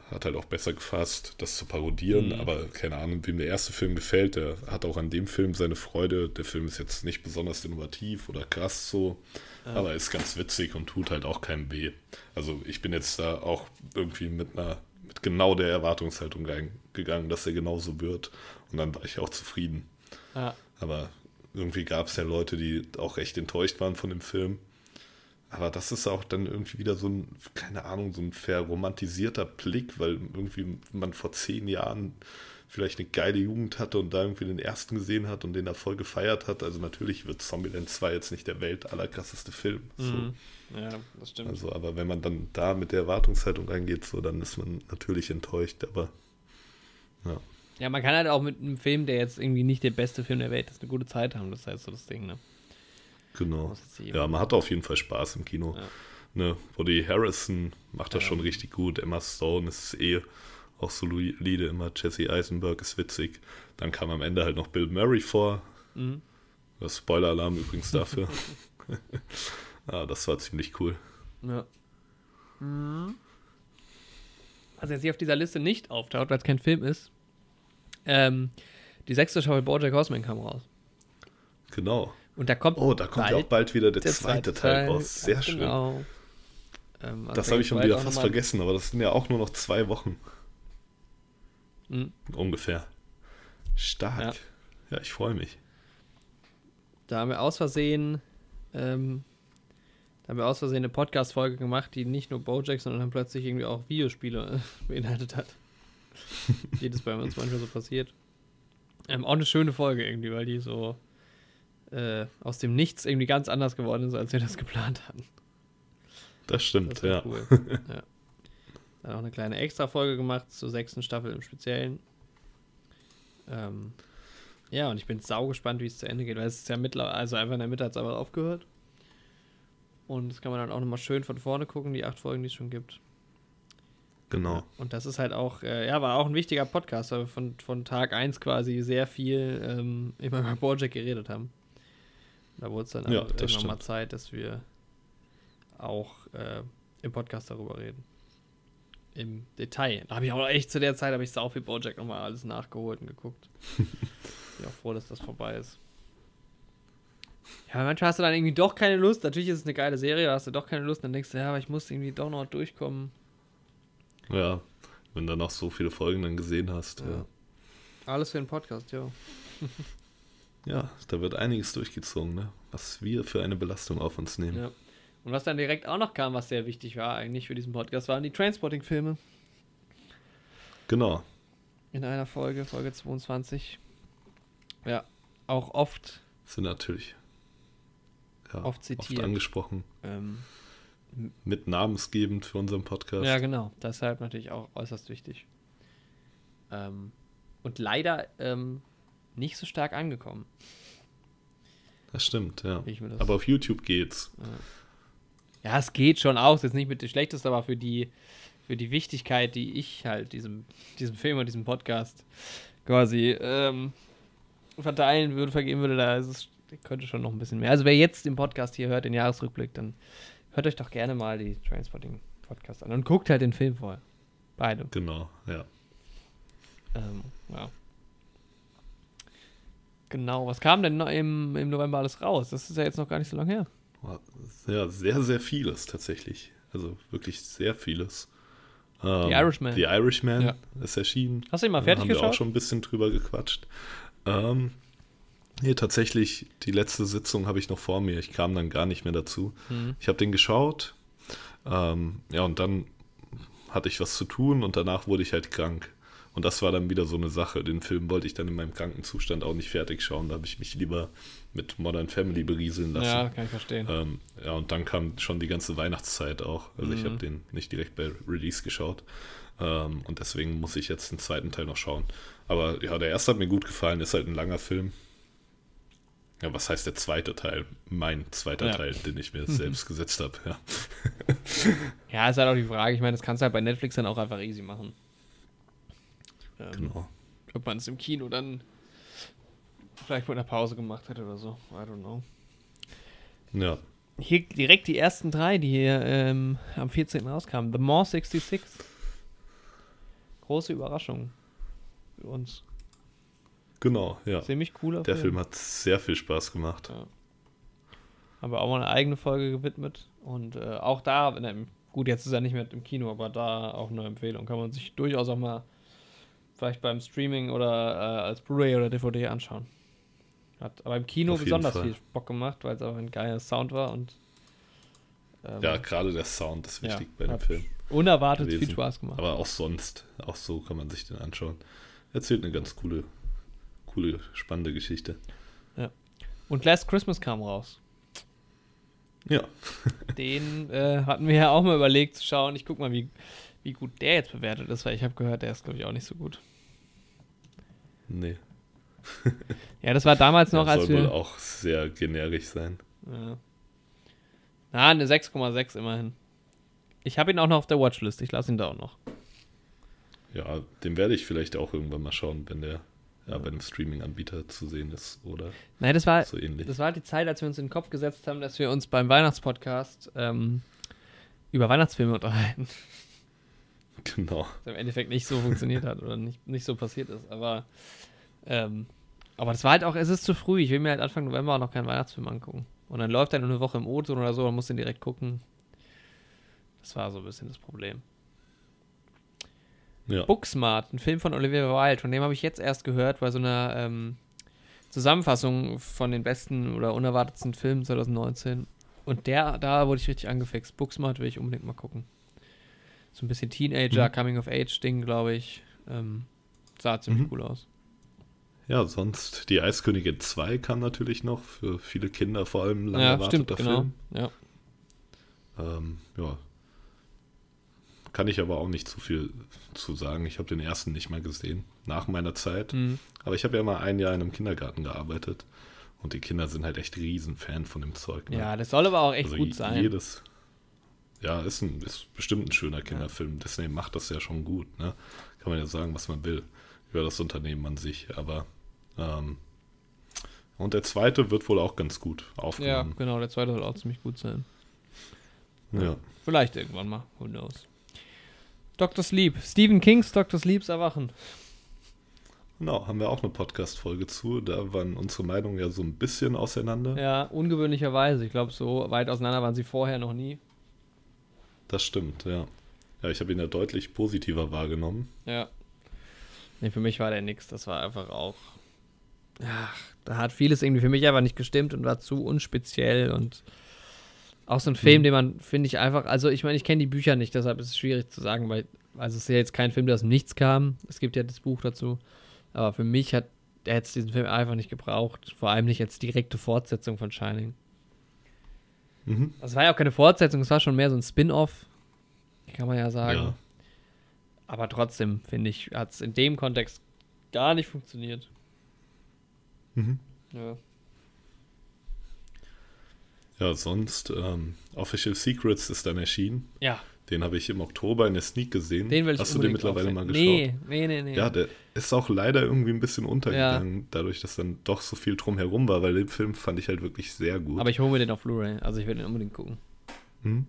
Hat halt auch besser gefasst, das zu parodieren, Mhm. aber keine Ahnung, wem der erste Film gefällt, der hat auch an dem Film seine Freude. Der Film ist jetzt nicht besonders innovativ oder krass so, Ja. aber ist ganz witzig und tut halt auch keinem weh. Also ich bin jetzt da auch irgendwie mit einer, mit genau der Erwartungshaltung reingegangen, dass er genauso wird und dann war ich auch zufrieden. Ja. Aber irgendwie gab es ja Leute, die auch recht enttäuscht waren von dem Film. Aber das ist auch dann irgendwie wieder so ein, keine Ahnung, so ein verromantisierter Blick, weil irgendwie man vor zehn Jahren vielleicht eine geile Jugend hatte und da irgendwie den ersten gesehen hat und den da voll gefeiert hat. Also natürlich wird Zombieland 2 jetzt nicht der Welt allerkrasseste Film. So. Mhm. Ja, das stimmt. Also, aber wenn man dann da mit der Erwartungshaltung reingeht, so, dann ist man natürlich enttäuscht, aber ja. Ja, man kann halt auch mit einem Film, der jetzt irgendwie nicht der beste Film der Welt ist, eine gute Zeit haben. Das heißt so das Ding, ne? Genau. Ja, man hat auf jeden Fall Spaß im Kino. Ja. Ne, Woody Harrison macht das Ja. schon richtig gut. Emma Stone ist eh auch solide immer. Jesse Eisenberg ist witzig. Dann kam am Ende halt noch Bill Murray vor. Mhm. Das Spoiler-Alarm übrigens dafür. (laughs) ah, das war ziemlich cool. Ja. Was jetzt hier auf dieser Liste nicht auftaucht, weil es kein Film ist, ähm, die sechste Staffel Bojack Horseman kam raus. Genau. Und da kommt Oh, da kommt ja auch bald wieder der, der zweite Teil raus. Sehr schön. Genau. Ähm, Das da habe ich schon wieder fast vergessen, aber das sind ja auch nur noch zwei Wochen. Mhm. Ungefähr. Stark. Ja. Ja, ich freue mich. Da haben wir aus Versehen, ähm, da haben wir aus Versehen eine Podcast-Folge gemacht, die nicht nur Bojack, sondern dann plötzlich irgendwie auch Videospiele äh, beinhaltet hat. Wie das bei uns manchmal so passiert. Ähm, auch eine schöne Folge irgendwie, weil die so äh, aus dem Nichts irgendwie ganz anders geworden ist, als wir das geplant hatten. Das stimmt, Das ja. cool. (laughs) ja. Dann auch eine kleine Extra-Folge gemacht zur sechsten Staffel im Speziellen. Ähm, ja, und ich bin sau gespannt, wie es zu Ende geht, weil es ist ja mittlerweile, also einfach in der Mitte hat es aber aufgehört. Und das kann man dann auch nochmal schön von vorne gucken, die acht Folgen, die es schon gibt. Genau. Und das ist halt auch, äh, ja, war auch ein wichtiger Podcast, weil wir von, von Tag 1 quasi sehr viel ähm, immer über Bojack geredet haben. Da wurde es dann Ja, irgendwann mal stimmt. Zeit, dass wir auch äh, im Podcast darüber reden. Im Detail. Da habe ich auch echt zu der Zeit, habe ich sau viel Bojack nochmal alles nachgeholt und geguckt. (laughs) Bin auch froh, dass das vorbei ist. Ja, manchmal hast du dann irgendwie doch keine Lust. Natürlich ist es eine geile Serie, da hast du doch keine Lust. Dann denkst du, ja, aber ich muss irgendwie doch noch durchkommen. Ja, wenn du noch so viele Folgen dann gesehen hast. Ja. Ja. Alles für den Podcast, ja. (laughs) ja, da wird einiges durchgezogen, ne? was wir für eine Belastung auf uns nehmen. ja. Und was dann direkt auch noch kam, was sehr wichtig war eigentlich für diesen Podcast, waren die Transporting-Filme. Genau. In einer Folge, Folge 22. Ja, auch oft, Sind natürlich ja, Oft zitiert. angesprochen. ähm, Mit namensgebend für unseren Podcast. ja genau, deshalb natürlich auch äußerst wichtig. Ähm, und leider ähm, nicht so stark angekommen, Das stimmt, ja. das Aber auf YouTube geht's. Ja, es geht schon auch. Ist jetzt nicht mit dem schlechtesten, aber für die, für die Wichtigkeit, die ich halt diesem, diesem Film und diesem Podcast quasi ähm, verteilen würde, vergeben würde, da ist es, könnte schon noch ein bisschen mehr. Also wer jetzt den Podcast hier hört, den Jahresrückblick, dann hört euch doch gerne mal die Transporting Podcast an und guckt halt den Film vorher. Beide. Genau, ja. Ähm, ja. Genau, was kam denn im, im November alles raus? Das ist ja jetzt noch gar nicht so lange her. Ja, sehr, sehr vieles tatsächlich. Also wirklich sehr vieles. Ähm, The Irishman. The Irishman Ja. ist erschienen. Hast du ihn mal Da fertig haben wir auch geschaut? schon ein bisschen drüber gequatscht. Ähm, nee, tatsächlich, die letzte Sitzung habe ich noch vor mir. Ich kam dann gar nicht mehr dazu. Mhm. Ich habe den geschaut. Ähm, ja, und dann hatte ich was zu tun und danach wurde ich halt krank. Und das war dann wieder so eine Sache. Den Film wollte ich dann in meinem kranken Zustand auch nicht fertig schauen. Da habe ich mich lieber mit Modern Family berieseln lassen. Ja, kann ich verstehen. Ähm, ja, und dann kam schon die ganze Weihnachtszeit auch. Also ich Mhm. habe den nicht direkt bei Release geschaut. Ähm, und deswegen muss ich jetzt den zweiten Teil noch schauen. Aber ja, der erste hat mir gut gefallen, ist halt ein langer Film. Ja, was heißt der zweite Teil? Mein zweiter Ja. Teil, den ich mir (laughs) selbst gesetzt habe. Ja. Ja, ist halt auch die Frage. Ich meine, das kannst du halt bei Netflix dann auch einfach easy machen. Ähm, Genau. Ob man es im Kino dann vielleicht mit einer Pause gemacht hätte oder so. I don't know. Ja, Hier direkt die ersten drei, die hier ähm, am 14. rauskamen. The More 66. Große Überraschung für uns. genau, ja. Ziemlich cooler Der Film hat sehr viel Spaß gemacht. Ja. Haben wir auch mal eine eigene Folge gewidmet. Und äh, auch da, gut, jetzt ist er nicht mehr im Kino, aber da auch eine Empfehlung. Kann man sich durchaus auch mal vielleicht beim Streaming oder äh, als Blu-ray oder DVD anschauen. Hat aber im Kino Auf besonders viel Bock gemacht, weil es auch ein geiler Sound war und ähm, Ja, gerade der Sound ist wichtig Ja, bei dem Film. unerwartet viel gewesen. Spaß gemacht. Aber auch sonst, auch so kann man sich den anschauen. Erzählt eine ganz coole, coole, spannende Geschichte. Und Last Christmas kam raus. Ja, (laughs) Den äh, hatten wir ja auch mal überlegt zu schauen. Ich guck mal, wie, wie gut der jetzt bewertet ist, weil ich habe gehört, der ist, glaube ich, auch nicht so gut. Nee. Ja, das war damals noch, ja, als soll wohl wir. auch sehr generisch sein. Ja. Na, eine 6,6 immerhin. Ich habe ihn auch noch auf der Watchlist. Ich lasse ihn da auch noch. Ja, den werde ich vielleicht auch irgendwann mal schauen, wenn der ja, bei einem Streaming-Anbieter zu sehen ist oder Nein, das war, so ähnlich. das war halt die Zeit, als wir uns in den Kopf gesetzt haben, dass wir uns beim Weihnachtspodcast ähm, über Weihnachtsfilme (laughs) unterhalten. (laughs) Genau. Das im Endeffekt nicht so funktioniert hat oder nicht, nicht so passiert ist. Aber, ähm, aber das war halt auch, es ist zu früh. Ich will mir halt Anfang November auch noch keinen Weihnachtsfilm angucken. Und dann läuft er nur eine Woche im O-Ton oder so, dann musst du ihn direkt gucken. Das war so ein bisschen das Problem. Ja. Booksmart, ein Film von Oliver Wilde, von dem habe ich jetzt erst gehört, bei so einer ähm, Zusammenfassung von den besten oder unerwartetsten Filmen 2019. Und der, da wurde ich richtig angefixt. Booksmart will ich unbedingt mal gucken. So ein bisschen Teenager, Mhm. Coming-of-Age-Ding, glaube ich. Ähm, sah ziemlich Mhm. cool aus. ja, sonst die Eiskönigin 2 kam natürlich noch für viele Kinder vor allem lange Ja, stimmt, erwarteter genau. Film. Ja. Ähm, ja. Kann ich aber auch nicht zu viel zu sagen. Ich habe den ersten nicht mal gesehen, nach meiner Zeit. Mhm. Aber ich habe ja mal ein Jahr in einem Kindergarten gearbeitet. Und die Kinder sind halt echt riesen Fan von dem Zeug. ne? ja, das soll aber auch echt also gut sein. Jedes, ja, ist, ein, ist bestimmt ein schöner Kinderfilm. Disney macht das ja schon gut. Ne? Kann man ja sagen, was man will über das Unternehmen an sich. Aber ähm, und der zweite wird wohl auch ganz gut Ja, aufgenommen. genau, der zweite soll auch ziemlich gut sein. Ja. Vielleicht irgendwann mal, who knows. Dr. Sleep, Stephen Kings Dr. Sleeps Erwachen. Genau, haben wir auch eine Podcast-Folge zu. Da waren unsere Meinungen ja so ein bisschen auseinander. Ja, ungewöhnlicherweise. Ich glaube, so weit auseinander waren sie vorher noch nie. Das stimmt, ja. Ja, ich habe ihn ja deutlich positiver wahrgenommen. Ja. Nee, für mich war der nix. Das war einfach auch. Ach, da hat vieles irgendwie für mich einfach nicht gestimmt und war zu unspeziell und auch so ein Film, Mhm. den man, finde ich, einfach. Also, ich meine, ich kenne die Bücher nicht, deshalb ist es schwierig zu sagen, weil. Also, es ist ja jetzt kein Film, der aus dem Nichts kam. Es gibt ja das Buch dazu. Aber für mich hat er jetzt diesen Film einfach nicht gebraucht. Vor allem nicht als direkte Fortsetzung von Shining. Mhm. Es war ja auch keine Fortsetzung, es war schon mehr so ein Spin-off. Kann man ja sagen. Ja. Aber trotzdem, finde ich, hat es in dem Kontext gar nicht funktioniert. Mhm. Ja. Ja, sonst ähm, Official Secrets ist dann erschienen. Ja, Den habe ich im Oktober in der Sneak gesehen. den will ich Hast du den mittlerweile mal geschaut? Nee, nee, nee, nee. Ja, der ist auch leider irgendwie ein bisschen untergegangen, dadurch, dass dann doch so viel drumherum war, weil den Film fand ich halt wirklich sehr gut. Aber ich hole mir den auf Blu-ray. Also ich will den unbedingt gucken. Hm?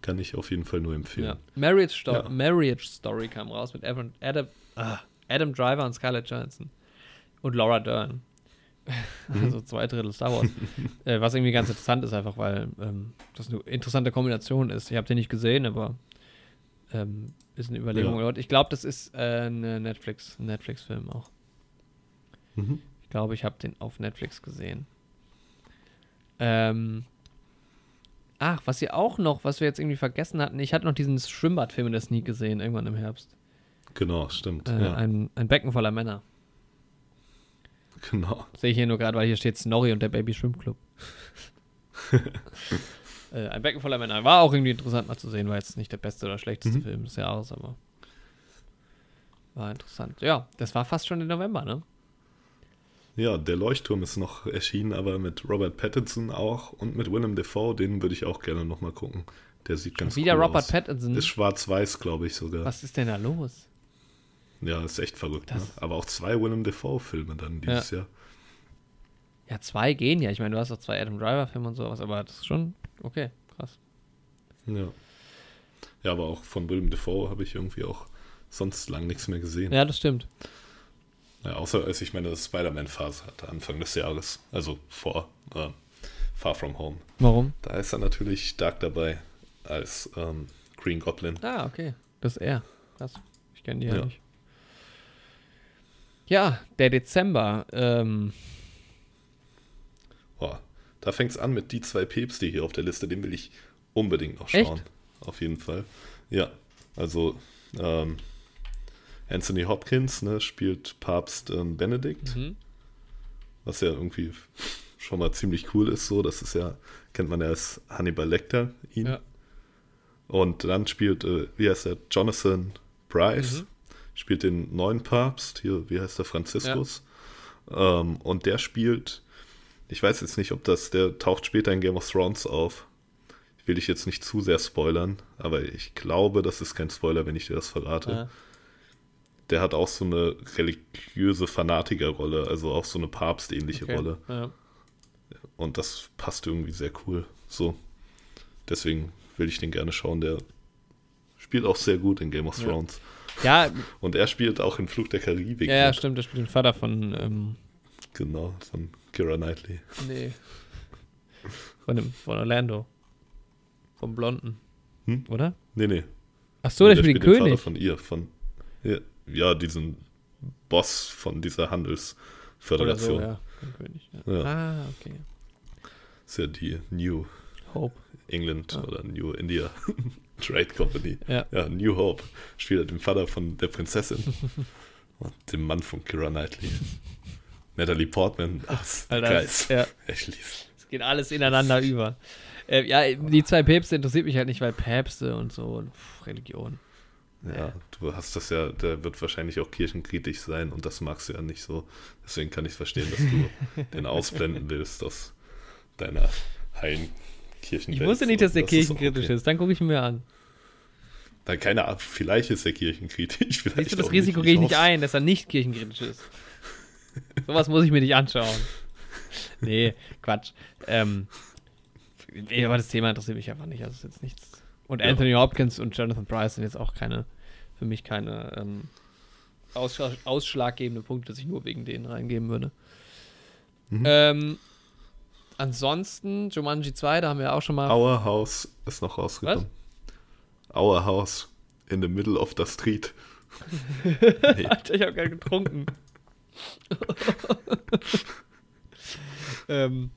Kann ich auf jeden Fall nur empfehlen. Ja. Marriage, Sto Ja. Marriage Story kam raus mit Adam, Adam, ah, Adam Driver und Scarlett Johansson. Und Laura Dern. Mhm. Also zwei Drittel Star Wars. (laughs) äh, was irgendwie ganz interessant ist, einfach weil ähm, das eine interessante Kombination ist. Ich habe den nicht gesehen, aber ähm, ist eine Überlegung. Ja. Ich glaube, das ist äh, eine Netflix, ein Netflix-Film auch. Mhm. Ich glaube, ich habe den auf Netflix gesehen. Ähm, ach, was ihr auch noch, was wir jetzt irgendwie vergessen hatten, ich hatte noch diesen Schwimmbadfilm in der Sneak gesehen, irgendwann im Herbst. Genau, stimmt. Äh, ja, ein, ein Becken voller Männer. (laughs) genau. Sehe ich hier nur gerade, weil hier steht Snorri und der Baby Schwimmclub. (laughs) äh, ein Becken voller Männer. War auch irgendwie interessant mal zu sehen, war jetzt nicht der beste oder schlechteste Mhm. Film des Jahres, aber war interessant. Ja, das war fast schon im November, ne? Ja, der Leuchtturm ist noch erschienen, aber mit Robert Pattinson auch und mit Willem Dafoe, den würde ich auch gerne nochmal gucken. Der sieht ganz Wieder cool Robert aus. Pattinson. Ist schwarz-weiß, glaube ich sogar. Was ist denn da los? Ja, ist echt verrückt. Ne? Aber auch zwei Willem Dafoe-Filme dann dieses Jahr. Ja, zwei gehen ja. Ich meine, du hast auch zwei Adam Driver-Filme und sowas, aber das ist schon okay, krass. Ja. Ja, aber auch von Willem Dafoe habe ich irgendwie auch sonst lang nichts mehr gesehen. Ja, das stimmt. Ja, außer als ich meine Spider-Man-Phase hatte, Anfang des Jahres. Also vor äh, Far From Home. Warum? Da ist er natürlich stark dabei als ähm, Green Goblin. Ah, okay. Das ist er. Krass. Ich kenne die ja. Ja. nicht. Ja, der Dezember. Ähm, Boah, da fängt es an mit die zwei Päpste hier auf der Liste. Den will ich unbedingt noch Echt? schauen. Auf jeden Fall. Ja, also ähm, Anthony Hopkins ne, spielt Papst ähm, Benedikt, mhm. was ja irgendwie schon mal ziemlich cool ist. So, das ist ja, kennt man ja als Hannibal Lecter ihn. Ja. Und dann spielt, äh, wie heißt er, Jonathan Bryce, Mhm. Spielt den neuen Papst, hier, wie heißt der, Franziskus. Ähm, und der spielt, ich weiß jetzt nicht, ob das, der taucht später in Game of Thrones auf. Ich will dich jetzt nicht zu sehr spoilern, aber ich glaube, das ist kein Spoiler, wenn ich dir das verrate. Ja. Der hat auch so eine religiöse Fanatikerrolle, also auch so eine papstähnliche Okay. Rolle. Ja. Und das passt irgendwie sehr cool. So. Deswegen will ich den gerne schauen. Der spielt auch sehr gut in Game of Ja. Thrones. Ja, Und er spielt auch in Flug der Karibik. ja, ja, mit. stimmt, der spielt den Vater von, ähm, Genau, von Kira Knightley. nee, von, dem, von Orlando. Vom Blonden. Hm? Oder? Nee, nee. Ach so, der Der spielt den den Vater König. von ihr. Von, ja, ja, diesen Boss von dieser Oder Handelsföderation. so, ja. Den König. Ja. Ja. Ah, okay. Ist ja die New Hope. England Ah. oder New India (laughs) (laughs) Trade Company. Ja. Ja, New Hope. Spielt er den Vater von der Prinzessin. und (laughs) dem Mann von Kira Knightley. (laughs) Natalie Portman. Ach, Alter, geil. ja. Ich lieb's. Es geht alles ineinander über. Äh, ja, die zwei Päpste interessiert mich halt nicht, weil Päpste und so und pff, Religion. Ja, du hast das ja, der wird wahrscheinlich auch kirchenkritisch sein und das magst du ja nicht so. Deswegen kann ich verstehen, dass du den ausblenden willst aus deiner heilen Kirchenwelt. Ich wusste nicht, dass der Das ist kirchenkritisch okay. ist. Dann gucke ich mir an. Na, keine Ahnung, vielleicht ist er kirchenkritisch. (laughs) Vielleicht Siehst du, das Risiko gehe ich nicht ein, dass er nicht kirchenkritisch ist. Sowas muss ich mir nicht anschauen. (laughs) Nee, Quatsch. Ähm, aber das Thema interessiert mich einfach nicht. Also ist jetzt nichts. Und Ja. Anthony Hopkins und Jonathan Price sind jetzt auch keine, für mich keine ähm, ausschlag, ausschlaggebende Punkte, dass ich nur wegen denen reingeben würde. Mhm. Ähm, ansonsten, Jumanji 2, da haben wir auch schon mal. Our House ist noch rausgekommen. Our House in the middle of the street. (laughs) nee, Alter, ich habe gerade getrunken. (laughs) ähm,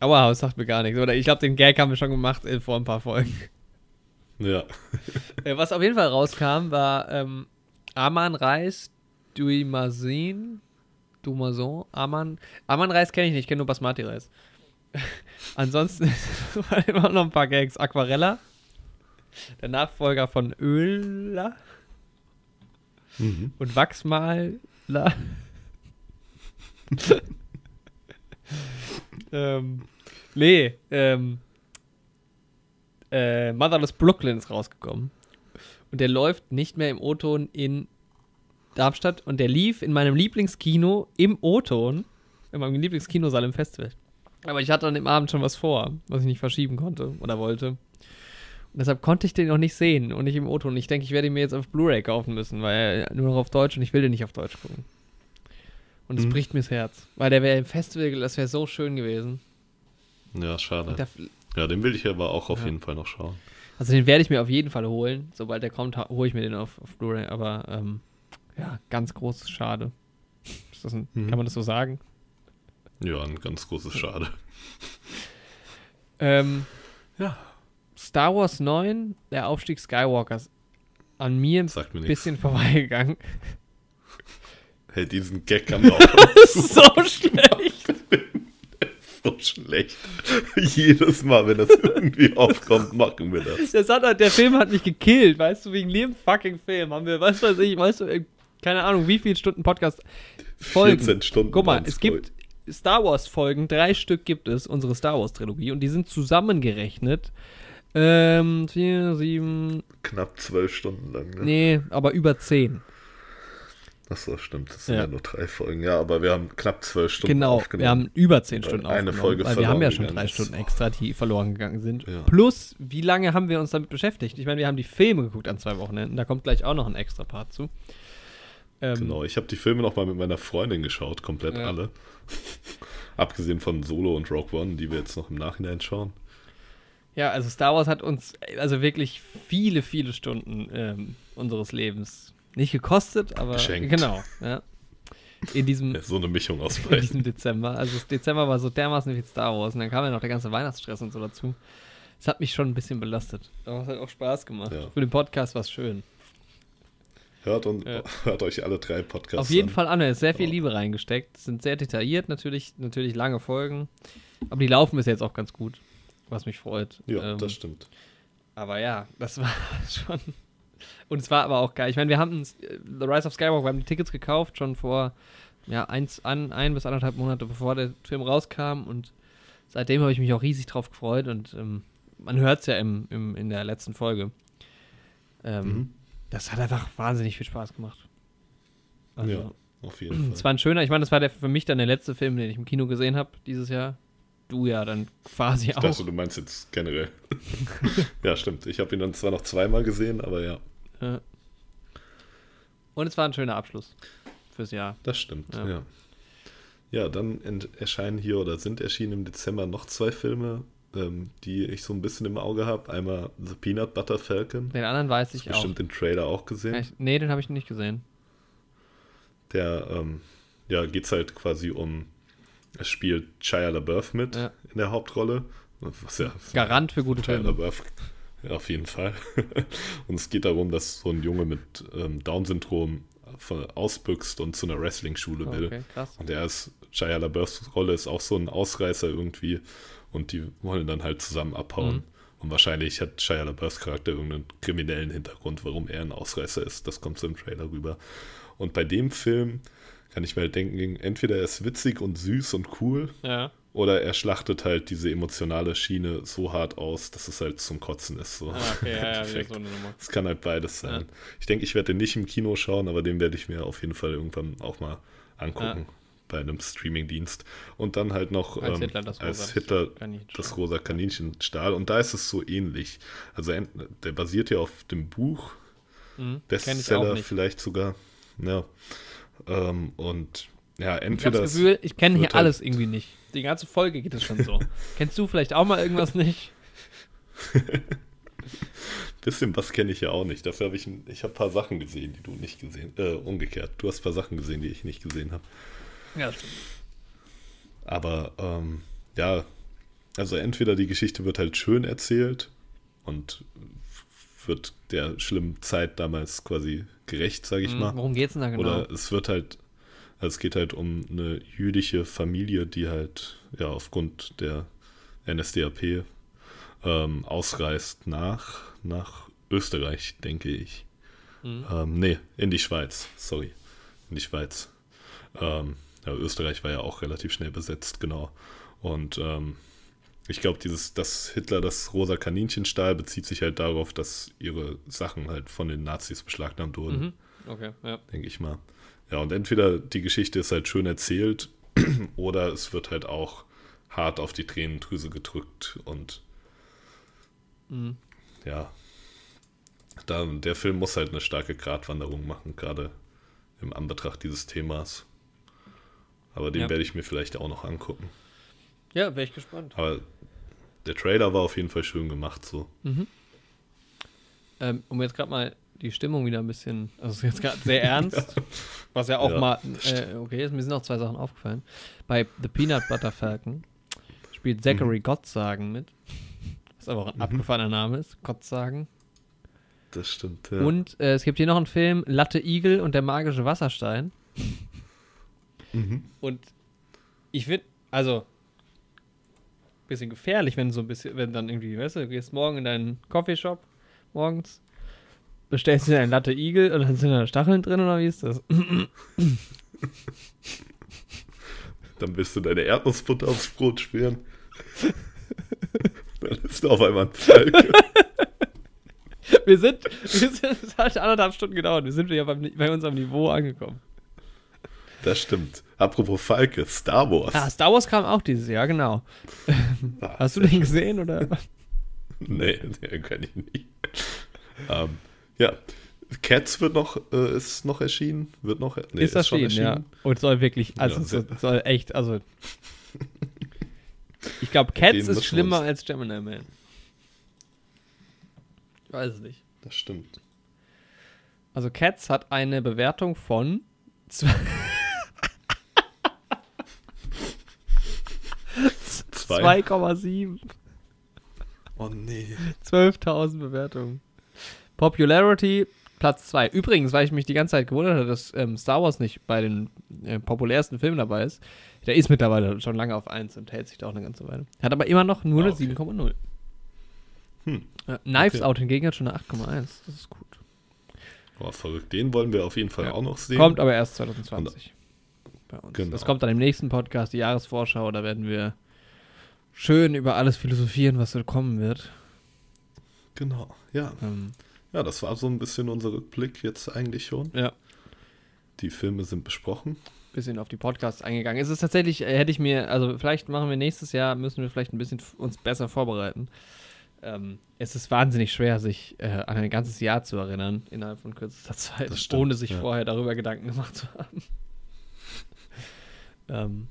aber das sagt mir gar nichts. Oder ich glaube, den Gag haben wir schon gemacht äh, vor ein paar Folgen. ja. (laughs) Äh, was auf jeden Fall rauskam, war ähm, Aman Reis Duimazin. Dumazon. Aman. Aman Reis kenne ich nicht, ich kenne nur Basmati Reis. (laughs) Ansonsten (laughs) waren immer noch ein paar Gags. Aquarella. Der Nachfolger von Öla. Mhm. und Wachsmaler. (laughs) ähm, nee, ähm, äh, Motherless Brooklyn ist rausgekommen. Und der läuft nicht mehr im O-Ton in Darmstadt und der lief in meinem Lieblingskino im O-Ton, in meinem Lieblingskinosaal im Festival. Aber ich hatte an dem Abend schon was vor, was ich nicht verschieben konnte oder wollte. Und deshalb konnte ich den noch nicht sehen und nicht im O-Ton. Und ich denke, ich werde ihn mir jetzt auf Blu-ray kaufen müssen, weil er nur noch auf Deutsch und ich will den nicht auf Deutsch gucken. Und es Mhm. bricht mir das Herz. Weil der wäre im Festival, das wäre so schön gewesen. Ja, schade. Da, Ja, den will ich aber auch auf Ja. jeden Fall noch schauen. also den werde ich mir auf jeden Fall holen. Sobald der kommt, hole ich mir den auf, auf Blu-ray. Aber ähm, ja, ganz großes Schade. Ein, Mhm. Kann man das so sagen? Ja, ein ganz großes Schade. Ähm, Ja. Star Wars 9, der Aufstieg Skywalkers, an mir ein mir bisschen vorbeigegangen. (laughs) Hey, diesen Gag haben wir auch Das (laughs) ist so schlecht. (laughs) so schlecht. Jedes Mal, wenn das irgendwie aufkommt, machen wir das. Das hat, der Film hat mich gekillt, weißt du, wegen jedem fucking Film haben wir, weißt du, was ich, weißt du, äh, keine Ahnung, wie viele Stunden Podcast Folgen. 14 Stunden. Guck mal, es gibt Star Wars Folgen, drei Stück gibt es, unsere Star Wars Trilogie, und die sind zusammengerechnet. Ähm, vier, sieben, Knapp zwölf Stunden lang, ne? nee, aber über zehn. Achso, stimmt. Das sind Ja. ja. nur drei Folgen. Ja, aber wir haben knapp zwölf Stunden Genau, aufgenommen. wir haben über zehn Stunden eine aufgenommen, Folge weil wir haben ja schon drei. Stunden extra, die verloren gegangen sind. Ja. Plus, wie lange haben wir uns damit beschäftigt? Ich meine, wir haben die Filme geguckt an zwei Wochenenden, da kommt gleich auch noch ein extra Part zu. Ähm, Genau, ich habe die Filme noch mal mit meiner Freundin geschaut, komplett Ja. alle. (laughs) Abgesehen von Solo und Rogue One, die wir jetzt noch im Nachhinein schauen. Ja, also Star Wars hat uns also wirklich viele, viele Stunden ähm, unseres Lebens nicht gekostet, aber Geschenkt. genau, ja. In diesem, Ja, so eine Mischung aus in beiden. diesem Dezember. Also das Dezember war so dermaßen wie Star Wars und dann kam ja noch der ganze Weihnachtsstress und so dazu. Es hat mich schon ein bisschen belastet. Aber es hat auch Spaß gemacht. Ja. Für den Podcast war es schön. Hört, und, Ja. (laughs) hört euch alle drei Podcasts Auf jeden an. Fall an, da ist sehr viel Ja. Liebe reingesteckt. Sind sehr detailliert, natürlich, natürlich lange Folgen. Aber die laufen bis jetzt auch ganz gut, was mich freut. Ja, Ähm, das stimmt. Aber ja, das (laughs) war schon. Und es war aber auch geil. Ich meine, wir haben äh, The Rise of Skywalker, wir haben die Tickets gekauft, schon vor ja, eins, an, ein bis anderthalb Monate bevor der Film rauskam. Und seitdem habe ich mich auch riesig drauf gefreut. Und ähm, man hört es ja im, im, in der letzten Folge. Ähm, Mhm. Das hat einfach wahnsinnig viel Spaß gemacht. Also, ja, auf jeden (clears throat) Es Fall. war ein schöner, ich meine, das war der, für mich dann der letzte Film, den ich im Kino gesehen habe dieses Jahr. Du ja dann quasi Ich auch. dachte, du meinst jetzt generell. (laughs) ja, stimmt. Ich habe ihn dann zwar noch zweimal gesehen, aber ja, Ja. Und es war ein schöner Abschluss fürs Jahr. das stimmt. Ja. Ja, ja. dann erscheinen hier oder sind erschienen im Dezember noch zwei Filme, ähm, die ich so ein bisschen im Auge habe. Einmal The Peanut Butter Falcon. Den anderen weiß Hast ich du auch. bestimmt den Trailer auch gesehen. Ich, nee, den habe ich nicht gesehen. Der, ähm, ja, geht's halt quasi um, es spielt Shia LaBeouf mit Ja. in der Hauptrolle. Was ja, Garant für gute Shia Filme. LaBeouf, ja, auf jeden Fall. (laughs) und es geht darum, dass so ein Junge mit ähm, Down-Syndrom ausbüchst und zu einer Wrestling-Schule will. Okay, krass. Und er ist, Shia LaBeoufs Rolle ist auch so ein Ausreißer irgendwie und die wollen dann halt zusammen abhauen. Mhm. Und wahrscheinlich hat Shia LaBeoufs Charakter irgendeinen kriminellen Hintergrund, warum er ein Ausreißer ist. Das kommt so im Trailer rüber. Und bei dem Film kann ich mir halt denken, entweder er ist witzig und süß und cool Ja. oder er schlachtet halt diese emotionale Schiene so hart aus, dass es halt zum Kotzen ist. So. Ah, okay, ja, ja, (laughs) so. Es kann halt beides sein. Ja. Ich denke, ich werde den nicht im Kino schauen, aber den werde ich mir auf jeden Fall irgendwann auch mal angucken bei einem Streamingdienst. Und dann halt noch Als ähm, Hitler das als rosa Hitler Kaninchen. das rosa Kaninchenstahl. Und da ist es so ähnlich. Also der basiert ja auf dem Buch, Mhm. Ich Bestseller vielleicht sogar. Ja. Ähm, und ja, Ich habe entweder das es Gefühl, ich kenne hier halt- alles irgendwie nicht. Die ganze Folge geht es schon so. (laughs) Kennst du vielleicht auch mal irgendwas nicht? (laughs) bisschen was kenne ich ja auch nicht. Dafür habe ich, ein- ich habe ein paar Sachen gesehen, die du nicht gesehen, äh, umgekehrt. Du hast ein paar Sachen gesehen, die ich nicht gesehen habe. Ja, stimmt. Aber ähm, ja, also entweder die Geschichte wird halt schön erzählt und wird der schlimmen Zeit damals quasi gerecht, sage ich Mhm, mal. Worum geht's denn da genau? Oder es wird halt, also es geht halt um eine jüdische Familie, die halt ja aufgrund der NSDAP ähm, ausreist nach, nach Österreich, denke ich. Mhm. Ähm, nee, in die Schweiz, sorry. In die Schweiz. Ähm, ja, Österreich war ja auch relativ schnell besetzt, genau. Und ähm, ich glaube, dieses, dass Hitler das rosa Kaninchen stahl, bezieht sich halt darauf, dass ihre Sachen halt von den Nazis beschlagnahmt wurden Mhm. Okay, ja. denke ich mal. Ja, und entweder die Geschichte ist halt schön erzählt (clears throat) oder es wird halt auch hart auf die Tränendrüse gedrückt und Mhm. ja, da, der Film muss halt eine starke Gratwanderung machen, gerade im Anbetracht dieses Themas. Aber den Ja. werde ich mir vielleicht auch noch angucken. Ja, wäre ich gespannt. Aber der Trailer war auf jeden Fall schön gemacht, so. Ähm, um jetzt gerade mal die Stimmung wieder ein bisschen, also jetzt gerade sehr (laughs) ernst, was ja auch Ja. mal äh, okay. Mir sind auch zwei Sachen aufgefallen. Bei The Peanut Butter Falcon spielt Zachary Gottsagen mit, was aber auch ein abgefahrener Name ist, Gottsagen. Das stimmt, ja. Und äh, es gibt hier noch einen Film, Latte Igel und der magische Wasserstein. Mhm. Und ich finde, also, bisschen gefährlich, wenn so ein bisschen, wenn dann irgendwie, weißt du, du gehst morgen in deinen Coffeeshop morgens, bestellst dir einen Latte Igel und dann sind da Stacheln drin oder wie ist das? Dann willst du deine Erdnussbutter aufs Brot schmieren. Dann ist da auf einmal ein Falke. Wir sind, wir sind, es hat anderthalb Stunden gedauert, wir sind ja beim, bei unserem Niveau angekommen. Das stimmt. Apropos Falke, Star Wars. Ah, Star Wars kam auch dieses Jahr, genau. Ah, (laughs) Hast du den gesehen oder? (laughs) Nee, den kann ich nicht. ähm, ja, Cats wird noch, äh, ist noch erschienen. Wird noch, nee, ist das schon ja. Und soll wirklich, also Ja, es soll, echt, also. Ich glaube, Cats ist schlimmer uns- als Gemini Man. Ich weiß es nicht. Das stimmt. Also Cats hat eine Bewertung von zwei- Zwei. 2,7. Oh nee. 12.000 Bewertungen. Popularity Platz 2. Übrigens, weil ich mich die ganze Zeit gewundert habe, dass ähm, Star Wars nicht bei den äh, populärsten Filmen dabei ist. Der ist mittlerweile schon lange auf 1 und hält sich da auch eine ganze Weile. Hat aber immer noch nur Ah, eine okay. 7,0. Hm. Äh, Knives Okay. Out hingegen hat schon eine 8,1. Das ist gut. Oh, verrückt. Den wollen wir auf jeden Fall Ja. auch noch sehen. Kommt aber erst 2020 bei uns. Genau. Das kommt dann im nächsten Podcast, die Jahresvorschau. Da werden wir schön über alles philosophieren, was so kommen wird. Genau, ja. Ähm, Ja, das war so ein bisschen unser Rückblick jetzt eigentlich schon. ja. Die Filme sind besprochen. bisschen auf die Podcasts eingegangen. Es ist tatsächlich, äh, hätte ich mir, also vielleicht machen wir nächstes Jahr, müssen wir vielleicht ein bisschen uns besser vorbereiten. Ähm, es ist wahnsinnig schwer, sich äh, an ein ganzes Jahr zu erinnern, innerhalb von kürzester Zeit, stimmt, ohne sich ja. vorher darüber Gedanken gemacht zu haben. (laughs) ähm,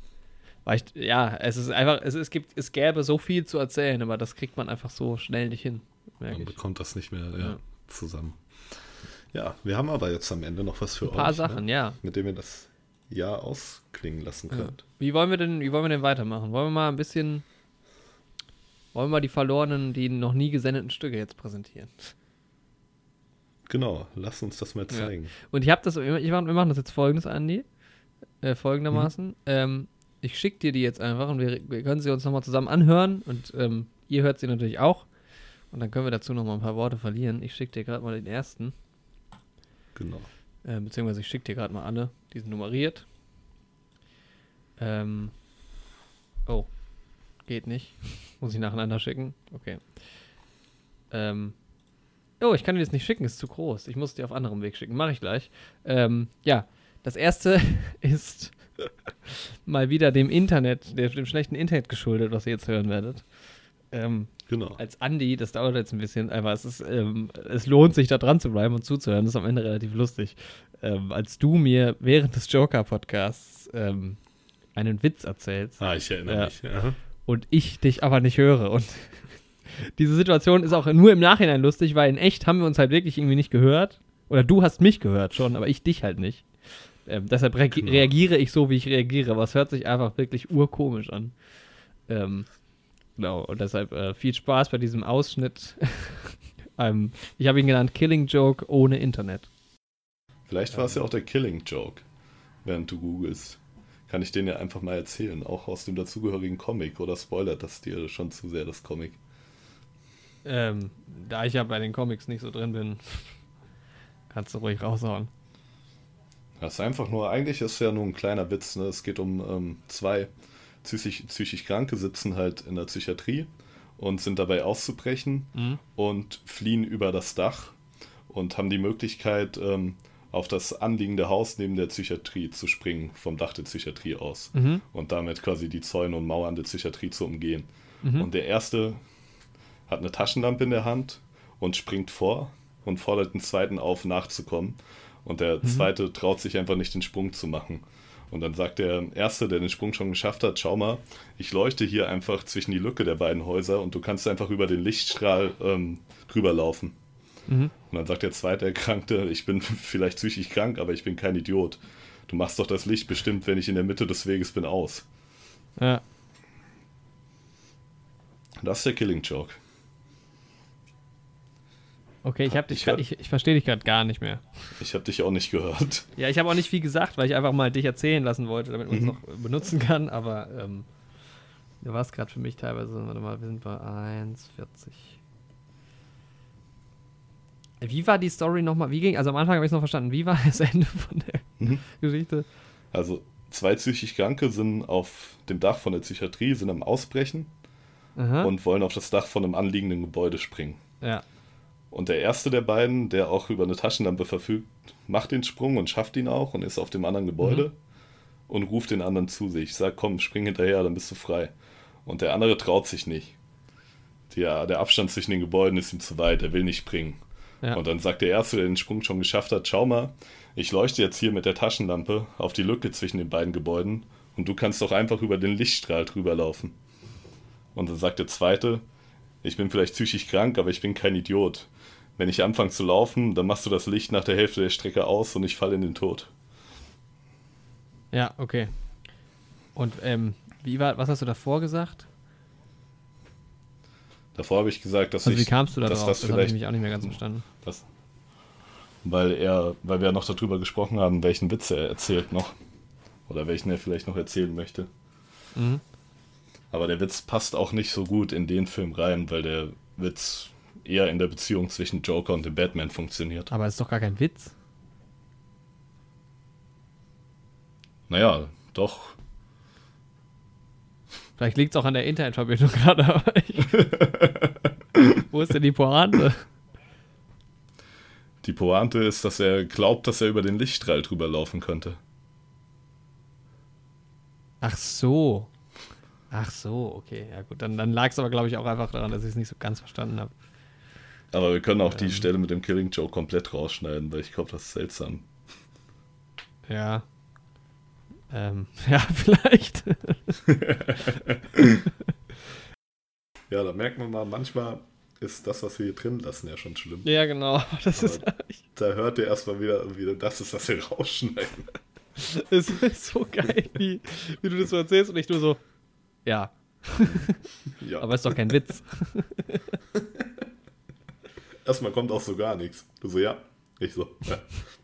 weil ich, ja, es ist einfach, es, es gibt, es gäbe so viel zu erzählen, aber das kriegt man einfach so schnell nicht hin, Man ich. bekommt das nicht mehr ja, Ja. zusammen. Ja, wir haben aber jetzt am Ende noch was für Ein paar euch, Sachen, ne? ja. mit dem ihr das Jahr ausklingen lassen Ja. könnt. Wie wollen wir denn, wie wollen wir denn weitermachen? Wollen wir mal ein bisschen, wollen wir mal die verlorenen, die noch nie gesendeten Stücke jetzt präsentieren? Genau, lass uns das mal zeigen. Und ich habe das, ich wir machen das jetzt folgendes, Andi, äh, folgendermaßen. Ähm, ich schicke dir die jetzt einfach und wir, wir können sie uns nochmal zusammen anhören und ähm, ihr hört sie natürlich auch. Und dann können wir dazu nochmal ein paar Worte verlieren. Ich schicke dir gerade mal den ersten, Genau. äh, beziehungsweise ich schicke dir gerade mal alle, die sind nummeriert. Ähm, oh, geht nicht. (laughs) Muss ich nacheinander schicken? Okay. Ähm, oh, ich kann dir das nicht schicken, ist zu groß. Ich muss dir auf anderem Weg schicken. Mache ich gleich. Ähm, ja, das erste (laughs) ist mal wieder dem Internet, dem schlechten Internet geschuldet, was ihr jetzt hören werdet. Ähm, Genau. als Andi, das dauert jetzt ein bisschen, aber es ist, ähm, es lohnt sich da dran zu bleiben und zuzuhören. Das ist am Ende relativ lustig. Ähm, als du mir während des Joker-Podcasts ähm, einen Witz erzählst Ah, ich erinnere Ja. mich. Ja. und ich dich aber nicht höre. Und (laughs) diese Situation ist auch nur im Nachhinein lustig, weil in echt haben wir uns halt wirklich irgendwie nicht gehört. Oder du hast mich gehört schon, aber ich dich halt nicht. Ähm, deshalb reagi Genau. reagiere ich so, wie ich reagiere. Aber es hört sich einfach wirklich urkomisch an. Ähm, genau, und deshalb äh, viel Spaß bei diesem Ausschnitt. (laughs) ähm, ich habe ihn genannt Killing Joke ohne Internet. Vielleicht war es ja auch der Killing Joke, während du googelst. Kann ich den ja einfach mal erzählen, auch aus dem dazugehörigen Comic oder spoilert das dir schon zu sehr, das Comic? Ähm, da ich ja bei den Comics nicht so drin bin, (laughs) kannst du ruhig raushauen. Das ist einfach nur, eigentlich ist es ja nur ein kleiner Witz, ne? Es geht um ähm, zwei psychisch, psychisch Kranke, sitzen halt in der Psychiatrie und sind dabei auszubrechen Mhm. und fliehen über das Dach und haben die Möglichkeit, ähm, auf das anliegende Haus neben der Psychiatrie zu springen, vom Dach der Psychiatrie aus. Mhm. Und damit quasi die Zäune und Mauern der Psychiatrie zu umgehen. Mhm. Und der erste hat eine Taschenlampe in der Hand und springt vor und fordert den zweiten auf, nachzukommen. Und der Mhm. zweite traut sich einfach nicht, den Sprung zu machen. Und dann sagt der Erste, der den Sprung schon geschafft hat, schau mal, ich leuchte hier einfach zwischen die Lücke der beiden Häuser und du kannst einfach über den Lichtstrahl ähm, drüber laufen. Mhm. Und dann sagt der zweite Erkrankte, ich bin (laughs) vielleicht psychisch krank, aber ich bin kein Idiot. Du machst doch das Licht bestimmt, wenn ich in der Mitte des Weges bin, aus. Ja. Das ist der Killing Joke. Okay, ich, hab dich Ich grad- ich, ich verstehe dich gerade gar nicht mehr. Ich habe dich auch nicht gehört. (laughs) Ja, ich habe auch nicht viel gesagt, weil ich einfach mal dich erzählen lassen wollte, damit man es Mhm. noch benutzen kann, aber ähm, du warst gerade für mich teilweise, warte mal, wir sind bei 1,40. Wie war die Story nochmal? Wie ging, also am Anfang habe ich es noch verstanden, wie war (laughs) das Ende von der Mhm. Geschichte? Also zwei psychisch Kranke sind auf dem Dach von der Psychiatrie, sind am Ausbrechen Aha. und wollen auf das Dach von einem anliegenden Gebäude springen. ja. Und der erste der beiden, der auch über eine Taschenlampe verfügt, macht den Sprung und schafft ihn auch und ist auf dem anderen Gebäude und ruft den anderen zu sich. Sagt, komm, spring hinterher, dann bist du frei. Und der andere traut sich nicht. Der, der Abstand zwischen den Gebäuden ist ihm zu weit, er will nicht springen. Ja. Und dann sagt der Erste, der den Sprung schon geschafft hat, schau mal, ich leuchte jetzt hier mit der Taschenlampe auf die Lücke zwischen den beiden Gebäuden und du kannst doch einfach über den Lichtstrahl drüber laufen. Und dann sagt der Zweite, ich bin vielleicht psychisch krank, aber ich bin kein Idiot. Wenn ich anfange zu laufen, dann machst du das Licht nach der Hälfte der Strecke aus und ich falle in den Tod. ja, okay. Und ähm, wie war, was hast du davor gesagt? Davor habe ich gesagt, dass Also wie ich, kamst du da dass drauf? das Das habe ich mich auch nicht mehr ganz verstanden. das, weil er, weil wir ja noch darüber gesprochen haben, welchen Witz er erzählt noch oder welchen er vielleicht noch erzählen möchte. Mhm. Aber der Witz passt auch nicht so gut in den Film rein, weil der Witz eher in der Beziehung zwischen Joker und dem Batman funktioniert. Aber ist doch gar kein Witz. Naja, doch. Vielleicht liegt es auch an der Internetverbindung gerade. (laughs) Wo ist denn die Pointe? Die Pointe ist, dass er glaubt, dass er über den Lichtstrahl drüber laufen könnte. Ach so. Ach so, okay. Ja gut, dann, dann lag es aber, glaube ich, auch einfach daran, dass ich es nicht so ganz verstanden habe. Aber wir können auch die Ähm. Stelle mit dem Killing Joke komplett rausschneiden, weil ich glaube, das ist seltsam. Ja. Ähm, (laughs) ja, vielleicht. (laughs) Ja, da merkt man mal, manchmal ist das, was wir hier drin lassen, ja schon schlimm. ja, genau. (laughs) Das ist, Da hört ihr erstmal wieder, wieder das ist, was wir rausschneiden. es ist so geil, wie, wie du das so erzählst und ich nur so, ja, Ja, aber ist doch kein Witz. Erstmal kommt auch so gar nichts. Du so, ja. Ich so, ja,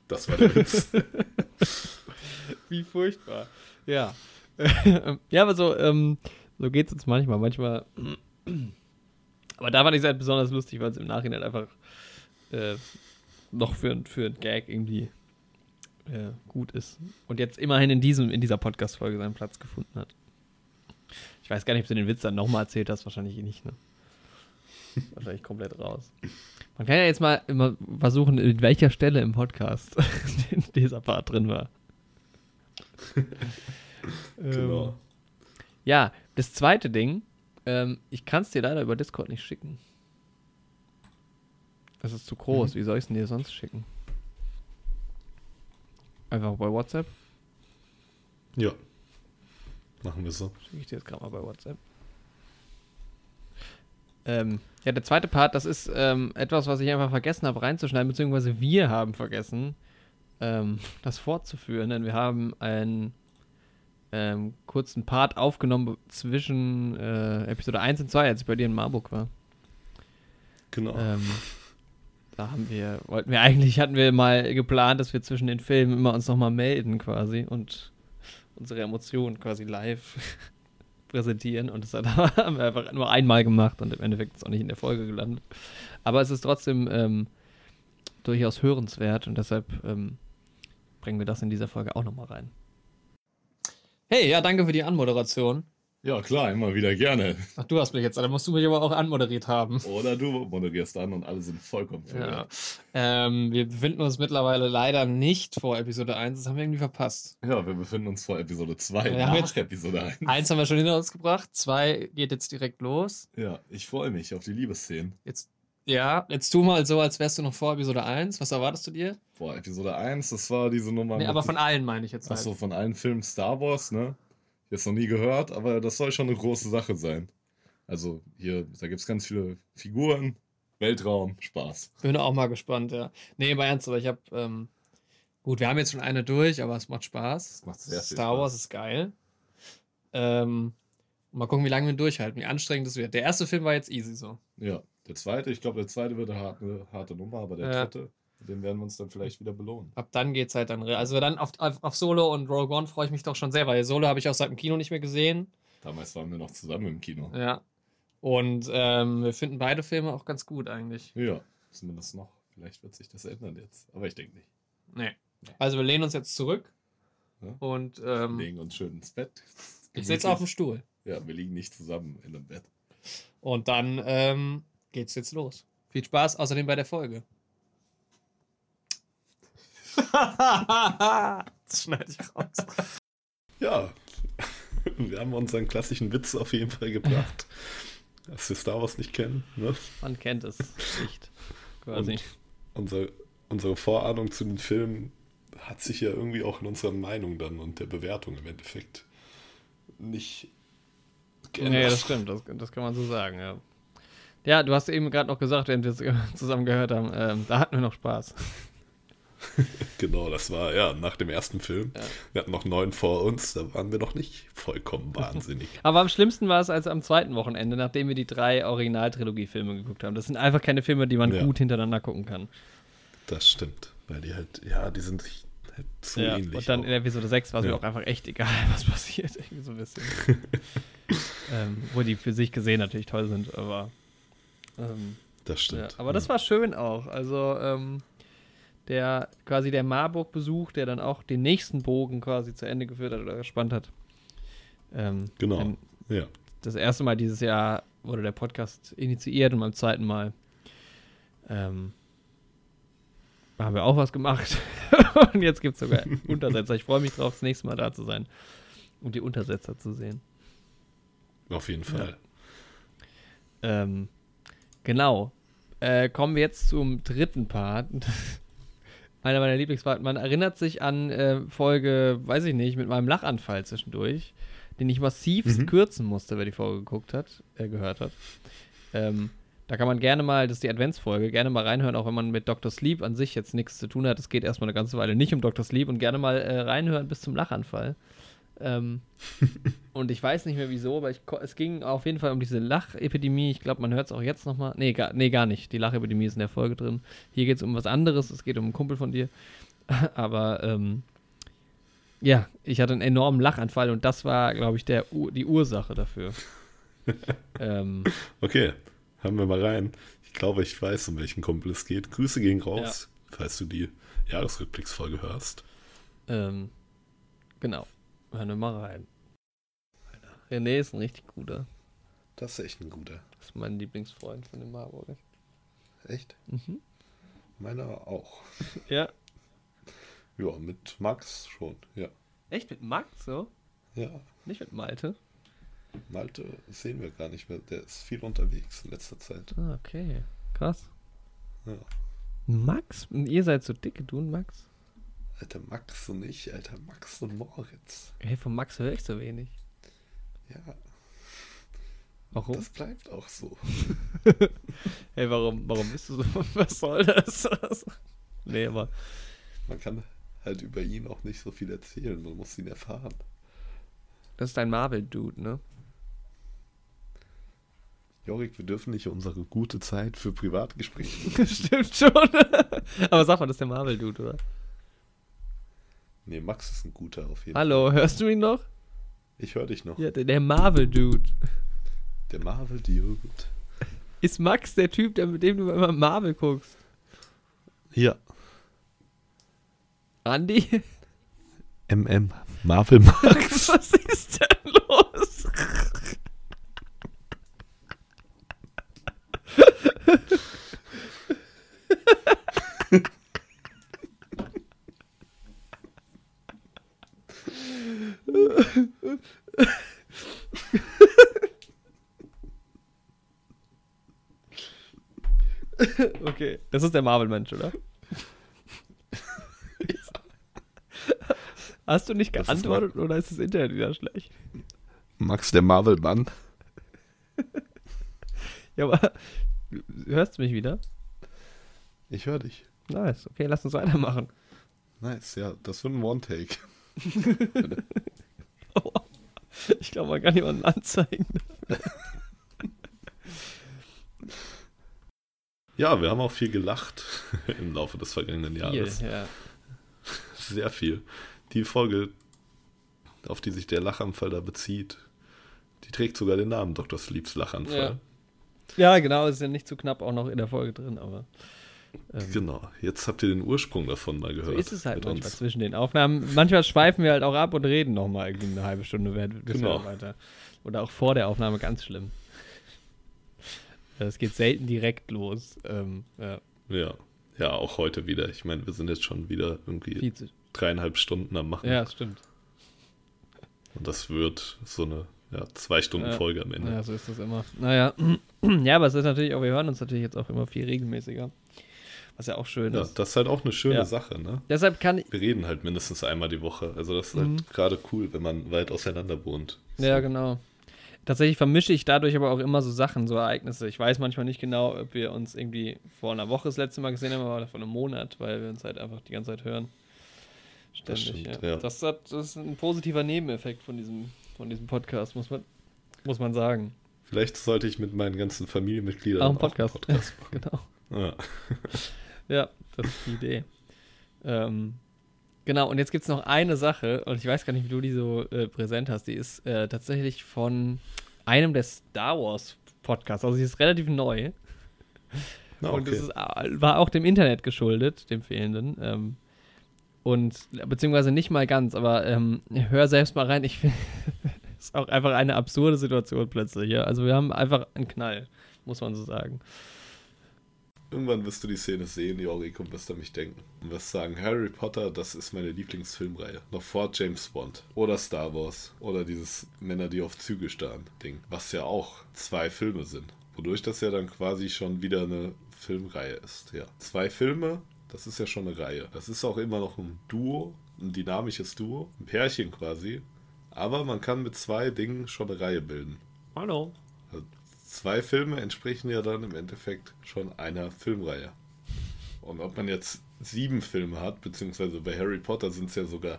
das war der Witz. (laughs) Wie furchtbar. Ja. (laughs) ja, aber so, ähm, so geht es uns manchmal. Manchmal. (clears throat) Aber da fand ich es halt besonders lustig, weil es im Nachhinein einfach äh, noch für, ein- für ein Gag irgendwie äh, gut ist. Und jetzt immerhin in, diesem, in dieser Podcast-Folge seinen Platz gefunden hat. Ich weiß gar nicht, ob du den Witz dann nochmal erzählt hast. Wahrscheinlich nicht, ne? (laughs) Wahrscheinlich komplett raus. Man kann ja jetzt mal immer versuchen, in welcher Stelle im Podcast (laughs) dieser Part drin war. (laughs) Genau. Ähm, ja, das zweite Ding, ähm, ich kann es dir leider über Discord nicht schicken. Das ist zu groß. Wie soll ich es denn dir sonst schicken? Einfach bei WhatsApp? Ja. Machen wir so. Schicke ich dir jetzt gerade mal bei WhatsApp. Ähm, ja, der zweite Part, das ist ähm, etwas, was ich einfach vergessen habe reinzuschneiden, beziehungsweise wir haben vergessen, ähm, (laughs) das fortzuführen, denn wir haben einen ähm, kurzen Part aufgenommen zwischen äh, Episode 1 und 2, als ich bei dir in Marburg war. Genau. Ähm, (laughs) da haben wir, wollten wir eigentlich, hatten wir mal geplant, dass wir zwischen den Filmen immer uns nochmal melden quasi und unsere Emotionen quasi live (laughs) präsentieren und das hat, (laughs) haben wir einfach nur einmal gemacht und im Endeffekt ist auch nicht in der Folge gelandet. Aber es ist trotzdem ähm, durchaus hörenswert und deshalb ähm, bringen wir das in dieser Folge auch nochmal rein. Hey, ja, danke für die Anmoderation. Ja, klar, immer wieder gerne. Ach, du hast mich jetzt, dann musst du mich aber auch anmoderiert haben. Oder du moderierst an und alle sind vollkommen Ja. verwirrt. Ähm, wir befinden uns mittlerweile leider nicht vor Episode 1. Das haben wir irgendwie verpasst. Ja. wir befinden uns vor Episode 2, Wir haben nach Episode 1. Eins haben wir schon hinter uns gebracht. Zwei geht jetzt direkt los. Ja, ich freue mich auf die Liebesszenen. Jetzt, ja, jetzt tu mal so, als wärst du noch vor Episode 1. Was erwartest du dir? Boah, Episode 1, das war diese Nummer. Nee, aber von allen meine ich jetzt. Achso, Halt. von allen Filmen Star Wars, ne? Jetzt noch nie gehört, aber das soll schon eine große Sache sein. Also hier, da gibt es ganz viele Figuren, Weltraum, Spaß. Bin auch mal gespannt, ja. Nee, aber ernst, aber ich habe. Ähm, gut, wir haben jetzt schon eine durch, aber es macht Spaß. Es macht Star Wars Spaß. ist geil. Ähm, mal gucken, wie lange wir ihn durchhalten, wie anstrengend es wird. Der erste Film war jetzt easy so. Ja, der zweite, ich glaube, der zweite wird eine harte, harte Nummer, aber der Ja. dritte, den werden wir uns dann vielleicht wieder belohnen. Ab dann geht's halt dann. Also dann auf, auf, auf Solo und Rogue One freue ich mich doch schon sehr, weil Solo habe ich auch seit dem Kino nicht mehr gesehen. Damals waren wir noch zusammen im Kino. Ja. Und ähm, wir finden beide Filme auch ganz gut eigentlich. Ja, zumindest noch. Vielleicht wird sich das ändern jetzt, aber ich denke nicht. Nee. Also wir lehnen uns jetzt zurück Ja. und ähm, Legen uns schön ins Bett. ich sitze auf dem Stuhl. Ja, wir liegen nicht zusammen in einem Bett. Und dann ähm, geht's jetzt los. Viel Spaß, außerdem bei der Folge. (laughs) das schneide ich raus. Ja, wir haben unseren klassischen Witz auf jeden Fall gebracht. Dass wir Star Wars nicht kennen. Ne? Man kennt es nicht. Quasi. Und unser, unsere Vorahnung zu den Filmen hat sich ja irgendwie auch in unserer Meinung dann und der Bewertung im Endeffekt nicht Nee, das stimmt, das, das kann man so sagen, ja. Ja, du hast eben gerade noch gesagt, während wir es (laughs) zusammen gehört haben, ähm, da hatten wir noch Spaß. (laughs) Genau, das war ja nach dem ersten Film. Ja. Wir hatten noch neun vor uns, da waren wir noch nicht vollkommen (laughs) wahnsinnig. Aber am schlimmsten war es als am zweiten Wochenende, nachdem wir die drei Original-Trilogie-Filme geguckt haben. Das sind einfach keine Filme, die man Ja. gut hintereinander gucken kann. Das stimmt, weil die halt, ja, die sind halt zu Ja, ähnlich. und dann auch. in Episode 6 war es mir auch einfach echt egal, (laughs) was passiert. Irgendwie so ein bisschen. ähm, wo die für sich gesehen natürlich toll sind, aber ähm, Das stimmt. Aber das war schön auch. Also, ähm, der quasi der Marburg-Besuch, der dann auch den nächsten Bogen quasi zu Ende geführt hat oder gespannt hat. Ähm, Genau. Ja. Das erste Mal dieses Jahr wurde der Podcast initiiert und beim zweiten Mal ähm, haben wir auch was gemacht. (laughs) und jetzt gibt es sogar (laughs) Untersetzer. Ich freue mich drauf, das nächste Mal da zu sein und die Untersetzer zu sehen. Auf jeden Fall. Ähm, genau. Äh, kommen wir jetzt zum dritten Part. Einer meiner Lieblingsparten. Man erinnert sich an äh, Folge, weiß ich nicht, mit meinem Lachanfall zwischendurch, den ich massivst Mhm. kürzen musste, wer die Folge geguckt hat, äh, gehört hat. Ähm, da kann man gerne mal, das ist die Adventsfolge, gerne mal reinhören, auch wenn man mit Dr. Sleep an sich jetzt nichts zu tun hat. Es geht erstmal eine ganze Weile nicht um Dr. Sleep und gerne mal äh, reinhören bis zum Lachanfall. Ähm, (laughs) und ich weiß nicht mehr wieso, aber ich, es ging auf jeden Fall um diese Lachepidemie. Ich glaube, man hört es auch jetzt nochmal. Nee, gar, nee, gar nicht. Die Lachepidemie ist in der Folge drin. Hier geht es um was anderes. Es geht um einen Kumpel von dir. (laughs) aber ähm, ja, ich hatte einen enormen Lachanfall und das war, glaube ich, der, die Ursache dafür. (laughs) ähm, Okay, hören wir mal rein. Ich glaube, ich weiß, um welchen Kumpel es geht. Grüße gehen raus, falls du die Jahresrückblicksfolge hörst. ähm, genau. Hören wir mal rein. René ist ein richtig guter. Das ist echt ein guter. Das ist mein Lieblingsfreund von dem Marburger. Echt? Mhm. Meiner auch. (laughs) Ja. Ja, mit Max schon. Ja. Echt mit Max so? Ja, Nicht mit Malte? Malte sehen wir gar nicht mehr. Der ist viel unterwegs in letzter Zeit. Ah, okay. Krass. Ja. Max? Und ihr seid so dicke, du und Max? Alter Max und ich, Alter Max und Moritz. Hey, von Max höre ich so wenig. Ja, Warum? das bleibt auch so. (laughs) hey, warum, warum bist du so? (laughs) Was soll das? (laughs) nee, aber. Man kann halt über ihn auch nicht so viel erzählen. Man muss ihn erfahren. Das ist ein Marvel-Dude, ne? Jorik, wir dürfen nicht unsere gute Zeit für Privatgespräche. Stimmt schon. aber sag mal, das ist der Marvel-Dude, oder? Nee, Max ist ein guter auf jeden Hallo, hörst du ihn noch? Fall. Ich höre dich noch. Ja, der, der Marvel-Dude. Der Marvel Dude. Ist Max der Typ, der, mit dem du immer Marvel guckst? Ja. Andi? (laughs) MM. Marvel Max. Was ist denn los? Das ist der Marvel-Mensch, oder? (laughs) Hast du nicht Das ist geantwortet oder ist das Internet wieder schlecht? Max der Marvel Mann. (laughs) Ja, aber hörst du mich wieder? Ich höre dich. Nice, okay, lass uns weitermachen. Nice, ja, das wird ein One-Take. (laughs) Ich glaube, man kann jemanden anzeigen. Ja, wir haben auch viel gelacht (laughs) im Laufe des vergangenen Jahres. ja. (laughs) Sehr viel. Die Folge, auf die sich der Lachanfall da bezieht, die trägt sogar den Namen Dr. Sleeps Lachanfall. ja, genau, ist ja nicht zu knapp auch noch in der Folge drin, aber ähm, Genau, jetzt habt ihr den Ursprung davon mal so gehört. ist es halt manchmal uns. zwischen den Aufnahmen. Manchmal schweifen wir halt auch ab und reden noch mal irgendwie eine halbe Stunde während Genau. weiter. Oder auch vor der Aufnahme, ganz schlimm. Es geht selten direkt los. Ähm, ja, Ja. ja, auch heute wieder. Ich meine, wir sind jetzt schon wieder irgendwie viel zu, dreieinhalb Stunden am Machen. ja, das stimmt. Und das wird so eine ja, zwei Stunden Ja. Folge am Ende. Ja, so ist das immer. Naja, (clears throat) ja, aber es ist natürlich auch, wir hören uns natürlich jetzt auch immer viel regelmäßiger. Was ja auch schön Ja, ist. das ist halt auch eine schöne Ja. Sache, ne? Deshalb kann ich. Wir reden halt mindestens einmal die Woche. Also das ist Mhm. halt gerade cool, wenn man weit auseinander wohnt. Ja, genau. Tatsächlich vermische ich dadurch aber auch immer so Sachen, so Ereignisse. Ich weiß manchmal nicht genau, ob wir uns irgendwie vor einer Woche das letzte Mal gesehen haben oder vor einem Monat, weil wir uns halt einfach die ganze Zeit hören. Ständig, stimmt, ja. ja. Das, hat, das ist ein positiver Nebeneffekt von diesem, von diesem Podcast, muss man, muss man sagen. Vielleicht sollte ich mit meinen ganzen Familienmitgliedern Auch einen Podcast. Podcast (laughs) Genau. machen. Ja. (laughs) Ja, das ist die Idee. Ähm, genau, und jetzt gibt es noch eine Sache, und ich weiß gar nicht, wie du die so äh, präsent hast. Die ist äh, tatsächlich von einem der Star Wars Podcasts. Also, sie ist relativ neu. Na, Und okay. das ist, war auch dem Internet geschuldet, dem fehlenden. Ähm, und beziehungsweise nicht mal ganz, aber ähm, hör selbst mal rein. Ich finde, es (laughs) ist auch einfach eine absurde Situation plötzlich. Ja? Also wir haben einfach einen Knall, muss man so sagen. Irgendwann wirst du die Szene sehen, Jorik, und wirst an mich denken. Und wirst sagen, Harry Potter, das ist meine Lieblingsfilmreihe. Noch vor James Bond. Oder Star Wars. Oder dieses Männer, die auf Züge starren Ding. Was ja auch zwei Filme sind. Wodurch das ja dann quasi schon wieder eine Filmreihe ist. Ja. Zwei Filme, das ist ja schon eine Reihe. Das ist auch immer noch ein Duo, ein dynamisches Duo. Ein Pärchen quasi. Aber man kann mit zwei Dingen schon eine Reihe bilden. Hallo. Zwei Filme entsprechen ja dann im Endeffekt schon einer Filmreihe. Und ob man jetzt sieben Filme hat, beziehungsweise bei Harry Potter sind es ja sogar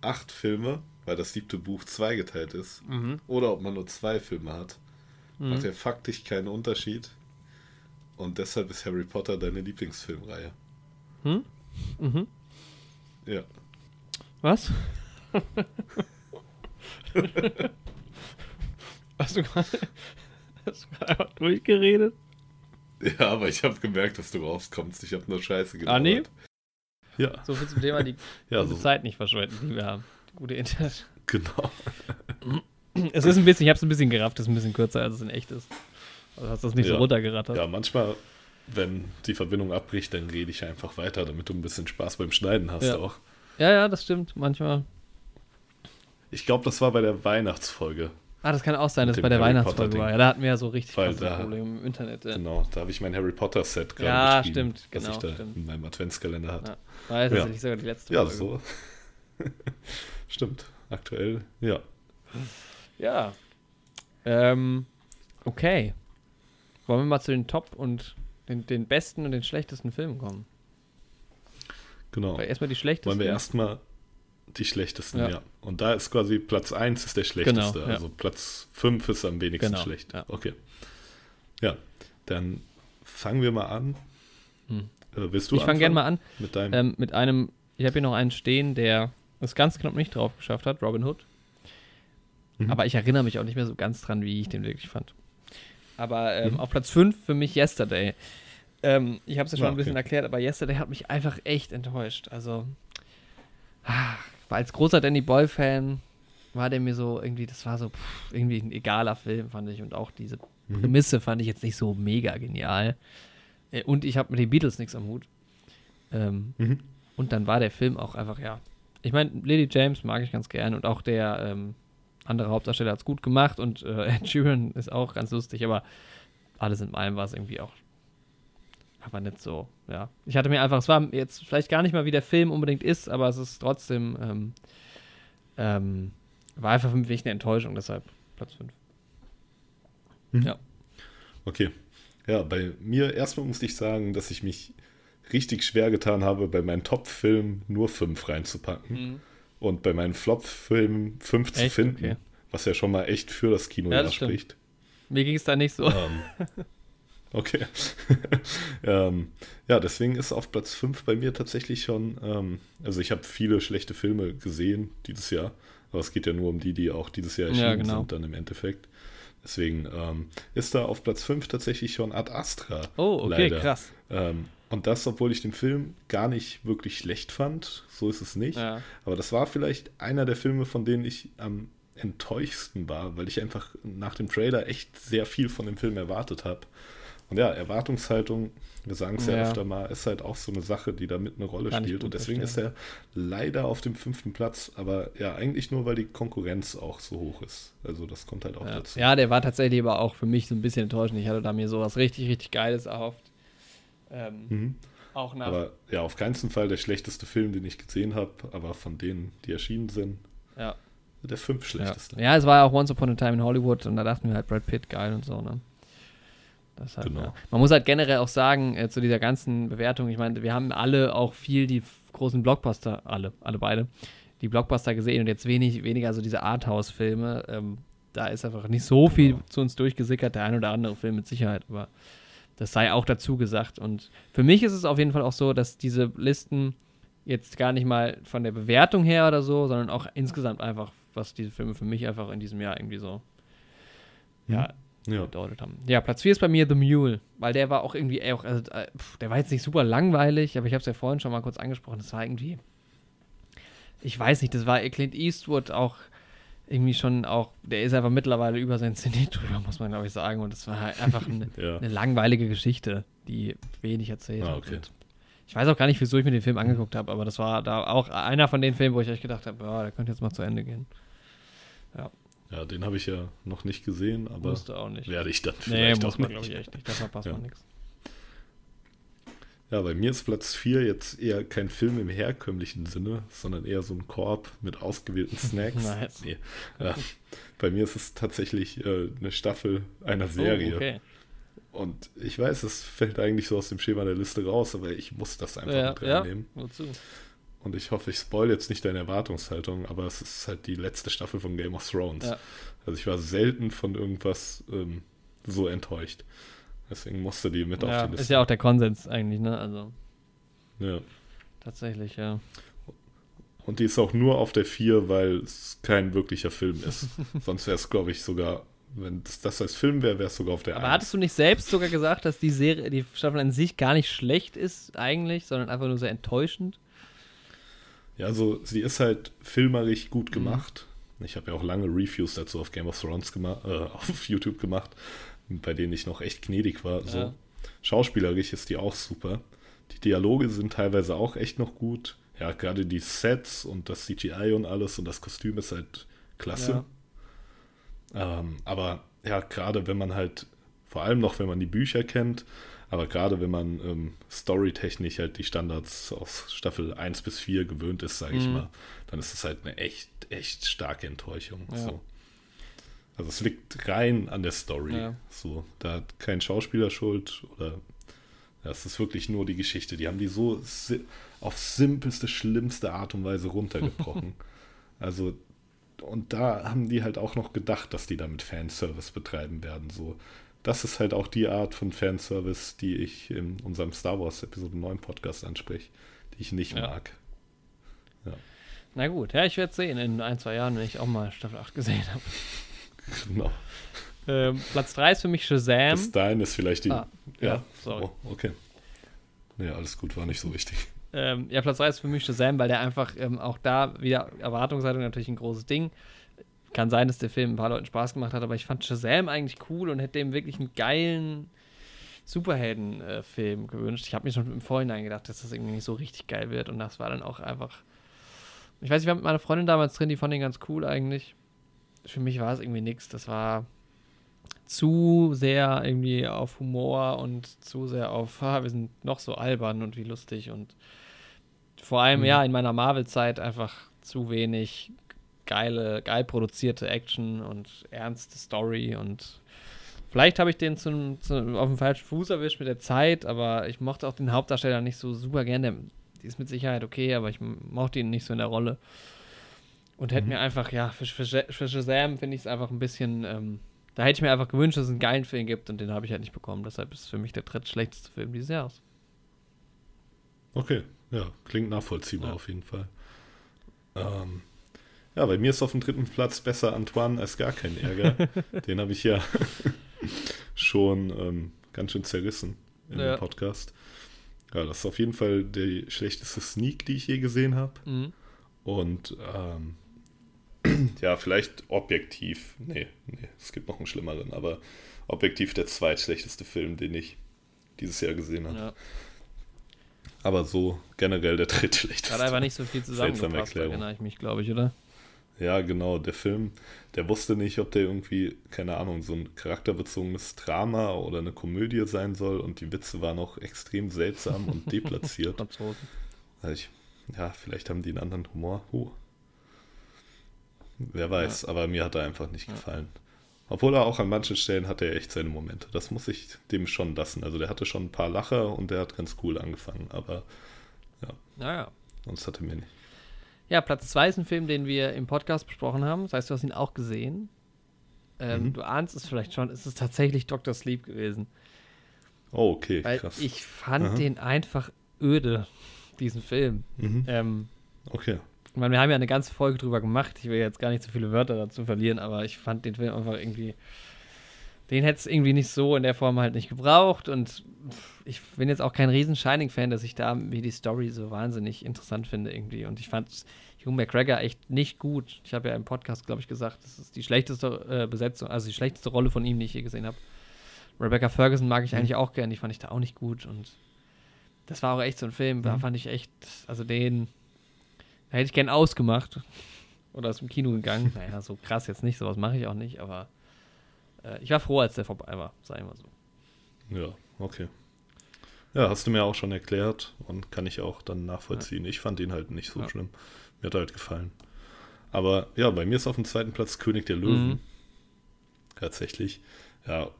acht Filme, weil das siebte Buch zweigeteilt ist, Mhm. oder ob man nur zwei Filme hat, macht ja faktisch keinen Unterschied. Und deshalb ist Harry Potter deine Lieblingsfilmreihe. Hm? Mhm. Ja. Was? (laughs) Hast du gerade hast du gerade einfach durchgeredet? Ja, aber ich habe gemerkt, dass du rauskommst. Ich habe nur Scheiße Ah, nee? Ja, So viel zum Thema, die (laughs) ja so, Zeit nicht verschwenden, die wir haben. Die Gute Internet. genau. (clears throat) Es ist ein bisschen, ich habe es ein bisschen gerafft, es ist ein bisschen kürzer, als es in echt ist. Also hast du das nicht so Ja. runtergerattert. Ja, manchmal, wenn die Verbindung abbricht, dann rede ich einfach weiter, damit du ein bisschen Spaß beim Schneiden hast Ja. auch. ja, ja, das stimmt. Manchmal. Ich glaube, das war bei der Weihnachtsfolge. Ah, das kann auch sein, dass bei der Harry Weihnachtsfolge war. Ja, da hatten wir ja so richtig Weil da- Probleme im Internet. Ja, Genau, da habe ich mein Harry Potter Set gerade Ja, beschrieben, stimmt, was genau, ich da stimmt. in meinem Adventskalender hatte. Ja. war ja Ja. tatsächlich sogar die letzte Ja, Folge. so. (laughs) stimmt. Aktuell, ja. Ja. Ähm, okay. Wollen wir mal zu den Top und den, den besten und den schlechtesten Filmen kommen? Genau. Weil erstmal die schlechtesten. Wollen wir erstmal die schlechtesten, Ja. ja. Und da ist quasi Platz 1 ist der schlechteste. Genau, ja. Also Platz 5 ist am wenigsten Genau, schlecht. ja. Okay. Ja, dann fangen wir mal an. Hm. Äh, willst du Ich fange gerne mal an Mit deinem. ähm, mit einem, ich habe hier noch einen stehen, der es ganz knapp nicht drauf geschafft hat, Robin Hood. Mhm. Aber ich erinnere mich auch nicht mehr so ganz dran, wie ich den wirklich fand. Aber ähm, Mhm. auf Platz 5 für mich Yesterday. Ähm, ich habe es ja schon Ah, ein bisschen okay. erklärt, aber Yesterday hat mich einfach echt enttäuscht. Also, ah, war als großer Danny Boy-Fan war der mir so irgendwie, das war so pff, irgendwie ein egaler Film, fand ich. Und auch diese Mhm. Prämisse fand ich jetzt nicht so mega genial. Äh, Und ich habe mit den Beatles nichts am Hut. Ähm, Mhm. und dann war der Film auch einfach, ja. Ich meine, Lily James mag ich ganz gern und auch der ähm, andere Hauptdarsteller hat es gut gemacht und äh, (laughs) Ed Sheeran ist auch ganz lustig, aber alles in allem war es irgendwie auch aber nicht so, ja. Ich hatte mir einfach, es war jetzt vielleicht gar nicht mal wie der Film unbedingt ist, aber es ist trotzdem, ähm, ähm, war einfach für mich eine Enttäuschung, deshalb Platz 5. Okay. Ja, bei mir erstmal muss ich sagen, dass ich mich richtig schwer getan habe, bei meinen Top-Filmen nur 5 reinzupacken. Und bei meinen Flop-Filmen 5 zu finden. Okay. Was ja schon mal echt für das Kino Ja, das stimmt. spricht. Mir ging es da nicht so. Ähm, (laughs) okay. (laughs) ähm, ja, deswegen ist auf Platz 5 bei mir tatsächlich schon, ähm, also ich habe viele schlechte Filme gesehen dieses Jahr, aber es geht ja nur um die, die auch dieses Jahr Ja, erschienen genau. sind dann im Endeffekt. Deswegen ähm, ist da auf Platz 5 tatsächlich schon Ad Astra. Oh, okay, leider. krass. Ähm, und das, obwohl ich den Film gar nicht wirklich schlecht fand, so ist es nicht. Ja. Aber das war vielleicht einer der Filme, von denen ich am enttäuschsten war, weil ich einfach nach dem Trailer echt sehr viel von dem Film erwartet habe. Und ja, Erwartungshaltung, wir sagen es ja, Ja. öfter mal, ist halt auch so eine Sache, die da mit eine Rolle Kann spielt. Und deswegen ist er leider auf dem fünften Platz, aber ja, eigentlich nur, weil die Konkurrenz auch so hoch ist. Also das kommt halt auch Ja. dazu. ja, der war tatsächlich aber auch für mich so ein bisschen enttäuschend. Ich hatte da mir sowas richtig, richtig Geiles erhofft. Ähm, Mhm. Auch nach. Aber ja, auf keinen Fall der schlechteste Film, den ich gesehen habe, aber von denen, die erschienen sind, ja. der fünf Ja. schlechteste. ja, es war ja auch Once Upon a Time in Hollywood und da dachten wir halt Brad Pitt geil und so, ne? Das halt, Genau. ja. Man muss halt generell auch sagen, äh, zu dieser ganzen Bewertung, ich meine, wir haben alle auch viel die großen Blockbuster, alle, alle beide, die Blockbuster gesehen und jetzt wenig, weniger so diese Arthouse-Filme. Ähm, da ist einfach nicht so viel Genau. zu uns durchgesickert, der ein oder andere Film mit Sicherheit, aber das sei auch dazu gesagt. Und für mich ist es auf jeden Fall auch so, dass diese Listen jetzt gar nicht mal von der Bewertung her oder so, sondern auch insgesamt einfach, was diese Filme für mich einfach in diesem Jahr irgendwie so, ja, Ja. bedeutet haben. Ja, Platz 4 ist bei mir The Mule, weil der war auch irgendwie auch, also, äh, der war jetzt nicht super langweilig, aber ich habe es ja vorhin schon mal kurz angesprochen, das war irgendwie, ich weiß nicht, das war Clint Eastwood auch irgendwie schon auch, der ist einfach mittlerweile über sein Zenit drüber, muss man glaube ich sagen, und das war halt einfach eine, (laughs) Ja. eine langweilige Geschichte, die wenig erzählt Ah, hat. okay. Und ich weiß auch gar nicht, wieso ich mir den Film angeguckt habe, aber das war da auch einer von den Filmen, wo ich echt gedacht habe, ja, der könnte jetzt mal zu Ende gehen. Ja, den habe ich ja noch nicht gesehen, aber Musste auch nicht. werde ich dann Nee, vielleicht muss auch man nicht. glaube ich echt nicht, da verpasst Ja. man nichts. Ja, bei mir ist Platz 4 jetzt eher kein Film im herkömmlichen Sinne, sondern eher so ein Korb mit ausgewählten Snacks. (laughs) Nice. Nee. Ja, bei mir ist es tatsächlich äh, eine Staffel einer Serie. Oh, okay. Und ich weiß, es fällt eigentlich so aus dem Schema der Liste raus, aber ich muss das einfach Ja, mit ja, reinnehmen. wozu? Und ich hoffe, ich spoil jetzt nicht deine Erwartungshaltung, aber es ist halt die letzte Staffel von Game of Thrones. Ja. Also ich war selten von irgendwas ähm, so enttäuscht. Deswegen musste die mit Ja, auf die Liste. ist ja auch der Konsens eigentlich, ne? Also ja. tatsächlich, ja. Und die ist auch nur auf der 4, weil es kein wirklicher Film ist. (laughs) Sonst wäre es, glaube ich, sogar, wenn das, das als Film wäre, wäre es sogar auf der Aber 1. hattest du nicht selbst sogar gesagt, dass die Serie, die Staffel an sich gar nicht schlecht ist eigentlich, sondern einfach nur sehr enttäuschend? Ja, also sie ist halt filmerisch Mhm. gut gemacht. Ich habe ja auch lange Reviews dazu auf Game of Thrones gemacht, äh, (laughs) auf YouTube gemacht, bei denen ich noch echt gnädig war. So. Ja. Schauspielerisch ist die auch super. Die Dialoge sind teilweise auch echt noch gut. Ja, gerade die Sets und das CGI und alles und das Kostüm ist halt klasse. Ähm, aber ja, gerade wenn man halt, vor allem noch, wenn man die Bücher kennt, aber gerade wenn man ähm, storytechnisch halt die Standards aus Staffel 1 bis 4 gewöhnt ist, sage ich Mhm. mal, dann ist es halt eine echt, echt starke Enttäuschung. Ja. So. Also es liegt rein an der Story. Ja. So, da hat kein Schauspieler Schuld oder ja, es ist wirklich nur die Geschichte. Die haben die so si auf simpelste, schlimmste Art und Weise runtergebrochen. (laughs) also, und da haben die halt auch noch gedacht, dass die damit Fanservice betreiben werden. So, das ist halt auch die Art von Fanservice, die ich in unserem Star Wars Episode 9 Podcast anspreche, die ich nicht Ja. mag. Na gut, ja, ich werde sehen in ein, zwei Jahren, wenn ich auch mal Staffel 8 gesehen habe. Genau. Ähm, Platz 3 ist für mich Shazam. Bis dahin ist vielleicht die. Ah, ja, sorry. Oh, okay. Nee, alles gut, war nicht so wichtig. Ähm, ja, Platz 3 ist für mich Shazam, weil der einfach ähm, auch da wieder Erwartungshaltung natürlich ein großes Ding. Kann sein, dass der Film ein paar Leuten Spaß gemacht hat, aber ich fand Shazam eigentlich cool und hätte dem wirklich einen geilen Superhelden-Film gewünscht. Ich habe mir schon im Vorhinein gedacht, dass das irgendwie nicht so richtig geil wird und das war dann auch einfach. Ich weiß, ich war mit meiner Freundin damals drin, die fand den ganz cool eigentlich. Für mich war es irgendwie nichts. Das war zu sehr irgendwie auf Humor und zu sehr auf, ha, (laughs) wir sind noch so albern und wie lustig und vor allem, Mhm. ja, in meiner Marvel-Zeit einfach zu wenig geile, geil produzierte Action und ernste Story und vielleicht habe ich den zum, zum, auf dem falschen Fuß erwischt mit der Zeit, aber ich mochte auch den Hauptdarsteller nicht so super gerne. Der, die ist mit Sicherheit okay, aber ich mochte ihn nicht so in der Rolle. Und hätte Mhm. mir einfach, ja, für, für, für Shazam finde ich es einfach ein bisschen, ähm, da hätte ich mir einfach gewünscht, dass es einen geilen Film gibt und den habe ich halt nicht bekommen. Deshalb ist es für mich der drittschlechteste Film dieses Jahres. Okay, ja, klingt nachvollziehbar Ja. auf jeden Fall. Ähm, ja, bei mir ist auf dem dritten Platz besser Antoine als gar kein Ärger. (laughs) Den habe ich ja (laughs) schon ähm, ganz schön zerrissen in Ja. Podcast. Ja, das ist auf jeden Fall die schlechteste Sneak, die ich je gesehen habe. Mhm. Und ähm, (clears throat) ja, vielleicht objektiv, nee, nee, es gibt noch einen schlimmeren, aber objektiv der zweitschlechteste Film, den ich dieses Jahr gesehen habe. Ja. Aber so generell der (laughs) drittschlechteste. Hat einfach nicht so viel zusammengepasst, erinnere ich mich, glaube ich, oder? Ja, genau, der Film, der wusste nicht, ob der irgendwie, keine Ahnung, so ein charakterbezogenes Drama oder eine Komödie sein soll und die Witze waren auch extrem seltsam und (laughs) deplatziert. Franzosen. Also ich, ja, vielleicht haben die einen anderen Humor. Huh. Wer weiß, aber mir hat er einfach nicht gefallen. Obwohl er auch an manchen Stellen hatte er echt seine Momente. Das muss ich dem schon lassen. Also der hatte schon ein paar Lacher und der hat ganz cool angefangen, aber Naja. sonst hat er mir nicht. Ja, Platz 2 ist ein Film, den wir im Podcast besprochen haben. Das heißt, du hast ihn auch gesehen. Ähm, Mhm. Du ahnst es vielleicht schon, es ist tatsächlich Dr. Sleep gewesen. Oh, okay, Weil krass. ich fand Aha. den einfach öde, diesen Film. Mhm. Ähm, Okay. ich meine, wir haben ja eine ganze Folge drüber gemacht. Ich will jetzt gar nicht so viele Wörter dazu verlieren, aber ich fand den Film einfach irgendwie den hätte es irgendwie nicht so in der Form halt nicht gebraucht und ich bin jetzt auch kein riesen Shining-Fan, dass ich da wie die Story so wahnsinnig interessant finde irgendwie und ich fand Hugh McGregor echt nicht gut. Ich habe ja im Podcast, glaube ich, gesagt, das ist die schlechteste äh, Besetzung, also die schlechteste Rolle von ihm, die ich je gesehen habe. Rebecca Ferguson mag ich mhm. eigentlich auch gern, die fand ich da auch nicht gut und das war auch echt so ein Film, da mhm. fand ich echt, also den da hätte ich gern ausgemacht (laughs) oder aus dem Kino gegangen. (laughs) Naja, so krass jetzt nicht, sowas mache ich auch nicht, aber äh, ich war froh, als der vorbei war, sag ich mal so. Ja, okay. Ja, hast du mir auch schon erklärt und kann ich auch dann nachvollziehen. Ja. Ich fand ihn halt nicht so ja. schlimm. Mir hat er halt gefallen. Aber ja, bei mir ist auf dem zweiten Platz König der Löwen. Mhm. Tatsächlich. Ja,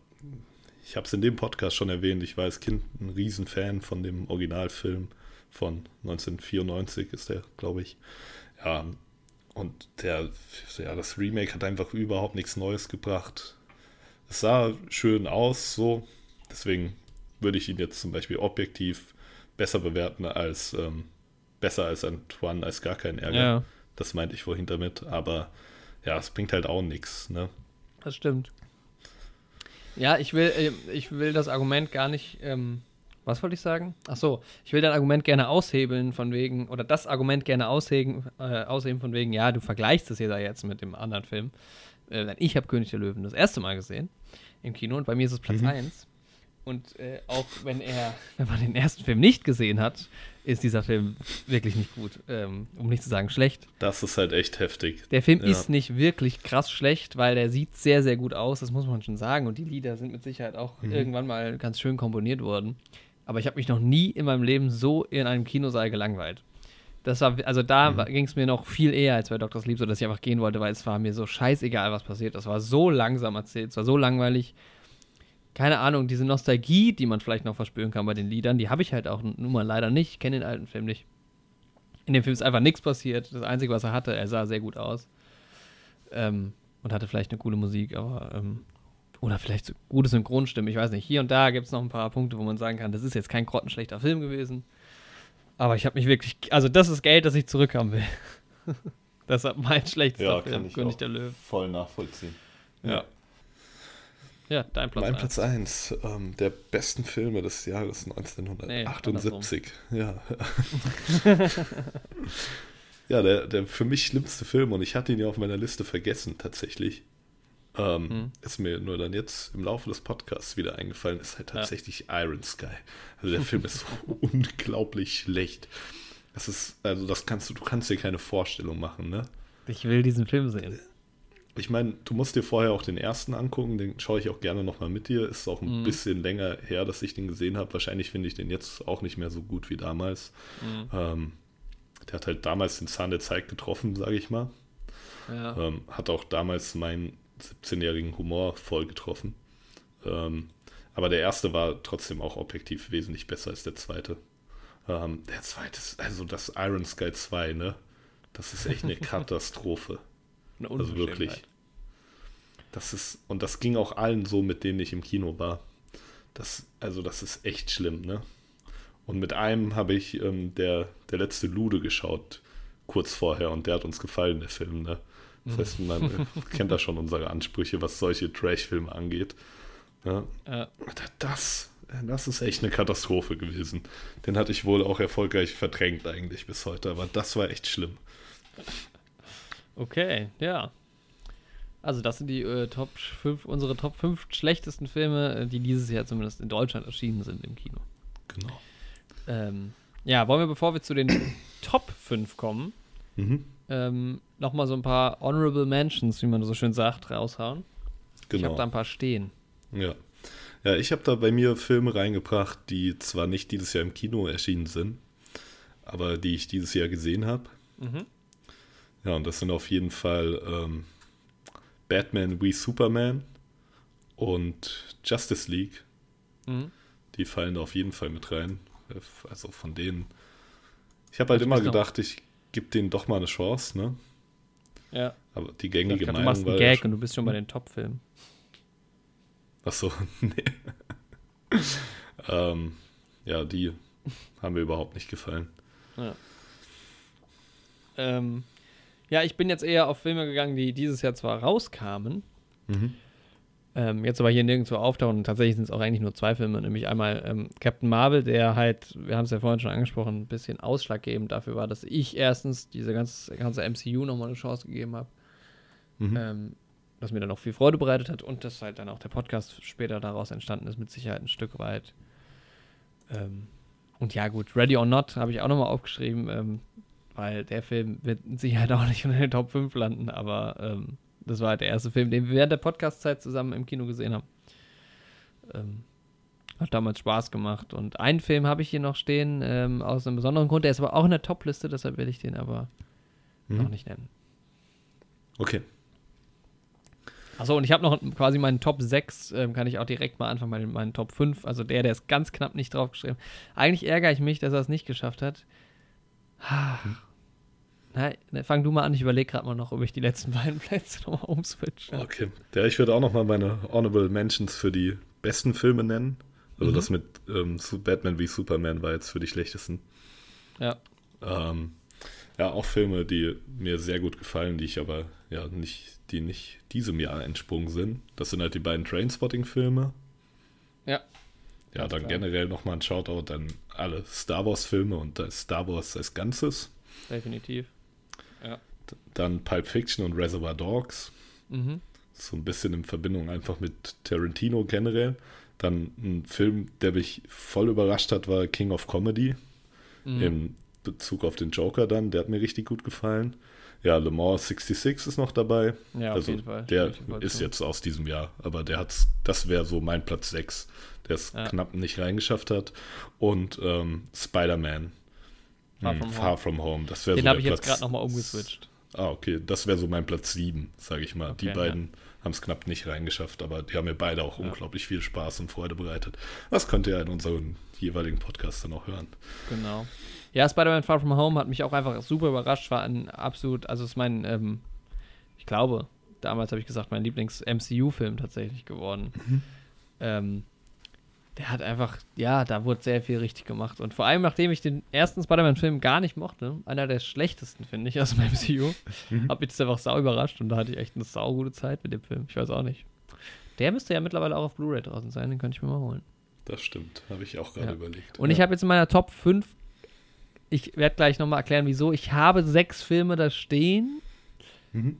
ich habe es in dem Podcast schon erwähnt. Ich war als Kind ein Riesenfan von dem Originalfilm von 1994 ist der, glaube ich. Ja, und der, ja, das Remake hat einfach überhaupt nichts Neues gebracht. Es sah schön aus, so. Deswegen würde ich ihn jetzt zum Beispiel objektiv besser bewerten als ähm, besser als Antoine als gar kein Ärger. Ja. Das meinte ich vorhin damit. Aber ja, es bringt halt auch nichts, ne? Das stimmt. Ja, ich will, äh, ich will das Argument gar nicht ähm, was wollte ich sagen? Ach so, ich will dein Argument gerne aushebeln von wegen, oder das Argument gerne ausheben, äh, ausheben von wegen, ja, du vergleichst es ja jetzt mit dem anderen Film. Äh, ich habe König der Löwen das erste Mal gesehen im Kino und bei mir ist es Platz 1. Und äh, auch wenn er, wenn man den ersten Film nicht gesehen hat, ist dieser Film wirklich nicht gut, ähm, um nicht zu sagen schlecht. Das ist halt echt heftig. Der Film ja. ist nicht wirklich krass schlecht, weil der sieht sehr, sehr gut aus, das muss man schon sagen. Und die Lieder sind mit Sicherheit auch mhm. irgendwann mal ganz schön komponiert worden aber ich habe mich noch nie in meinem Leben so in einem Kinosaal gelangweilt. Das war, also da mhm. ging es mir noch viel eher als bei Dr. Sleep, so dass ich einfach gehen wollte, weil es war mir so scheißegal, was passiert. Das war so langsam erzählt, es war so langweilig. Keine Ahnung, diese Nostalgie, die man vielleicht noch verspüren kann bei den Liedern, die habe ich halt auch nun mal leider nicht. Ich kenne den alten Film nicht. In dem Film ist einfach nichts passiert. Das Einzige, was er hatte, er sah sehr gut aus. Ähm, und hatte vielleicht eine coole Musik, aber ähm, oder vielleicht so gute Synchronstimme, ich weiß nicht. Hier und da gibt es noch ein paar Punkte, wo man sagen kann, das ist jetzt kein grottenschlechter Film gewesen. Aber ich habe mich wirklich, also das ist Geld, das ich zurückhaben will. (laughs) Deshalb mein schlechtester ja, Film, kann ich König der Löwen. Voll nachvollziehen. Ja. Ja, dein Platz 1. Mein Platz 1, ähm, der besten Filme des Jahres 1978. Nee, ja. (laughs) ja, der, der für mich schlimmste Film und ich hatte ihn ja auf meiner Liste vergessen, tatsächlich. Ähm, hm. Ist mir nur dann jetzt im Laufe des Podcasts wieder eingefallen, ist halt tatsächlich ja. Iron Sky. Also der Film ist so (laughs) unglaublich schlecht. Das ist, also das kannst du, du kannst dir keine Vorstellung machen, ne? Ich will diesen Film sehen. Ich meine, du musst dir vorher auch den ersten angucken, den schaue ich auch gerne nochmal mit dir. Ist auch ein mhm. bisschen länger her, dass ich den gesehen habe. Wahrscheinlich finde ich den jetzt auch nicht mehr so gut wie damals. Mhm. Ähm, der hat halt damals den Zahn der Zeit getroffen, sage ich mal. Ja. Ähm, hat auch damals mein 17-jährigen Humor voll getroffen. Ähm, aber der erste war trotzdem auch objektiv wesentlich besser als der zweite. Ähm, der zweite ist, also das Iron Sky 2, ne? Das ist echt eine (laughs) Katastrophe. Eine also wirklich. Das ist, und das ging auch allen so, mit denen ich im Kino war. Das, also das ist echt schlimm, ne? Und mit einem habe ich ähm, der, der letzte Lude geschaut, kurz vorher, und der hat uns gefallen, der Film, ne? Das heißt, man (laughs) kennt da schon unsere Ansprüche, was solche Trash-Filme angeht. Ja. ja. Das, das ist echt eine Katastrophe gewesen. Den hatte ich wohl auch erfolgreich verdrängt eigentlich bis heute, aber das war echt schlimm. Okay, ja. Also das sind die äh, Top 5, unsere Top 5 schlechtesten Filme, äh, die dieses Jahr zumindest in Deutschland erschienen sind im Kino. Genau. Ähm, ja, wollen wir, bevor wir zu den (coughs) Top 5 kommen, mhm ähm, nochmal so ein paar Honorable Mentions, wie man so schön sagt, raushauen. Genau. Ich habe da ein paar stehen. Ja. Ja, ich habe da bei mir Filme reingebracht, die zwar nicht dieses Jahr im Kino erschienen sind, aber die ich dieses Jahr gesehen habe. Mhm. Ja, und das sind auf jeden Fall ähm, Batman wie Superman und Justice League. Mhm. Die fallen da auf jeden Fall mit rein. Also von denen. Ich habe halt immer gedacht, ich gib denen doch mal eine Chance, ne? Ja. Aber die gängige glaub, Meinung Du machst einen Gag und du bist schon bei den Top-Filmen. Achso, (laughs) nee. ähm, ja, die haben mir überhaupt nicht gefallen. Ja. Ähm, ja, ich bin jetzt eher auf Filme gegangen, die dieses Jahr zwar rauskamen, mhm. ähm, jetzt aber hier nirgendwo auftauchen. Und tatsächlich sind es auch eigentlich nur zwei Filme, nämlich einmal ähm, Captain Marvel, der halt, wir haben es ja vorhin schon angesprochen, ein bisschen ausschlaggebend dafür war, dass ich erstens diese ganze, ganze MCU nochmal eine Chance gegeben habe. Mhm. Ähm, was mir dann auch viel Freude bereitet hat und dass halt dann auch der Podcast später daraus entstanden ist, mit Sicherheit ein Stück weit. Ähm, und ja, gut, Ready or Not habe ich auch nochmal aufgeschrieben, ähm, weil der Film wird mit Sicherheit auch nicht in den Top 5 landen, aber ähm, das war halt der erste Film, den wir während der Podcast-Zeit zusammen im Kino gesehen haben. Ähm, hat damals Spaß gemacht. Und einen Film habe ich hier noch stehen, ähm, aus einem besonderen Grund. Der ist aber auch in der Top-Liste, deshalb werde ich den aber Mhm. noch nicht nennen. Okay. Achso, und ich habe noch quasi meinen Top 6, ähm, kann ich auch direkt mal anfangen, meinen, meinen Top 5. Also der, der ist ganz knapp nicht draufgeschrieben. Eigentlich ärgere ich mich, dass er es nicht geschafft hat. Ah. Na, na, fang du mal an, ich überlege gerade mal noch, ob ich die letzten (laughs) beiden Plätze nochmal umswitche. Okay. Ja, ich würde auch noch mal meine Honorable Mentions für die besten Filme nennen. Also Mhm. das mit ähm, Batman wie Superman war jetzt für die schlechtesten. Ja. Ähm, ja, auch Filme, die mir sehr gut gefallen, die ich aber ja nicht, die nicht diesem Jahr entsprungen sind. Das sind halt die beiden Trainspotting-Filme. Ja. Ja, dann klar. generell nochmal ein Shoutout an alle Star Wars-Filme und Star Wars als Ganzes. Definitiv. Dann Pulp Fiction und Reservoir Dogs. Mhm. So ein bisschen in Verbindung einfach mit Tarantino generell. Dann ein Film, der mich voll überrascht hat, war King of Comedy. Mhm. Im Bezug auf den Joker dann. Der hat mir richtig gut gefallen. Ja, Le Mans 66 ist noch dabei. Ja, auf also jeden Fall. der ist jetzt aus diesem Jahr, aber der hat's, das wäre so mein Platz 6, der es Ja. knapp nicht reingeschafft hat. Und ähm, Spider-Man. Far Hm, From Far Home. From Home. Das wäre Den so habe ich jetzt Platz- gerade nochmal umgeswitcht. Ah, okay. Das wäre so mein Platz 7, sage ich mal. die Okay, beiden haben es knapp nicht reingeschafft, aber die haben mir beide auch Ja. unglaublich viel Spaß und Freude bereitet. Das könnt ihr in unseren jeweiligen Podcast dann auch hören. Genau. Ja, Spider-Man Far From Home hat mich auch einfach super überrascht. War ein absolut, also ist mein, ähm, ich glaube, damals habe ich gesagt, mein Lieblings-MCU-Film tatsächlich geworden. Ähm, der hat einfach, ja, da wurde sehr viel richtig gemacht. Und vor allem, nachdem ich den ersten Spider-Man-Film gar nicht mochte, einer der schlechtesten, finde ich, aus dem (laughs) MCU, hat mich das einfach sau überrascht und da hatte ich echt eine sau gute Zeit mit dem Film. Ich weiß auch nicht. Der müsste ja mittlerweile auch auf Blu-ray draußen sein, den könnte ich mir mal holen. Das stimmt, habe ich auch gerade Ja. überlegt. Und ich habe jetzt in meiner Top 5, ich werde gleich nochmal erklären, wieso. Ich habe sechs Filme da stehen, Mhm.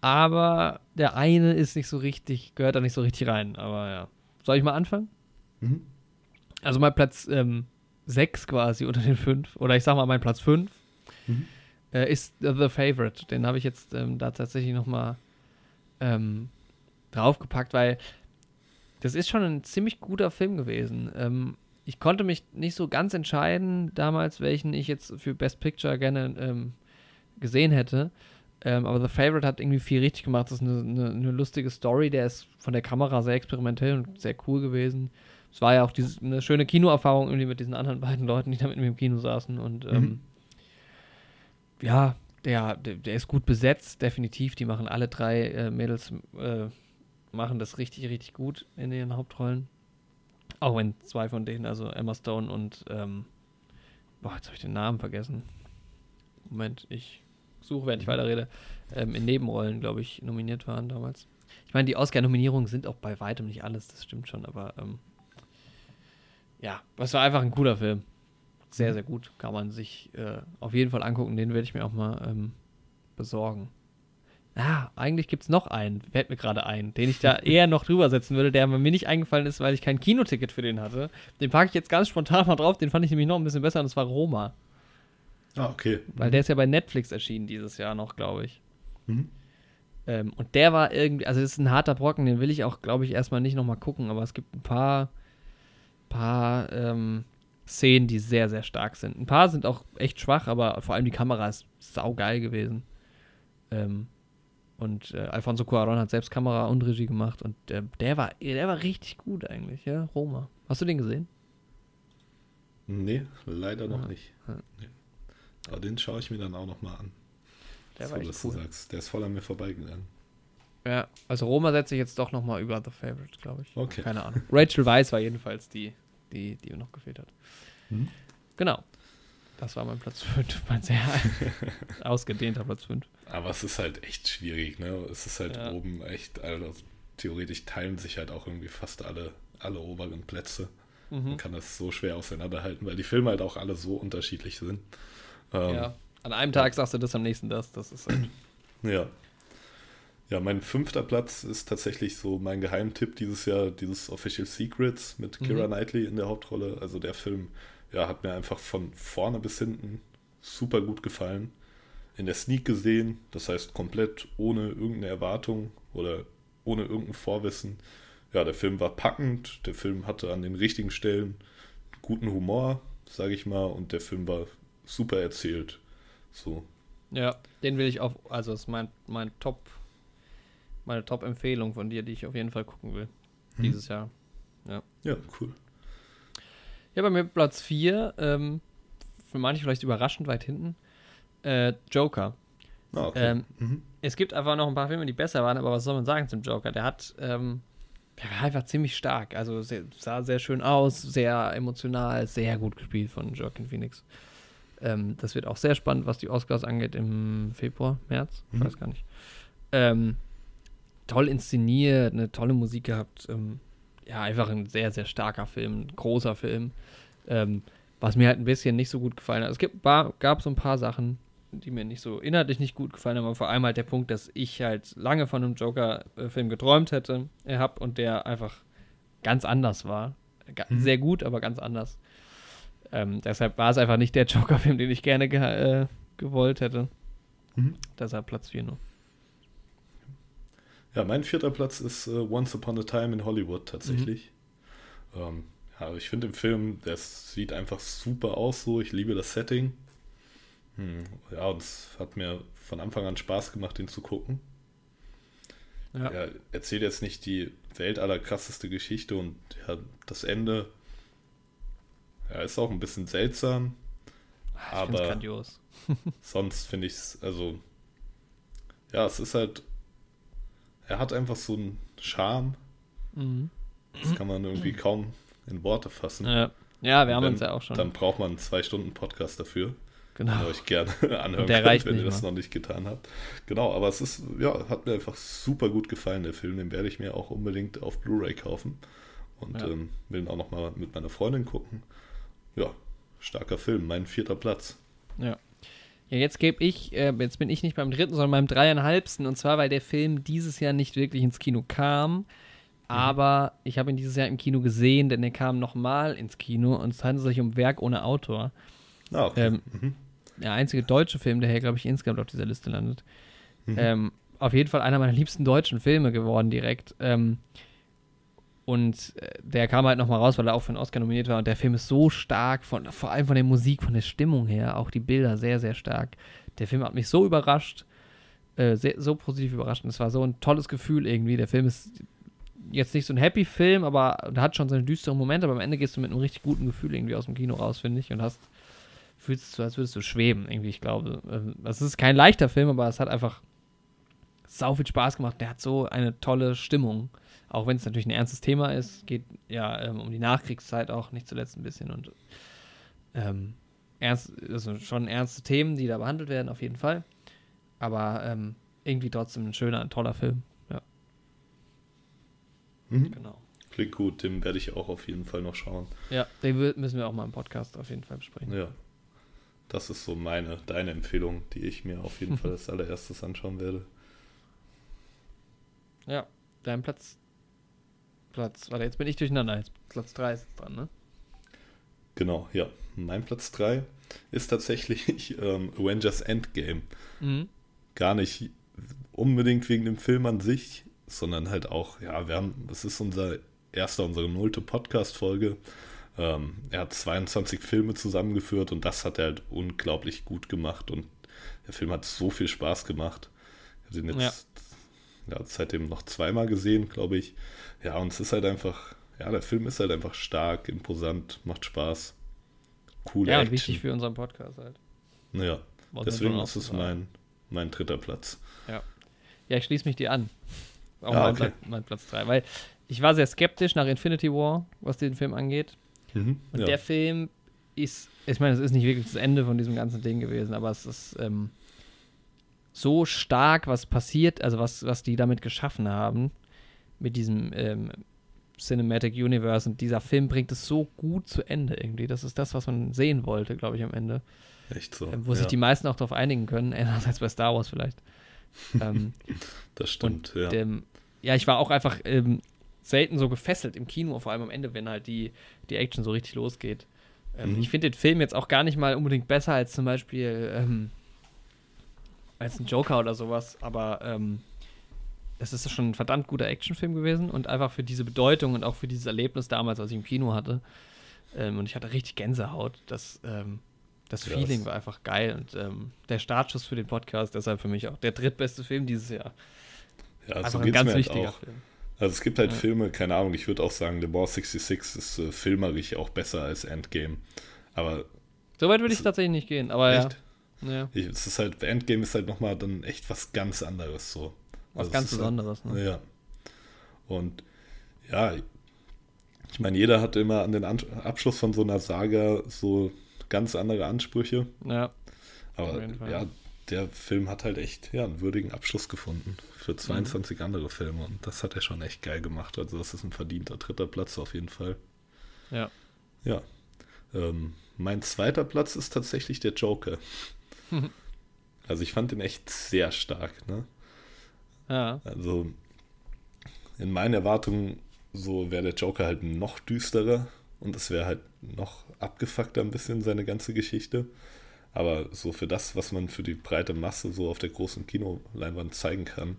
aber der eine ist nicht so richtig, gehört da nicht so richtig rein. Aber ja. Soll ich mal anfangen? Mhm. Also mein Platz ähm, 6 quasi unter den 5, oder ich sag mal mein Platz 5, Mhm. äh, ist The Favorite. Den habe ich jetzt ähm, da tatsächlich nochmal ähm, draufgepackt, weil das ist schon ein ziemlich guter Film gewesen. Ähm, ich konnte mich nicht so ganz entscheiden damals, welchen ich jetzt für Best Picture gerne ähm, gesehen hätte. Ähm, aber The Favorite hat irgendwie viel richtig gemacht. Das ist eine, eine, eine lustige Story. Der ist von der Kamera sehr experimentell und sehr cool gewesen. Es war ja auch diese, eine schöne Kinoerfahrung irgendwie mit diesen anderen beiden Leuten, die da mit mir im Kino saßen. Und ähm, Mhm. ja, der, der, der ist gut besetzt, definitiv. Die machen alle drei äh, Mädels, äh, machen das richtig, richtig gut in ihren Hauptrollen. Auch wenn zwei von denen, also Emma Stone und, ähm, boah, jetzt habe ich den Namen vergessen. Moment, ich suche, während ich weiterrede, ähm, in Nebenrollen, glaube ich, nominiert waren damals. Ich meine, die Oscar-Nominierungen sind auch bei weitem nicht alles, das stimmt schon, aber ähm, ja, es war einfach ein cooler Film. Sehr, sehr gut. Kann man sich äh, auf jeden Fall angucken. Den werde ich mir auch mal ähm, besorgen. Ah, eigentlich gibt es noch einen, fällt mir gerade ein, den ich da (laughs) eher noch drüber setzen würde, der mir nicht eingefallen ist, weil ich kein Kinoticket für den hatte. Den packe ich jetzt ganz spontan mal drauf, den fand ich nämlich noch ein bisschen besser und das war Roma. Ah, okay. Weil der ist ja bei Netflix erschienen dieses Jahr noch, glaube ich. Mhm. Ähm, und der war irgendwie, also das ist ein harter Brocken, den will ich auch, glaube ich, erstmal nicht nochmal gucken, aber es gibt ein paar, paar ähm, Szenen, die sehr, sehr stark sind. Ein paar sind auch echt schwach, aber vor allem die Kamera ist saugeil gewesen. Ähm, und äh, Alfonso Cuarón hat selbst Kamera und Regie gemacht und der, der war, der war richtig gut eigentlich, ja, Roma. Hast du den gesehen? Nee, leider noch Ah, nicht. Nee. Aber den schaue ich mir dann auch noch mal an. Der so, war echt dass cool. du sagst. Der ist voll an mir vorbeigegangen. Ja, also Roma setze ich jetzt doch nochmal über The Favorite, glaube ich. Okay. Keine Ahnung. Rachel Weisz war jedenfalls die, die, die mir noch gefehlt hat. Mhm. Genau. Das war mein Platz 5, (laughs) mein sehr (laughs) ausgedehnter Platz 5. Aber es ist halt echt schwierig, ne? Es ist halt Ja. oben echt, also theoretisch teilen sich halt auch irgendwie fast alle, alle oberen Plätze. Mhm. Man kann das so schwer auseinanderhalten, weil die Filme halt auch alle so unterschiedlich sind. Ähm, Ja. An einem Tag sagst du das, am nächsten das. Das ist halt. Ja. Ja, mein fünfter Platz ist tatsächlich so mein Geheimtipp dieses Jahr, dieses Official Secrets mit Kira Mhm. Knightley in der Hauptrolle. Also der Film, ja, hat mir einfach von vorne bis hinten super gut gefallen. In der Sneak gesehen, das heißt komplett ohne irgendeine Erwartung oder ohne irgendein Vorwissen. Ja, der Film war packend, der Film hatte an den richtigen Stellen guten Humor, sage ich mal, und der Film war super erzählt. So, Ja, den will ich auf. Also, ist mein, mein Top. Meine Top-Empfehlung von dir, die ich auf jeden Fall gucken will. Dieses Jahr. ja, cool. Ja, bei mir Platz 4. Ähm, für manche vielleicht überraschend weit hinten. Äh, Joker. Ah, okay. Ähm, mhm. Es gibt einfach noch ein paar Filme, die besser waren, aber was soll man sagen zum Joker? Der hat, ähm, der war einfach ziemlich stark. Also sehr, sah sehr schön aus, sehr emotional, sehr gut gespielt von Joaquin Phoenix. Ähm, das wird auch sehr spannend, was die Oscars angeht im Februar, März, ich Mhm. weiß gar nicht. Ähm, toll inszeniert, eine tolle Musik gehabt. Ähm, ja, einfach ein sehr, sehr starker Film, ein großer Film. Ähm, was mir halt ein bisschen nicht so gut gefallen hat. Es gibt, war, gab so ein paar Sachen, die mir nicht so inhaltlich nicht gut gefallen haben, aber vor allem halt der Punkt, dass ich halt lange von einem Joker-Film geträumt hätte, äh, hab und der einfach ganz anders war. Mhm. Sehr gut, aber ganz anders. Ähm, deshalb war es einfach nicht der (laughs) Joker-Film, den ich gerne ge äh, gewollt hätte. Mhm. Deshalb Platz 4 nur. Ja, mein vierter Platz ist äh, Once Upon a Time in Hollywood tatsächlich. Ähm, ja, ich finde im Film, das sieht einfach super aus so. Ich liebe das Setting. Hm, ja, und es hat mir von Anfang an Spaß gemacht, den zu gucken. Ja. Er erzählt jetzt nicht die Welt allerkrasseste Geschichte und ja, das Ende ja, ist auch ein bisschen seltsam. Ich find's aber grandios. (laughs) sonst finde ich es, also, ja, es ist halt, er hat einfach so einen Charme, Mhm. das kann man irgendwie kaum in Worte fassen. Ja. ja, wir haben Wenn, uns ja auch schon. Dann braucht man zwei Stunden Podcast dafür, den genau. ihr euch gerne (laughs) anhören der könnt, wenn ihr nicht das mal. noch nicht getan habt. Genau, aber es ist, ja, hat mir einfach super gut gefallen, der Film. Den werde ich mir auch unbedingt auf Blu-ray kaufen und Ja. ähm, will ihn auch nochmal mit meiner Freundin gucken. Ja, starker Film, mein vierter Platz. Ja. Ja, jetzt gebe ich, äh, jetzt bin ich nicht beim dritten, sondern beim dreieinhalbsten. Und zwar, weil der Film dieses Jahr nicht wirklich ins Kino kam. Aber ich habe ihn dieses Jahr im Kino gesehen, denn er kam nochmal ins Kino und es handelt sich um Werk ohne Autor. Ah, okay. Ähm, mhm. Der einzige deutsche Film, der hier, glaube ich, insgesamt auf dieser Liste landet. Mhm. Ähm, auf jeden Fall einer meiner liebsten deutschen Filme geworden direkt. Ähm, und äh, der kam halt nochmal raus, weil er auch für einen Oscar nominiert war. Und der Film ist so stark, von, vor allem von der Musik, von der Stimmung her, auch die Bilder sehr, sehr stark. Der Film hat mich so überrascht, äh, sehr, so positiv überrascht. Und es war so ein tolles Gefühl irgendwie. Der Film ist jetzt nicht so ein Happy-Film, aber hat schon seine düsteren Momente, aber am Ende gehst du mit einem richtig guten Gefühl irgendwie aus dem Kino raus, finde ich, und hast fühlst du, als würdest du schweben, irgendwie, ich glaube. Ähm, Das ist kein leichter Film, aber es hat einfach sau viel Spaß gemacht. Der hat so eine tolle Stimmung. Auch wenn es natürlich ein ernstes Thema ist, geht ja ähm, um die Nachkriegszeit auch nicht zuletzt ein bisschen und ähm, ernst, also schon ernste Themen, die da behandelt werden, auf jeden Fall. Aber ähm, irgendwie trotzdem ein schöner, ein toller Film. Ja, Mhm. genau. Klingt gut, den werde ich auch auf jeden Fall noch schauen. Ja, den müssen wir auch mal im Podcast auf jeden Fall besprechen. Ja. Das ist so meine, deine Empfehlung, die ich mir auf jeden Fall (laughs) als allererstes anschauen werde. Ja, dein Platz. Platz. Warte, jetzt bin ich durcheinander. Jetzt Platz 3 ist jetzt dran, ne? Genau, ja. Mein Platz 3 ist tatsächlich (laughs) ähm, Avengers Endgame. Mhm. Gar nicht unbedingt wegen dem Film an sich, sondern halt auch, ja, wir haben, das ist unser erster, unsere nullte Podcast-Folge. Ähm, er hat 22 Filme zusammengeführt und das hat er halt unglaublich gut gemacht und der Film hat so viel Spaß gemacht. Ich habe den jetzt ja. Seitdem noch zweimal gesehen, glaube ich. Ja, und es ist halt einfach, ja, der Film ist halt einfach stark, imposant, macht Spaß. Coole Ja, und Action. wichtig für unseren Podcast halt. Ja, man deswegen ist es mein, mein dritter Platz. Ja, ich schließe mich dir an. Auch Ah, mein, okay. Platz, mein Platz 3. Weil ich war sehr skeptisch nach Infinity War, was den Film angeht. Mhm. Und ja. der Film ist, ich meine, es ist nicht wirklich das Ende von diesem ganzen Ding gewesen, aber es ist ähm, so stark, was passiert, also was, was die damit geschaffen haben, mit diesem ähm, Cinematic Universe und dieser Film bringt es so gut zu Ende irgendwie. Das ist das, was man sehen wollte, glaube ich, am Ende. Echt so. Ähm, wo sich ja. die meisten auch darauf einigen können, (laughs) anders als bei Star Wars vielleicht. ähm, (laughs) das stimmt, und, ja. Ähm, ja, ich war auch einfach ähm, selten so gefesselt im Kino, vor allem am Ende, wenn halt die, die Action so richtig losgeht. Ähm, Mhm. Ich finde den Film jetzt auch gar nicht mal unbedingt besser als zum Beispiel ähm, als ein Joker oder sowas, aber ähm, es ist schon ein verdammt guter Actionfilm gewesen und einfach für diese Bedeutung und auch für dieses Erlebnis damals, was ich im Kino hatte. Ähm, und ich hatte richtig Gänsehaut. Das, ähm, das Feeling war einfach geil und ähm, der Startschuss für den Podcast, deshalb für mich auch der drittbeste Film dieses Jahr. ja, einfach so ein ganz mir halt wichtiger auch. Film. Also es gibt halt Ja. Filme, keine Ahnung, ich würde auch sagen, The Boss 66 ist äh, filmerisch auch besser als Endgame. Aber Soweit würde ich tatsächlich nicht gehen, aber echt, ja. Ja. ich, es ist halt, Endgame ist halt nochmal dann echt was ganz anderes so. Was Also ganz es ist Besonderes. Halt, Ne? Ja. Und ja, ich meine, jeder hat immer an den An Abschluss von so einer Saga so ganz andere Ansprüche. Ja. Aber ja, der Film hat halt echt ja, einen würdigen Abschluss gefunden für 22 andere Filme und das hat er schon echt geil gemacht. Also das ist ein verdienter dritter Platz auf jeden Fall. Ja. Ja. Ähm, mein zweiter Platz ist tatsächlich der Joker. (laughs) also ich fand den echt sehr stark. Ne? Ja. Also in meinen Erwartungen so wäre der Joker halt noch düsterer und es wäre halt noch abgefuckter ein bisschen seine ganze Geschichte. Aber so für das, was man für die breite Masse so auf der großen Kinoleinwand zeigen kann,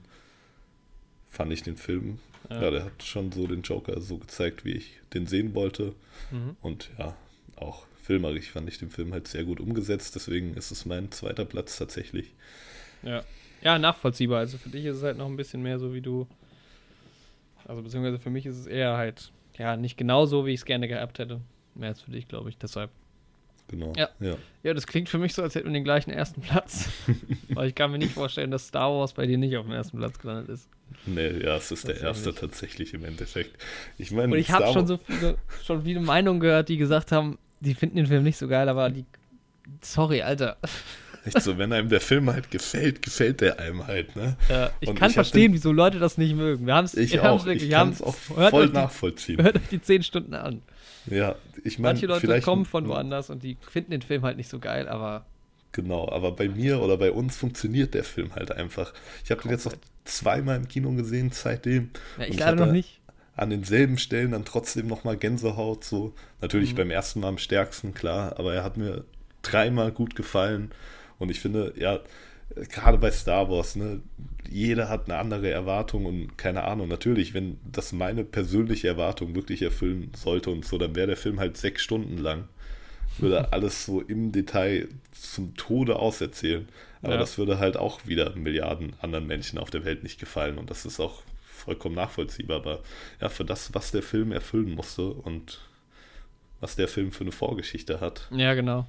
fand ich den Film, ja. Ja. der hat schon so den Joker so gezeigt, wie ich den sehen wollte. Mhm. Und ja, auch filmerisch fand ich den Film halt sehr gut umgesetzt. Deswegen ist es mein zweiter Platz tatsächlich. Ja. Ja, nachvollziehbar. Also für dich ist es halt noch ein bisschen mehr so wie du. Also beziehungsweise für mich ist es eher halt, ja, nicht genau so, wie ich es gerne gehabt hätte. Mehr als für dich, glaube ich. Deshalb. Genau. Ja. ja. Ja, das klingt für mich so, als hätten wir den gleichen ersten Platz. (laughs) Weil ich kann mir nicht vorstellen, dass Star Wars bei dir nicht auf dem ersten Platz gelandet ist. Nee, ja, es ist der erste Tatsächlich. im Endeffekt. Ich meine, Und ich habe schon so viele, schon viele Meinungen gehört, die gesagt haben, die finden den Film nicht so geil, aber die. Sorry, Alter. Echt so, wenn einem der Film halt gefällt, gefällt der einem halt, ne? Äh, ich Und kann ich verstehen, den- wieso Leute das nicht mögen. Wir haben es Ich wir haben's auch. wirklich. Ich wir kann es auch voll euch die- nachvollziehen. Hört euch die 10 Stunden an. Ja, ich meine, Manche Leute vielleicht kommen von woanders und die finden den Film halt nicht so geil, aber Genau, aber bei mir oder bei uns funktioniert der Film halt einfach. Ich habe den jetzt noch zweimal im Kino gesehen seitdem. ja, ich leider noch nicht. An denselben Stellen dann trotzdem nochmal Gänsehaut. So. Natürlich Mhm. beim ersten Mal am stärksten, klar, aber er hat mir dreimal gut gefallen. Und ich finde, ja, gerade bei Star Wars, ne, jeder hat eine andere Erwartung und keine Ahnung. Natürlich, wenn das meine persönliche Erwartung wirklich erfüllen sollte und so, dann wäre der Film halt sechs Stunden lang. Würde (laughs) alles so im Detail zum Tode auserzählen. Aber Ja. das würde halt auch wieder Milliarden anderen Menschen auf der Welt nicht gefallen. Und das ist auch vollkommen nachvollziehbar. Aber ja, für das, was der Film erfüllen musste und was der Film für eine Vorgeschichte hat, Ja, genau.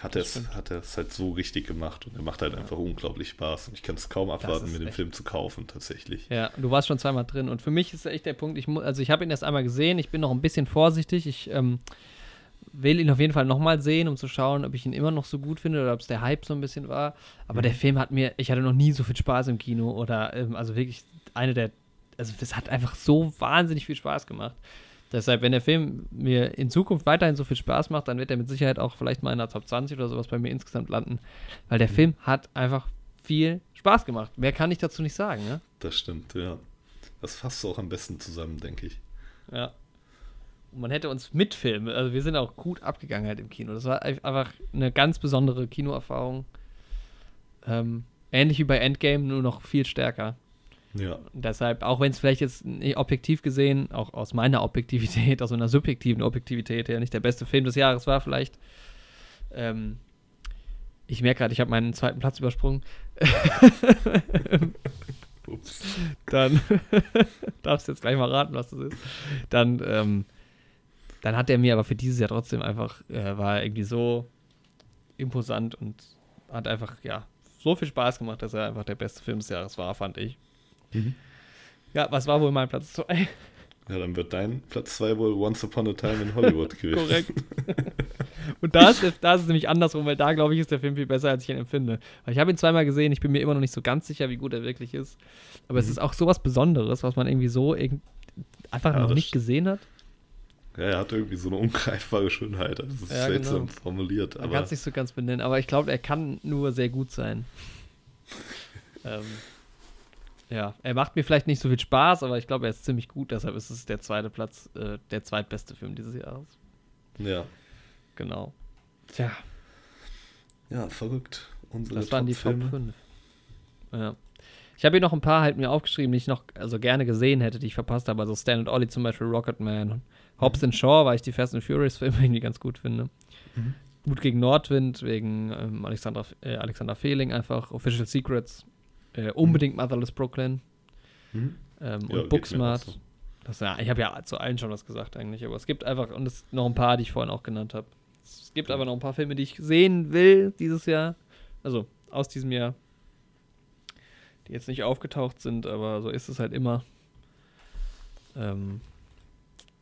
hat er es stimmt. hat er es halt so richtig gemacht. Und er macht halt einfach unglaublich Spaß. Und ich kann es kaum abwarten, mir den Film zu kaufen, tatsächlich. Ja, du warst schon zweimal drin. Und für mich ist echt der Punkt, ich also ich habe ihn erst einmal gesehen, ich bin noch ein bisschen vorsichtig. Ich ähm, will ihn auf jeden Fall nochmal sehen, um zu schauen, ob ich ihn immer noch so gut finde oder ob es der Hype so ein bisschen war. Aber der Film hat mir, ich hatte noch nie so viel Spaß im Kino oder ähm, also wirklich eine der, also das hat einfach so wahnsinnig viel Spaß gemacht. Deshalb, wenn der Film mir in Zukunft weiterhin so viel Spaß macht, dann wird er mit Sicherheit auch vielleicht mal in der Top 20 oder sowas bei mir insgesamt landen. Weil der Film hat einfach viel Spaß gemacht. Mehr kann ich dazu nicht sagen, ne? Das stimmt, ja. Das fasst du auch am besten zusammen, denke ich. Ja. Und man hätte uns mitfilmen. Also wir sind auch gut abgegangen halt im Kino. Das war ein- einfach eine ganz besondere Kinoerfahrung. Ähm, ähnlich wie bei Endgame, nur noch viel stärker. Ja, deshalb, auch wenn es vielleicht jetzt objektiv gesehen, auch aus meiner Objektivität, (laughs) aus einer subjektiven Objektivität her, nicht der beste Film des Jahres war vielleicht. Ähm, ich merke gerade, ich habe meinen zweiten Platz übersprungen. (laughs) ups. dann (laughs) darfst du jetzt gleich mal raten, was das ist. Dann, ähm, dann hat er mir aber für dieses Jahr trotzdem einfach, äh, war er irgendwie so imposant und hat einfach, ja, so viel Spaß gemacht, dass er einfach der beste Film des Jahres war, fand ich. Mhm. Ja, was war wohl mein Platz 2? (laughs) Ja, dann wird dein Platz 2 wohl Once Upon a Time in Hollywood (laughs) gewesen. Korrekt. (laughs) Und da ist, da ist es nämlich andersrum, weil da, glaube ich, ist der Film viel besser, als ich ihn empfinde. Weil ich habe ihn zweimal gesehen, ich bin mir immer noch nicht so ganz sicher, wie gut er wirklich ist. Aber es ist auch sowas Besonderes, was man irgendwie so einfach Ja, noch nicht gesehen hat. Ja, er hat irgendwie so eine ungreifbare Schönheit. Das ist Ja, seltsam genau. formuliert. Man kann es nicht so ganz benennen, aber ich glaube, er kann nur sehr gut sein. ähm, ja, er macht mir vielleicht nicht so viel Spaß, aber ich glaube, er ist ziemlich gut, deshalb ist es der zweite Platz, äh, der zweitbeste Film dieses Jahres. ja. Genau. Tja, Ja, verrückt. Unsere das waren die Top Top-Filme. 5. Ja. Ich habe hier noch ein paar halt mir aufgeschrieben, die ich noch also gerne gesehen hätte, die ich verpasst habe. Also Stan und Ollie zum Beispiel, Rocketman. Hobbs and Shaw, weil ich die Fast and Furious Filme (laughs) irgendwie ganz gut finde. Mhm. Gut gegen Nordwind, wegen ähm, Alexander, äh, Alexander Fehling einfach. Official Secrets. Äh, unbedingt Motherless Brooklyn. Mhm. Ähm, Ja, und Booksmart. so. Das, ja, ich habe ja zu allen schon was gesagt eigentlich, aber es gibt einfach, und es noch ein paar, die ich vorhin auch genannt habe. Es gibt aber noch ein paar Filme, die ich sehen will dieses Jahr. Also aus diesem Jahr. Die jetzt nicht aufgetaucht sind, aber so ist es halt immer. Ähm,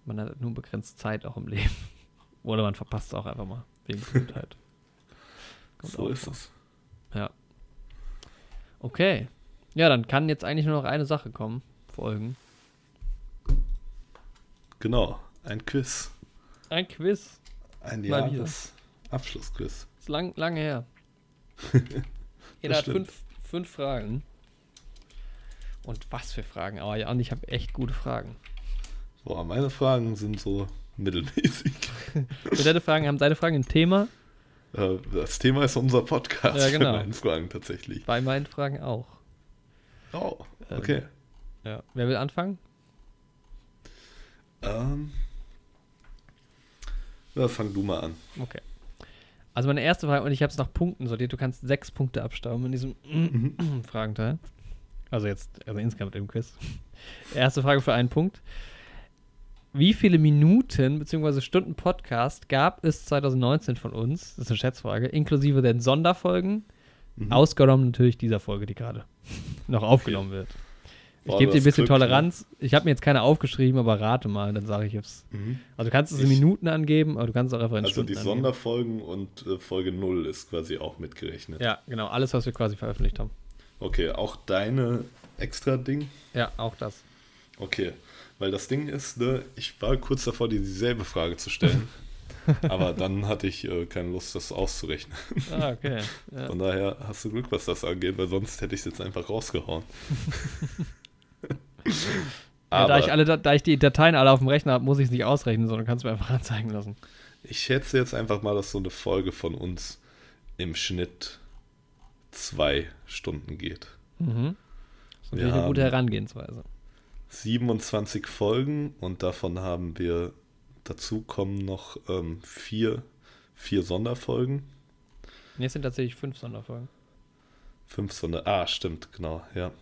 man hat nur begrenzt Zeit auch im Leben. (laughs) Oder man verpasst es auch einfach mal. Wegen Gesundheit. (laughs) So ist es. Okay. Ja, dann kann jetzt eigentlich nur noch eine Sache kommen. Folgen. Genau. Ein Quiz. Ein Quiz. Ein. Jahresabschlussquiz. Ist lang, lange her. (laughs) Jeder hat fünf, fünf Fragen. Und was für Fragen. Aber ja, und ich habe echt gute Fragen. Boah, meine Fragen sind so mittelmäßig. (laughs) Deine Fragen haben deine Fragen ein Thema. Äh, Das Thema ist unser Podcast. Ja, genau. Bei meinen Fragen tatsächlich. Bei meinen Fragen auch. Oh, Ähm, okay. Ja. Wer will anfangen? Ähm. Ja, fang du mal an. Okay. Also meine erste Frage, und ich habe es nach Punkten sortiert. Du kannst sechs Punkte abstauben in diesem (clears throat) Fragenteil. Also jetzt, also insgesamt im Quiz. Erste Frage für einen Punkt. Wie viele Minuten bzw. Stunden Podcast gab es 2019 von uns? Das ist eine Schätzfrage. Inklusive den Sonderfolgen. Mhm. Ausgenommen natürlich dieser Folge, die gerade noch aufgenommen wird. Ich gebe dir ein bisschen Glück, ne? Toleranz. Ich habe mir jetzt keine aufgeschrieben, aber rate mal, dann sage ich es. Mhm. Also du kannst es in Ich- Minuten angeben, aber du kannst es auch einfach in Also Stunden die angeben. Sonderfolgen und äh, Folge 0 ist quasi auch mitgerechnet. Ja, genau. Alles, was wir quasi veröffentlicht haben. Okay, auch deine extra Ding? Ja, auch das. Okay, weil das Ding ist, ne, ich war kurz davor, dir dieselbe Frage zu stellen. (laughs) aber dann hatte ich äh, keine Lust, das auszurechnen. Ah, okay. (laughs) Ja. Von daher hast du Glück, was das angeht, weil sonst hätte ich es jetzt einfach rausgehauen. (laughs) Ja, da, ich alle, Da- ich die Dateien alle auf dem Rechner habe, muss ich es nicht ausrechnen, sondern kannst mir einfach anzeigen lassen. Ich schätze jetzt einfach mal, dass so eine Folge von uns im Schnitt zwei Stunden geht. Mhm. Das ist eine gute Herangehensweise. 27 Folgen und davon haben wir, dazu kommen noch ähm, vier, vier Sonderfolgen. Nee, es sind tatsächlich fünf Sonderfolgen. Fünf Sonder, ah, stimmt, genau, ja.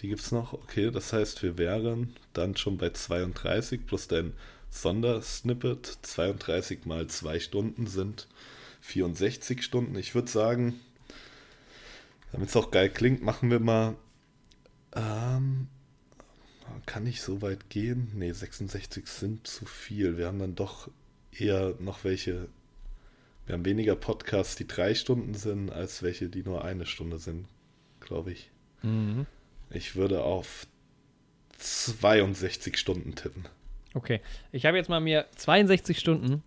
Die gibt es noch, okay, das heißt, wir wären dann schon bei 32 plus dein Sondersnippet. 32 mal zwei Stunden sind 64 Stunden. Ich würde sagen, damit es auch geil klingt, machen wir mal. Ähm, kann ich so weit gehen? Nee, 66 sind zu viel. Wir haben dann doch eher noch welche. Wir haben weniger Podcasts, die drei Stunden sind, als welche, die nur eine Stunde sind, glaube ich. Mhm. Ich würde auf 62 Stunden tippen. Okay. Ich habe jetzt mal mir 62 Stunden.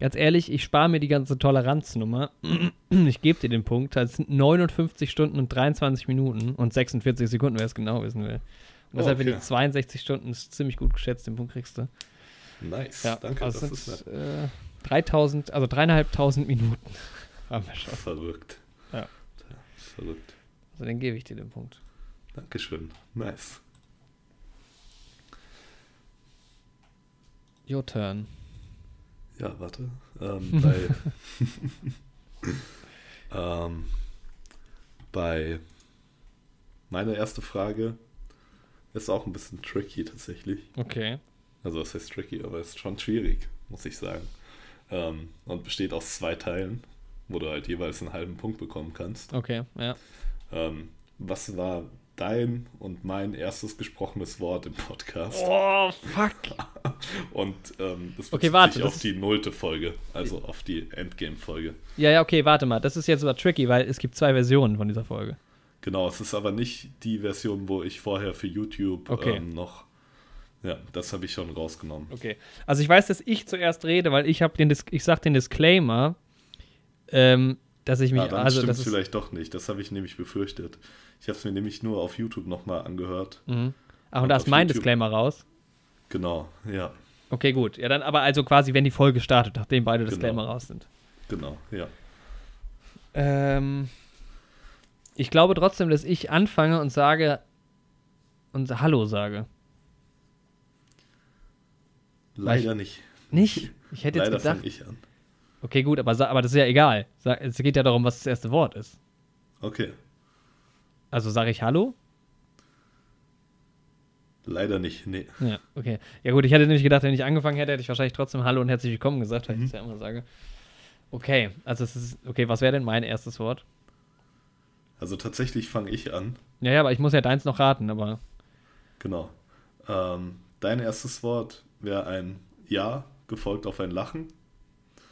Ganz ehrlich, ich spare mir die ganze Toleranznummer. (clears throat) Ich gebe dir den Punkt. Das sind 59 Stunden und 23 Minuten und 46 Sekunden, wer es genau wissen will. Und deshalb okay. ich 62 Stunden ist ziemlich gut geschätzt, den Punkt kriegst du. Nice, Ja, danke, also das ist sind nett. äh, 3000, also dreieinhalbtausend Minuten (laughs) haben wir schon. Verrückt. Ja. Verrückt. Also dann gebe ich dir den Punkt. Dankeschön. Nice. Your turn. Ja, warte. Ähm, (laughs) bei, (laughs) ähm, bei meine erste Frage ist auch ein bisschen tricky tatsächlich. Okay. Also was heißt tricky, aber ist schon schwierig, muss ich sagen. Ähm, und besteht aus zwei Teilen, wo du halt jeweils einen halben Punkt bekommen kannst. Okay, ja. Ähm, was war dein und mein erstes gesprochenes Wort im Podcast. Oh, fuck. (laughs) Und ähm, das bezieht Okay, warte, sich das auf die nullte Folge, also auf die Endgame-Folge. Ja, ja, okay, warte mal. Das ist jetzt aber tricky, weil es gibt zwei Versionen von dieser Folge. Genau, es ist aber nicht die Version, wo ich vorher für YouTube Okay. ähm, noch. Ja, das habe ich schon rausgenommen. Okay. Also ich weiß, dass ich zuerst rede, weil ich habe den, Dis ich sag den Disclaimer, ähm, dass ich mich, Ah, dann also stimmt das vielleicht doch nicht. Das habe ich nämlich befürchtet. Ich habe es mir nämlich nur auf YouTube nochmal angehört. Mhm. Ach, und Und da ist mein YouTube. Disclaimer raus. Genau, ja, Okay, gut. Ja, dann aber also quasi, wenn die Folge startet, nachdem beide Genau. Disclaimer raus sind. genau, ja. Ähm, ich glaube trotzdem, dass ich anfange und sage und Hallo sage. Leider nicht. Nicht? Ich hätte jetzt Leider gedacht. fange ich an. Okay, gut, aber, aber das ist ja egal. Es geht ja darum, was das erste Wort ist. Okay, Also sage ich Hallo? leider nicht. Nee. Ja, okay. Ja gut, ich hätte nämlich gedacht, wenn ich angefangen hätte, hätte ich wahrscheinlich trotzdem Hallo und herzlich willkommen gesagt, weil ich das ja immer sage. Okay, also es ist, okay, was wäre denn mein erstes Wort? Also tatsächlich fange ich an. Ja, ja, aber ich muss ja deins noch raten, aber Genau. Ähm, dein erstes Wort wäre ein Ja, gefolgt auf ein Lachen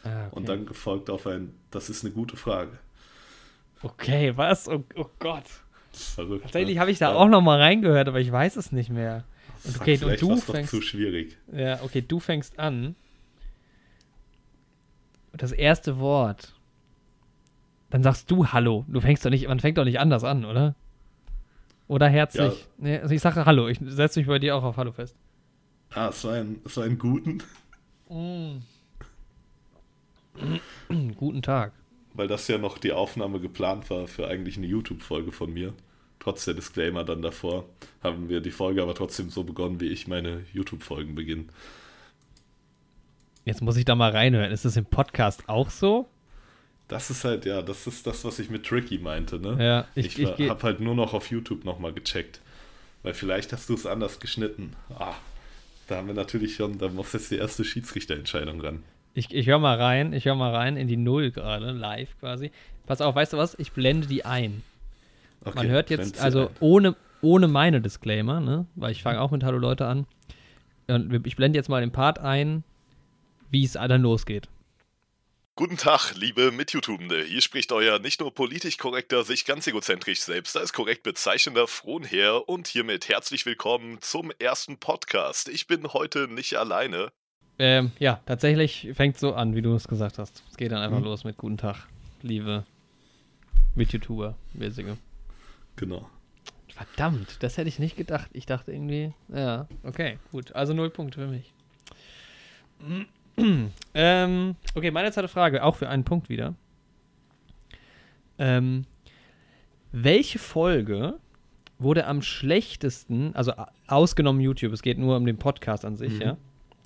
ah, okay. und dann gefolgt auf ein Das ist eine gute Frage. Okay, was? Oh, oh Gott. Verrückt. Tatsächlich ne? habe ich da Ja, auch noch mal reingehört, aber ich weiß es nicht mehr. Und fuck, okay, und vielleicht du fängst zu schwierig. Ja, okay, du fängst an. Das erste Wort. Dann sagst du Hallo. Du fängst doch nicht, man fängt doch nicht anders an, oder? Oder herzlich. Ja. Nee, also ich sage Hallo. Ich setze mich bei dir auch auf Hallo fest. Ah, es war ein, es war ein guten, (clears throat) Guten Tag. weil das ja noch die Aufnahme geplant war für eigentlich eine YouTube-Folge von mir. Trotz der Disclaimer dann davor haben wir die Folge aber trotzdem so begonnen, wie ich meine YouTube-Folgen beginne. Jetzt muss ich da mal reinhören. Ist das im Podcast auch so? Das ist halt, ja, das ist das, was ich mit Tricky meinte, ne? Ja, ich- ich, ich habe halt nur noch auf YouTube nochmal gecheckt. Weil vielleicht hast du es anders geschnitten. Ah, da haben wir natürlich schon, da muss jetzt die erste Schiedsrichterentscheidung ran. Ich, ich höre mal rein. Ich höre mal rein in die Null gerade, live quasi. Pass auf, weißt du was? Ich blende die ein. Okay, Man hört jetzt, also ein. ohne, ohne meine Disclaimer, ne? Weil ich fange auch mit Hallo Leute an. Und ich blende jetzt mal den Part ein, wie es dann losgeht. Guten Tag, liebe Mit-YouTubende. Hier spricht euer nicht nur politisch korrekter, sich ganz egozentrisch selbst als korrekt bezeichnender Frohnherr und hiermit herzlich willkommen zum ersten Podcast. Ich bin heute nicht alleine. Ähm, ja, tatsächlich fängt so an, wie du es gesagt hast. Es geht dann einfach Mhm. los mit Guten Tag, liebe Mit-YouTuber, mäßige. Genau. Verdammt, das hätte ich nicht gedacht. Ich dachte irgendwie, ja, okay, gut. Also null Punkte für mich. (clears throat) ähm, okay, meine zweite Frage, auch für einen Punkt wieder. Ähm, welche Folge wurde am schlechtesten, also ausgenommen YouTube, es geht nur um den Podcast an sich, Mhm. ja,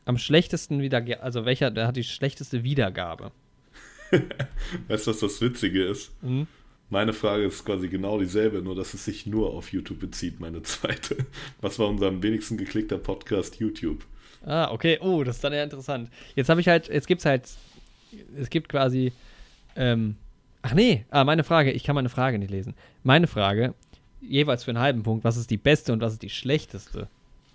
am schlechtesten wieder, also welcher, der hat die schlechteste Wiedergabe? (laughs) Weißt du, was das Witzige ist? Mhm. Meine Frage ist quasi genau dieselbe, nur dass es sich nur auf YouTube bezieht, meine zweite. Was war unser am wenigsten geklickter Podcast YouTube? Ah, okay. Oh, das ist dann ja interessant. Jetzt habe ich halt, jetzt gibt's halt, es gibt quasi, ähm, ach nee, ah, meine Frage, ich kann meine Frage nicht lesen. Meine Frage, jeweils für einen halben Punkt, was ist die beste und was ist die schlechteste?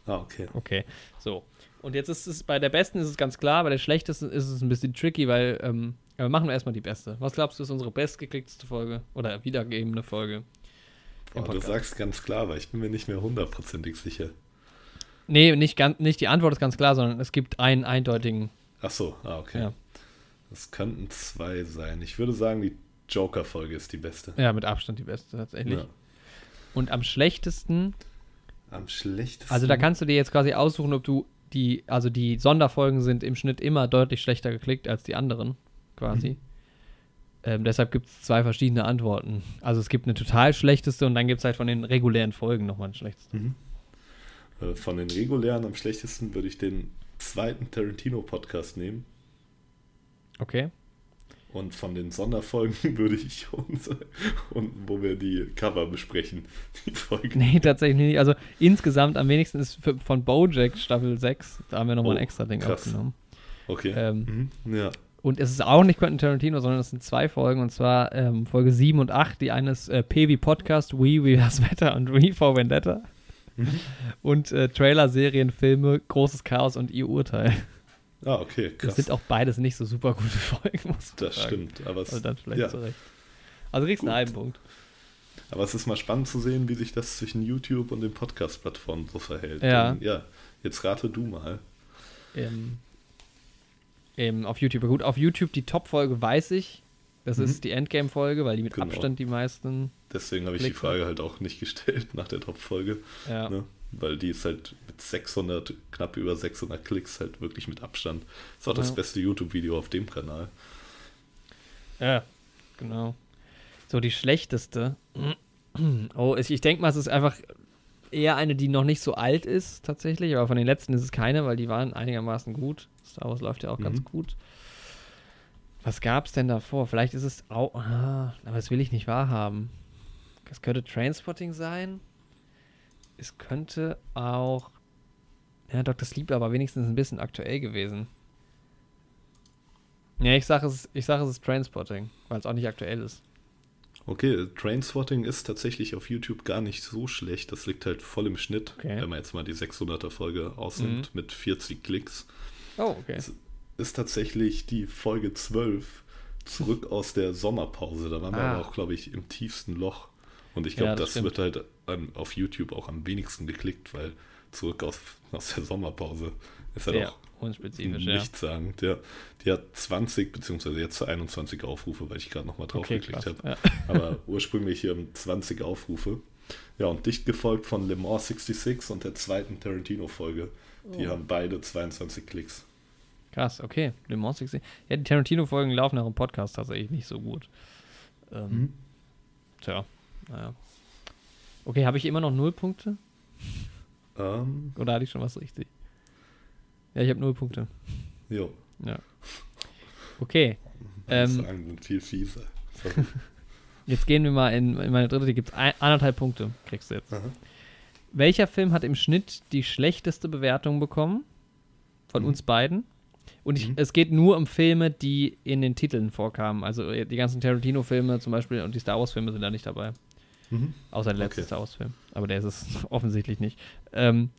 Ah, okay. Okay, so. Und jetzt ist es, bei der besten ist es ganz klar, bei der schlechtesten ist es ein bisschen tricky, weil, ähm, aber machen wir erstmal die beste. Was glaubst du, ist unsere bestgeklickteste Folge oder wiedergegebene Folge? Boah, du sagst ganz klar, weil ich bin mir nicht mehr hundertprozentig sicher. Nee, nicht, ganz, nicht die Antwort ist ganz klar, sondern es gibt einen eindeutigen, Ach so, ah, okay. Ja. Das könnten zwei sein. Ich würde sagen, die Joker-Folge ist die beste. ja, mit Abstand die beste tatsächlich. Ja. Und am schlechtesten Am schlechtesten. Also da kannst du dir jetzt quasi aussuchen, ob du die, also die Sonderfolgen sind im Schnitt immer deutlich schlechter geklickt als die anderen, quasi. Ähm, deshalb gibt es zwei verschiedene Antworten. Also es gibt eine total schlechteste und dann gibt es halt von den regulären Folgen nochmal eine schlechteste. Äh, Von den regulären am schlechtesten würde ich den zweiten Tarantino-Podcast nehmen. Okay. Und von den Sonderfolgen (laughs) würde ich unser, und wo wir die Cover besprechen, die Folgen. Nee, tatsächlich nicht. Also insgesamt am wenigsten ist für, von Bojack Staffel 6, da haben wir nochmal Oh, ein extra Ding krass. aufgenommen. Okay. Ähm, mhm. Ja. Und es ist auch nicht Quentin Tarantino, sondern es sind zwei Folgen, und zwar ähm, Folge 7 und 8. Die eine ist äh, P wie Podcast, We wie das Wetter und We for Vendetta. Mhm. Und äh, Trailer, Serien, Filme, Großes Chaos und ihr Urteil. Ah, okay, Das krass. sind auch beides nicht so super gute (laughs) Folgen, muss man das sagen. stimmt. Aber es, Also dann vielleicht ja. zurecht. Also kriegst du einen halben Punkt. aber es ist mal spannend zu sehen, wie sich das zwischen YouTube und den Podcast-Plattformen so verhält. Ja. Denn, ja, jetzt rate du mal. Ähm, ähm, auf YouTube. Gut, auf YouTube die Top-Folge weiß ich. Das Mhm. ist die Endgame-Folge, weil die mit Genau. Abstand die meisten. Deswegen habe ich die. Frage halt auch nicht (laughs) gestellt nach der Top-Folge. Ja. Ne? Weil die ist halt mit 600, knapp über 600 Klicks halt wirklich mit Abstand. Ist auch das Ja. beste YouTube-Video auf dem Kanal. Ja, genau. So, die schlechteste. (clears throat) Oh, ich, denke mal, es ist einfach eher eine, die noch nicht so alt ist, tatsächlich. Aber von den letzten ist es keine, weil die waren einigermaßen gut. Star Wars läuft ja auch ganz Mhm. gut. Was gab es denn davor? Vielleicht ist es auch. Ah, aber das will ich nicht wahrhaben. Es könnte Trainspotting sein. Es könnte auch. Ja, Dr. Sleep, aber wenigstens ein bisschen aktuell gewesen. Ja, ich sage es, ich sag, es ist Trainspotting, weil es auch nicht aktuell ist. Okay, Trainspotting ist tatsächlich auf YouTube gar nicht so schlecht. Das liegt halt voll im Schnitt, Okay. wenn man jetzt mal die 600er Folge ausnimmt mit 40 Klicks. Oh, okay. Es ist tatsächlich die Folge 12 zurück aus der Sommerpause. Da waren wir Ah. aber auch, glaube ich, im tiefsten Loch. Und ich Ja, glaube, das das, stimmt. wird halt an, auf YouTube auch am wenigsten geklickt, weil zurück aus, aus der Sommerpause ist halt Sehr auch unspezifisch, ja. nichtssagend. Ja, die hat 20 beziehungsweise jetzt 21 Aufrufe, weil ich gerade nochmal drauf Okay, geklickt habe. Ja. (laughs) Aber ursprünglich hier um 20 Aufrufe. Ja, und dicht gefolgt von Le Mans 66 und der zweiten Tarantino-Folge. Die Oh. haben beide 22 Klicks. Krass, okay. Le Mans 60. Ja, die Tarantino-Folgen laufen auch im Podcast tatsächlich nicht so gut. Ähm, Mhm. Tja, naja. Okay, habe ich immer noch null Punkte? Ähm, Oder hatte ich schon was richtig? Ja, ich habe null Punkte. jo. Ja. Okay, Ähm, Ähm, sagen sind viel fieser. (laughs) Jetzt gehen wir mal in, in meine dritte. Die gibt es anderthalb Punkte, kriegst du jetzt. Aha. Welcher Film hat im Schnitt die schlechteste Bewertung bekommen? Von Mhm. uns beiden. Und ich, Mhm. es geht nur um Filme, die in den Titeln vorkamen. Also äh, die ganzen Tarantino-Filme zum Beispiel und die Star Wars-Filme sind da nicht dabei. Mhm. Außer der letzte Okay. Star Wars-Film. Aber der ist es (laughs) offensichtlich nicht. Ähm,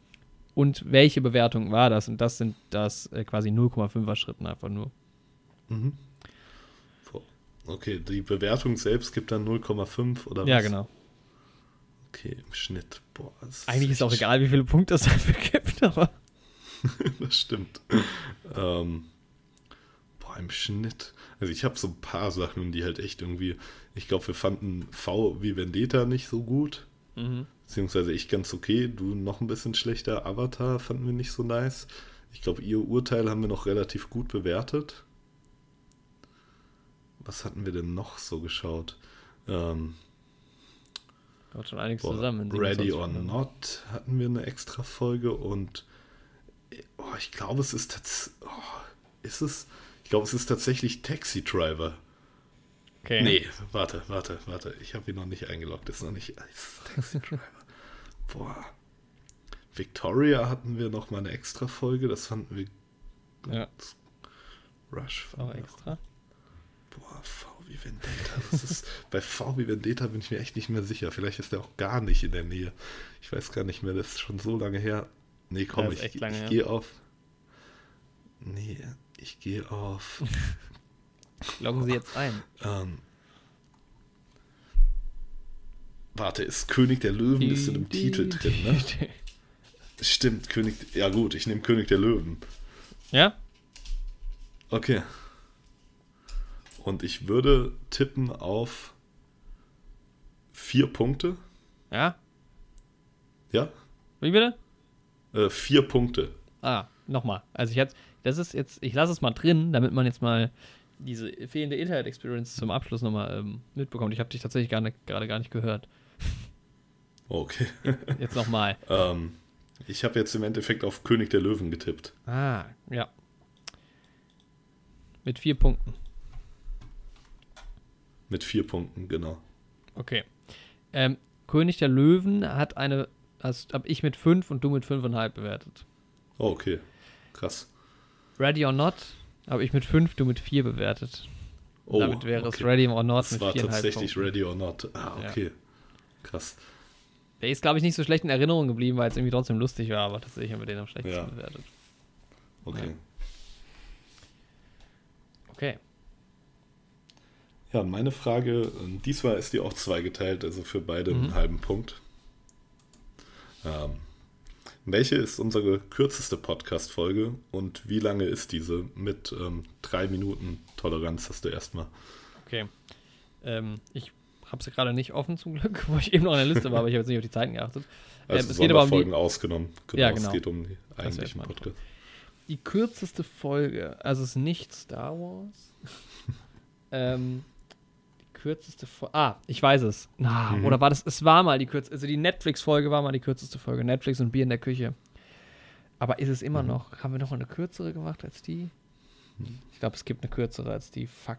und welche Bewertung war das? Und das sind das äh, quasi 0,5er Schritten einfach nur. Mhm. Okay, die Bewertung selbst gibt dann 0,5 oder was? Ja, genau. Okay, im Schnitt. Boah, das Eigentlich ist auch egal, wie viele Punkte es dafür (laughs) gibt, aber. (laughs) das stimmt. ähm, boah, im Schnitt. Also ich habe so ein paar Sachen, die halt echt irgendwie. Ich glaube, wir fanden V wie Vendetta nicht so gut. Mhm. Beziehungsweise ich ganz okay. Du noch ein bisschen schlechter. Avatar fanden wir nicht so nice. Ich glaube, ihr Urteil haben wir noch relativ gut bewertet. Was hatten wir denn noch so geschaut? Ähm, Kommt schon einiges Boah, zusammen. Ready 27 or. Not hatten wir eine extra Folge und oh, ich glaube, es ist tatsächlich. Oh, ist es? Ich glaube, es ist tatsächlich Taxi Driver. Okay. Nee, warte, warte, warte. Ich habe ihn noch nicht eingeloggt. Ist noch nicht. Ist Taxi Driver. (laughs) Boah. Victoria hatten wir noch mal eine extra Folge. Das fanden wir. Ja. Rush. Wir extra. Boah, V wie Vendetta. Das ist, (laughs) bei V wie Vendetta bin ich mir echt nicht mehr sicher. Vielleicht ist er auch gar nicht in der Nähe. Ich weiß gar nicht mehr, das ist schon so lange her. Nee, komm, ich, ich gehe auf. Nee, ich gehe auf. (laughs) Loggen Sie jetzt ein. ähm, warte, ist König der Löwen ist in dem Titel drin, ne? (laughs) Stimmt, König. Ja, gut, ich nehme König der Löwen. Ja? Okay. Und ich würde tippen auf vier Punkte. Ja? Ja? Wie bitte? Äh, vier Punkte. Ah, nochmal. Also ich hatte, das ist jetzt, ich lasse es mal drin, damit man jetzt mal diese fehlende Internet-Experience zum Abschluss nochmal ähm, mitbekommt. Ich habe dich tatsächlich gerade gar nicht gehört. Okay. (laughs) Jetzt nochmal. (laughs) ähm, ich habe jetzt im Endeffekt auf König der Löwen getippt. Ah, ja. Mit vier Punkten. Mit vier Punkten, genau. Okay. Ähm, König der Löwen hat eine, das habe ich mit fünf und du mit fünfeinhalb bewertet. Oh, okay. Krass. Ready or Not Habe ich mit 5, du mit 4 bewertet. Oh, Damit wäre es okay. Ready or Not Das mit war 4,5 tatsächlich Punkten. Ready or Not. Ah, Ja. okay. Krass. Der ist, glaube ich, nicht so schlecht in Erinnerung geblieben, weil es irgendwie trotzdem lustig war, aber tatsächlich haben wir den am schlechtesten Ja. bewertet. Okay. Okay. Ja, meine Frage, äh, diesmal ist die auch zweigeteilt, also für beide einen Mhm. halben Punkt. Ähm, welche ist unsere kürzeste Podcast-Folge und wie lange ist diese? Mit ähm, drei Minuten Toleranz hast du erstmal. Okay. Ähm, ich habe sie gerade nicht offen zum Glück, (laughs) wo ich eben noch in der Liste war, aber ich habe jetzt nicht auf die Zeiten geachtet. Also Ähm, es geht aber um die, Sonderfolgen ausgenommen. Genau, Ja, es genau. geht um die jetzt eigentlichen Podcast. die kürzeste Folge. Also es ist nicht Star Wars. (laughs) ähm, kürzeste Folge. Ah, ich weiß es. Na, Mhm. Oder war das? Es war mal die kürzeste. Also die Netflix-Folge war mal die kürzeste Folge. Netflix und Bier in der Küche. Aber ist es immer Mhm. noch? Haben wir noch eine kürzere gemacht als die? Ich glaube, es gibt eine kürzere als die. Fuck.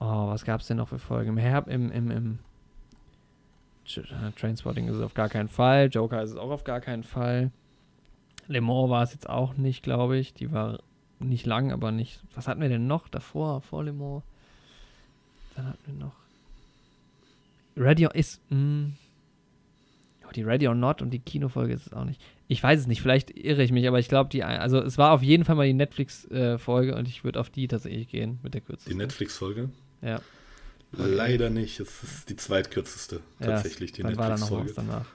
Oh, was gab es denn noch für Folgen? Im Herb, im, im, im äh, Trainspotting ist es auf gar keinen Fall. Joker ist es auch auf gar keinen Fall. Le Mans war es jetzt auch nicht, glaube ich. Die war nicht lang, aber nicht. Was hatten wir denn noch davor, vor Le Mans? Dann hatten wir noch. Ready or ist. Mh, oh, die Ready or Not und die Kinofolge ist es auch nicht. Ich weiß es nicht, vielleicht irre ich mich, aber ich glaube, die. Also, es war auf jeden Fall mal die Netflix-Folge und ich würde auf die tatsächlich gehen mit der Die kürzesten. Netflix-Folge? Ja. Leider nicht. Es ist die zweitkürzeste, Ja, tatsächlich, die noch was Netflix-Folge. danach.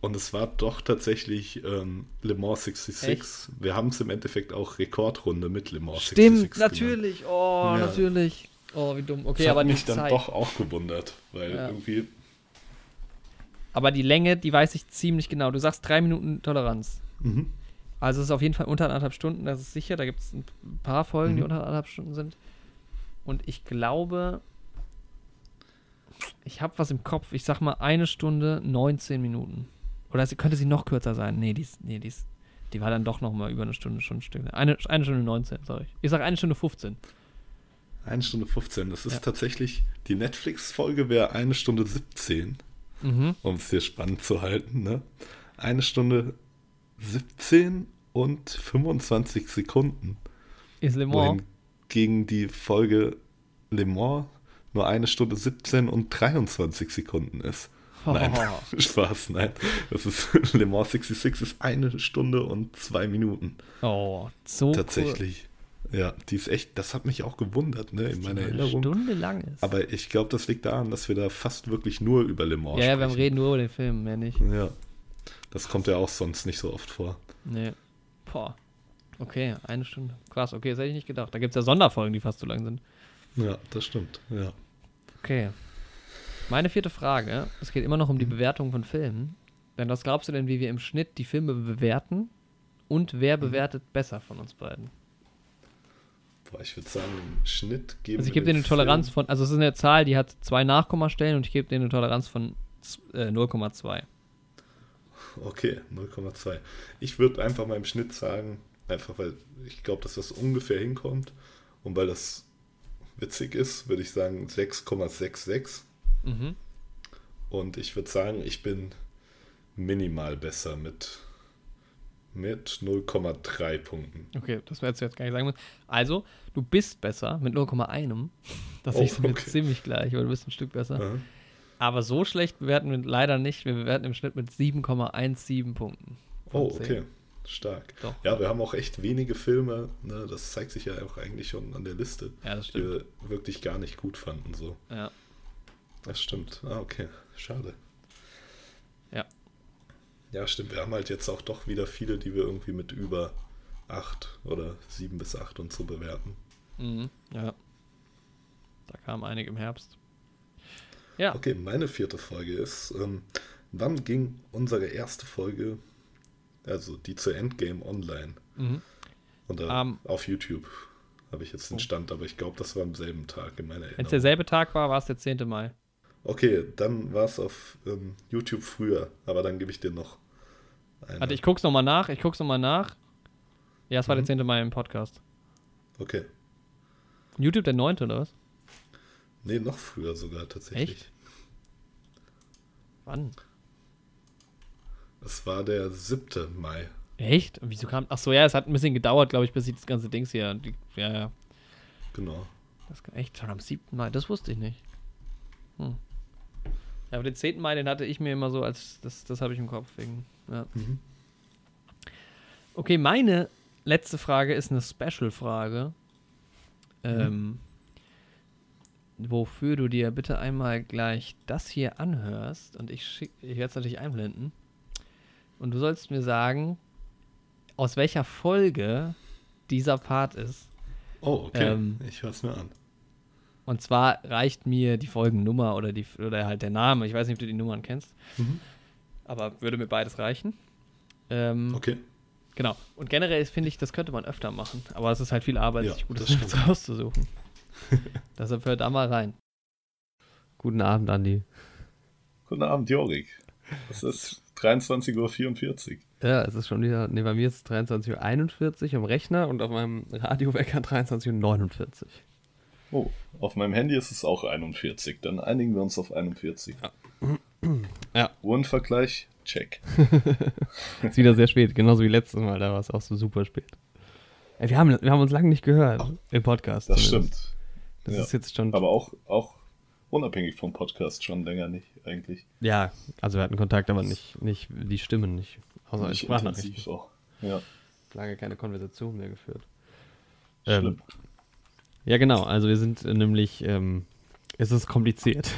Und es war doch tatsächlich ähm, Le Mans 66. Wir haben es im Endeffekt auch Rekordrunde mit Le Mans Stimmt, 66 genannt. natürlich. Oh, Ja. natürlich. Oh, wie dumm. Okay, das aber hat die mich dann Zeit. doch auch gewundert, weil Ja. irgendwie, Aber die Länge, die weiß ich ziemlich genau. Du sagst drei Minuten Toleranz. mhm. Also es ist auf jeden Fall unter anderthalb Stunden, das ist sicher. Da gibt es ein paar Folgen, die Mhm. unter anderthalb Stunden sind. Und ich glaube, ich habe was im Kopf. Ich sag mal eine Stunde 19 Minuten. Oder könnte sie noch kürzer sein. Nee, die ist, nee, die ist, die war dann doch noch mal über eine Stunde schon ein Stück. Eine, eine Stunde 19, sorry. Ich sag eine Stunde 15. eine Stunde 15. Das ist Ja. tatsächlich, die Netflix-Folge wäre eine Stunde 17, Mhm. um es hier spannend zu halten. Ne? Eine Stunde 17 und 25 Sekunden. Ist Le Mans. Wohingegen die Folge Le Mans nur eine Stunde 17 und 23 Sekunden ist. Nein, (laughs) Spaß, nein. Das ist (laughs) Le Mans 66 ist eine Stunde und zwei Minuten. Oh, so Tatsächlich. Ja, die ist echt, das hat mich auch gewundert, ne, in meiner Eine Erinnerung. Stunde lang ist. Aber ich glaube, das liegt daran, dass wir da fast wirklich nur über Le Mans ja, ja, wir sprechen. reden nur über den Film, mehr nicht. Ja. Das kommt ja auch sonst nicht so oft vor. Nee. Boah. Okay, eine Stunde. Krass, okay, das hätte ich nicht gedacht. Da gibt es ja Sonderfolgen, die fast so lang sind. Ja, das stimmt. Ja. Okay. Meine vierte Frage, es geht immer noch um die Bewertung von Filmen. Denn was glaubst du denn, wie wir im Schnitt die Filme bewerten? Und wer bewertet besser von uns beiden? Boah, ich würde sagen, im Schnitt geben Also ich gebe dir eine Toleranz von, also es ist eine Zahl, die hat zwei Nachkommastellen und ich gebe dir eine Toleranz von äh, 0,2. Okay, 0,2. Ich würde einfach mal im Schnitt sagen, einfach weil ich glaube, dass das ungefähr hinkommt und weil das witzig ist, würde ich sagen 6,66. Mhm. Und ich würde sagen, ich bin minimal besser mit, mit 0,3 Punkten. Okay, das hättest du jetzt gar nicht sagen müssen. Also, du bist besser mit 0,1. Das Oh, ist mir okay. ziemlich gleich, weil du bist ein Stück besser. Ja. Aber so schlecht bewerten wir leider nicht. Wir bewerten im Schnitt mit 7,17 Punkten. Oh, 10. okay. Stark. Doch. Ja, wir haben auch echt wenige Filme. Ne? Das zeigt sich ja auch eigentlich schon an der Liste, Ja, die wir wirklich gar nicht gut fanden. So. Ja. Das stimmt. Ah, okay. Schade. Ja. Stimmt. Wir haben halt jetzt auch doch wieder viele, die wir irgendwie mit über 8 oder 7 bis 8 und so bewerten. Mhm. Ja. Da kamen einige im Herbst. Ja. Okay, meine vierte Folge ist, ähm, wann ging unsere erste Folge, also die zu Endgame online? Mhm. Und Ähm. auf YouTube habe ich jetzt den Stand, aber ich glaube, das war am selben Tag in meiner Wenn es Erinnerung. derselbe Tag war, war es der 10. Mai. Okay, dann war es auf ähm, YouTube früher, aber dann gebe ich dir noch eine. Warte, ich guck's nochmal nach. Ich guck's nochmal nach. Ja, es war Mhm. der 10. Mai im Podcast. Okay. YouTube der 9. oder was? Nee, noch früher sogar tatsächlich. Echt? Wann? Es war der 7. Mai. Echt? Und wieso kam. Ach so, ja, es hat ein bisschen gedauert, glaube ich, bis ich das ganze Dings hier. Die, ja, ja. Genau. Das echt schon am 7. Mai. Das wusste ich nicht. Hm. Ja, aber den 10. Mai, den hatte ich mir immer so als. Das, das habe ich im Kopf wegen. Ja. Mhm. Okay, meine letzte Frage ist eine Special-Frage. Ähm, wofür du dir bitte einmal gleich das hier anhörst. Und ich, schick- ich werde es natürlich einblenden. Und du sollst mir sagen, aus welcher Folge dieser Part ist. Oh, okay. Ähm, ich hör's mir an. Und zwar reicht mir die Folgennummer oder, die, oder halt der Name. Ich weiß nicht, ob du die Nummern kennst. Mhm. Aber würde mir beides reichen. Ähm, Okay. Genau. Und generell finde ich, das könnte man öfter machen. Aber es ist halt viel Arbeit, Ja, sich gute das Snaps (laughs) rauszusuchen. (laughs) Deshalb hört da mal rein. Guten Abend, Andi. Guten Abend, Jorik. Es ist 23.44 Uhr. Ja, es ist schon wieder, nee, bei mir ist es 23.41 Uhr am Rechner und auf meinem Radiowecker (laughs) 23.49 Uhr. Oh, auf meinem Handy ist es auch 41. Dann einigen wir uns auf 41. Ja. Uhrenvergleich, check. (laughs) Ist wieder sehr spät, genauso wie letztes Mal, da war es auch so super spät. Ey, wir, haben, wir haben uns lange nicht gehört im Podcast. Das zumindest. stimmt. Das Ja. ist jetzt schon. Aber auch, auch unabhängig vom Podcast schon länger nicht, eigentlich. ja, also wir hatten Kontakt, aber nicht, nicht die Stimmen, nicht. Außer nicht Sprachnachrichten. auch. Ja, Lange keine Konversation mehr geführt. schlimm. Ähm, Ja, genau. Also wir sind äh, nämlich, ähm, es ist kompliziert.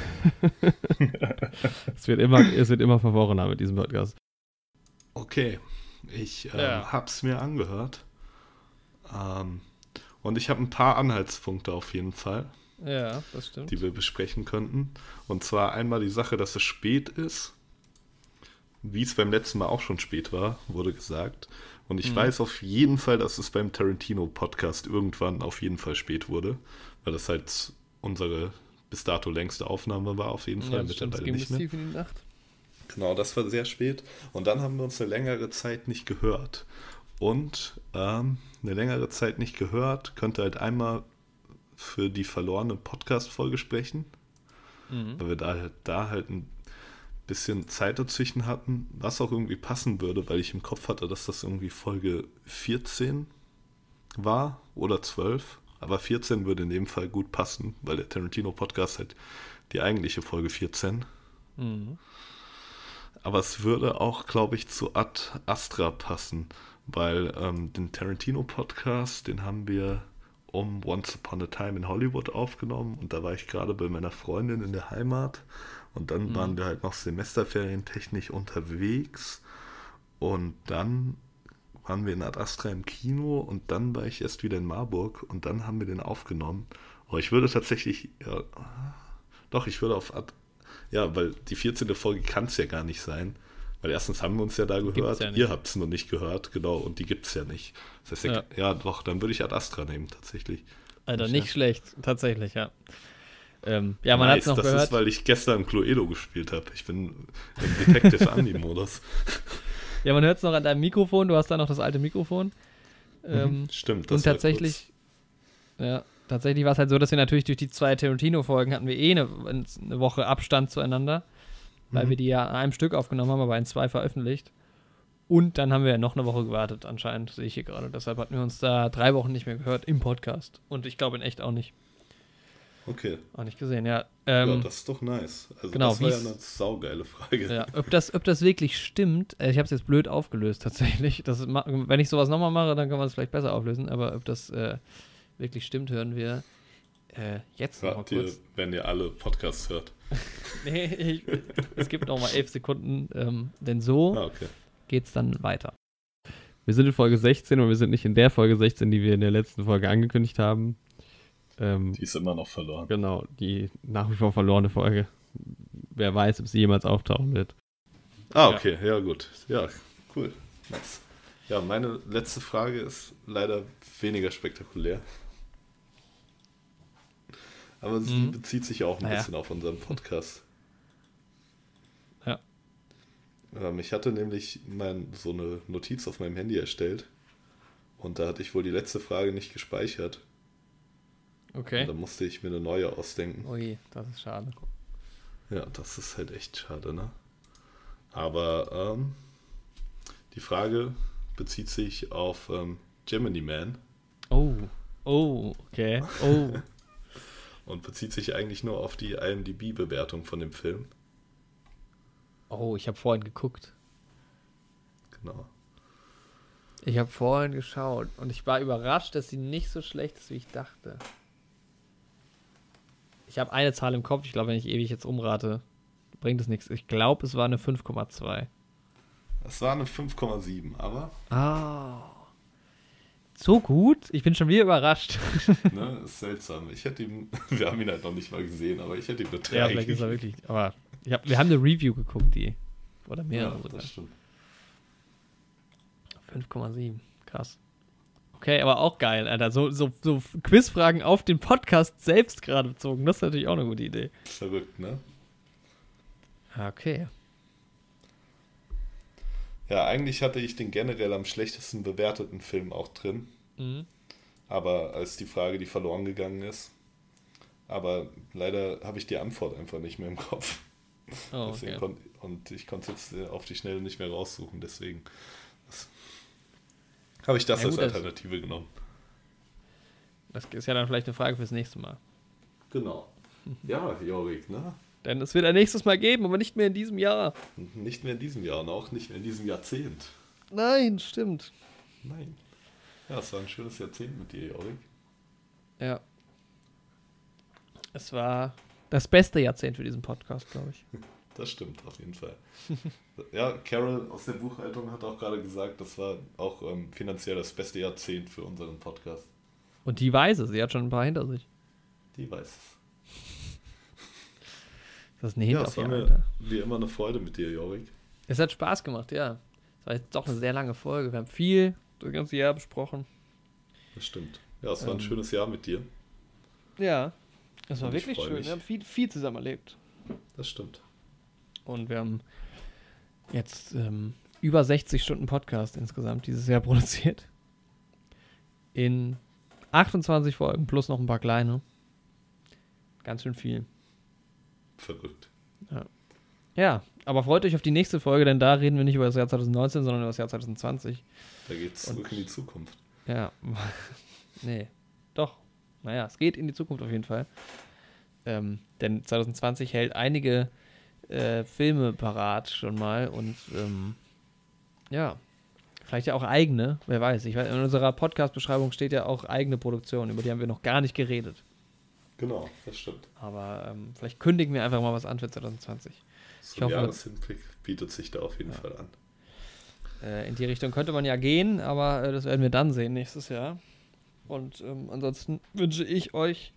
(laughs) es, wird immer, es wird immer verworrener mit diesem Podcast. Okay. Ich ähm, Ja. hab's mir angehört. Ähm, und ich habe ein paar Anhaltspunkte auf jeden Fall, Ja, das stimmt. die wir besprechen könnten. Und zwar einmal die Sache, dass es spät ist. Wie es beim letzten Mal auch schon spät war, wurde gesagt. Und ich Mhm. weiß auf jeden Fall, dass es beim Tarantino-Podcast irgendwann auf jeden Fall spät wurde. Weil das halt unsere bis dato längste Aufnahme war, auf jeden Fall. ja, Mittlerweile nicht mehr. tief in die Nacht. Genau, das war sehr spät. Und dann haben wir uns eine längere Zeit nicht gehört. Und ähm, eine längere Zeit nicht gehört, könnte halt einmal für die verlorene Podcast-Folge sprechen, Mhm. weil wir da halt, da halt ein bisschen Zeit dazwischen hatten, was auch irgendwie passen würde, weil ich im Kopf hatte, dass das irgendwie Folge 14 war oder 12. Aber 14 würde in dem Fall gut passen, weil der Tarantino-Podcast halt die eigentliche Folge 14 Mhm. aber es würde auch, glaube ich, zu Ad Astra passen, weil ähm, den Tarantino-Podcast, den haben wir um Once Upon a Time in Hollywood aufgenommen und da war ich gerade bei meiner Freundin in der Heimat und dann Mhm. waren wir halt noch semesterferientechnisch unterwegs und dann waren wir in Ad Astra im Kino und dann war ich erst wieder in Marburg und dann haben wir den aufgenommen. Aber ich würde tatsächlich, ja, doch, ich würde auf Ad ja, weil die 14. Folge kann es ja gar nicht sein. Weil erstens haben wir uns ja da gehört, ja ihr habt es noch nicht gehört, genau, und die gibt es ja nicht. Das heißt, ja. Ja. doch, dann würde ich Ad Astra nehmen, tatsächlich. Alter, nicht schlecht. Tatsächlich, ja. Ähm, ja, man hat es Nice, noch das gehört. ist, weil ich gestern Cluedo gespielt habe. Ich bin im Detective Andy-Modus. (laughs) ja, man hört es noch an deinem Mikrofon. Du hast da noch das alte Mikrofon. Ähm, Stimmt, und war tatsächlich, ja, tatsächlich war es halt so, dass wir natürlich durch die zwei Tarantino-Folgen hatten wir eh eine, eine Woche Abstand zueinander, weil Mhm. wir die ja an einem Stück aufgenommen haben, aber in zwei veröffentlicht. Und dann haben wir ja noch eine Woche gewartet, anscheinend, sehe ich hier gerade. Deshalb hatten wir uns da drei Wochen nicht mehr gehört im Podcast. Und ich glaube in echt auch nicht. Kurz. Okay, Auch nicht gesehen, ja. ja, Ähm, das ist doch nice. Also genau, das war ja eine saugeile Frage. Ja, ob das, ob das wirklich stimmt, äh, ich habe es jetzt blöd aufgelöst tatsächlich. Das wenn ich sowas nochmal mache, dann kann man es vielleicht besser auflösen. Aber ob das äh, wirklich stimmt, hören wir äh, jetzt noch mal Hört ihr, kurz. wenn ihr alle Podcasts hört. (laughs) Nee, ich, es gibt noch mal elf Sekunden, ähm, denn so Ah, okay. geht's dann weiter. Wir sind in Folge 16 und wir sind nicht in der Folge 16, die wir in der letzten Folge angekündigt haben. Ähm, Die ist immer noch verloren. genau, die nach wie vor verlorene Folge. Wer weiß, ob sie jemals auftauchen wird. Ah, okay, ja. gut. Ja, cool. Nice. Ja, meine letzte Frage ist leider weniger spektakulär. Aber sie Mhm. bezieht sich auch ein Naja. bisschen auf unseren Podcast. Ja. Ähm, ich hatte nämlich mein, so eine Notiz auf meinem Handy erstellt. Und da hatte ich wohl die letzte Frage nicht gespeichert. Okay. Und da musste ich mir eine neue ausdenken. Ui, das ist schade. Ja, das ist halt echt schade, ne? Aber ähm, die Frage, bezieht sich auf ähm, Gemini Man Oh. Oh, okay. Oh. (laughs) und bezieht sich eigentlich nur auf die IMDb-Bewertung von dem Film. Oh, ich habe vorhin geguckt. Genau. Ich habe vorhin geschaut und ich war überrascht, dass sie nicht so schlecht ist, wie ich dachte. Ich habe eine Zahl im Kopf, ich glaube, wenn ich ewig jetzt umrate, bringt es nichts. Ich glaube, es war eine 5,2. Es war eine 5,7, aber Ah. So gut? Ich bin schon wieder überrascht. (laughs) ne, ist seltsam. Ich hätte ihn, (laughs) wir haben ihn halt noch nicht mal gesehen, aber ich hätte ihm eine 3 ja, vielleicht ist er wirklich. Aber ich hab, wir haben eine Review geguckt, die. Oder Ja, mehrere sogar. das stimmt. 5,7. Krass. Okay, aber auch geil, Alter. So, so, so Quizfragen auf den Podcast selbst gerade bezogen. Das ist natürlich auch eine gute Idee. Verrückt, ne? Ah, Okay. Ja, eigentlich hatte ich den generell am schlechtesten bewerteten Film auch drin. Mhm. Aber als die Frage, die verloren gegangen ist. Aber leider habe ich die Antwort einfach nicht mehr im Kopf. Oh, okay. und ich konnte es jetzt äh, auf die Schnelle nicht mehr raussuchen. Deswegen habe ich das Ja, als gut, das- Alternative genommen. Das ist ja dann vielleicht eine Frage fürs nächste Mal. Genau. Ja, Jorik, ne? Denn es wird ein nächstes Mal geben, aber nicht mehr in diesem Jahr. Nicht mehr in diesem Jahr und auch nicht mehr in diesem Jahrzehnt. Nein, stimmt. Nein. Ja, es war ein schönes Jahrzehnt mit dir, Jorik. Ja. Es war das beste Jahrzehnt für diesen Podcast, glaube ich. Das stimmt, auf jeden Fall. (laughs) ja, Carol aus der Buchhaltung hat auch gerade gesagt, das war auch ähm, finanziell das beste Jahrzehnt für unseren Podcast. Und die weiß es, sie hat schon ein paar hinter sich. Die weiß es. (laughs) Das ist eine Ja, Hint es auf war mir Alter. wie immer eine Freude mit dir, Jorik. Es hat Spaß gemacht, ja. Es war jetzt doch eine sehr lange Folge. Wir haben viel das ganze Jahr besprochen. Das stimmt. Ja, es war ein Ähm, schönes Jahr mit dir. Ja. Es war wirklich schön. mich. Wir haben viel, viel zusammen erlebt. Das stimmt. Und wir haben jetzt ähm, über 60 Stunden Podcast insgesamt dieses Jahr (laughs) produziert. In 28 Folgen plus noch ein paar kleine. Ganz schön viel. Verrückt. Ja, aber freut euch auf die nächste Folge, denn da reden wir nicht über das Jahr 2019, sondern über das Jahr 2020. Da geht es Und- zurück in die Zukunft. Ja. (laughs) nee. Doch. Naja, es geht in die Zukunft auf jeden Fall. Ähm, denn 2020 hält einige äh, Filme parat schon mal und ähm, ja, vielleicht ja auch eigene, wer weiß. Ich weiß. In unserer Podcast-Beschreibung steht ja auch eigene Produktion, über die haben wir noch gar nicht geredet. Genau, das stimmt. Aber ähm, vielleicht kündigen wir einfach mal was an für 2020. Zum hoffe- Jahreshinblick bietet sich da auf jeden Ja. Fall an. Äh, in die Richtung könnte man ja gehen, aber äh, das werden wir dann sehen nächstes Jahr. Und ähm, ansonsten wünsche ich euch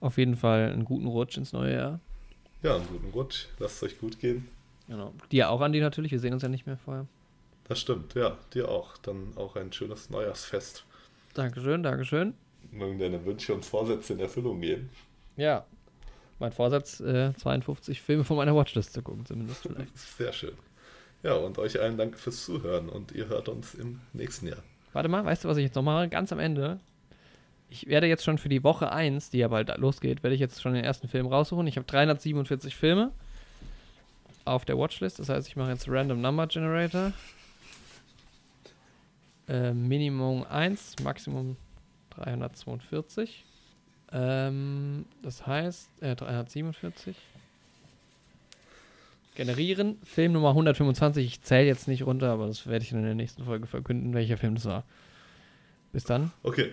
auf jeden Fall einen guten Rutsch ins neue Jahr. Ja, einen guten Rutsch. Lasst es euch gut gehen. Genau. Dir auch, Andi, natürlich. Wir sehen uns ja nicht mehr vorher. Das stimmt, ja, dir auch. Dann auch ein schönes Neujahrsfest. Dankeschön, Dankeschön. Mögen deine Wünsche und Vorsätze in Erfüllung gehen. Ja. Mein Vorsatz, äh, 52 Filme von meiner Watchlist zu gucken, zumindest vielleicht. (laughs) Sehr schön. Ja, und euch allen danke fürs Zuhören und ihr hört uns im nächsten Jahr. Warte mal, weißt du, was ich jetzt noch mache? Ganz am Ende. Ich werde jetzt schon für die Woche 1, die ja bald losgeht, werde ich jetzt schon den ersten Film raussuchen. Ich habe 347 Filme auf der Watchlist. Das heißt, ich mache jetzt Random Number Generator. Äh, Minimum 1, Maximum 342. Ähm, das heißt, äh, 347. Generieren. Film Nummer 125. Ich zähle jetzt nicht runter, aber das werde ich in der nächsten Folge verkünden, welcher Film das war. Bis dann Okay,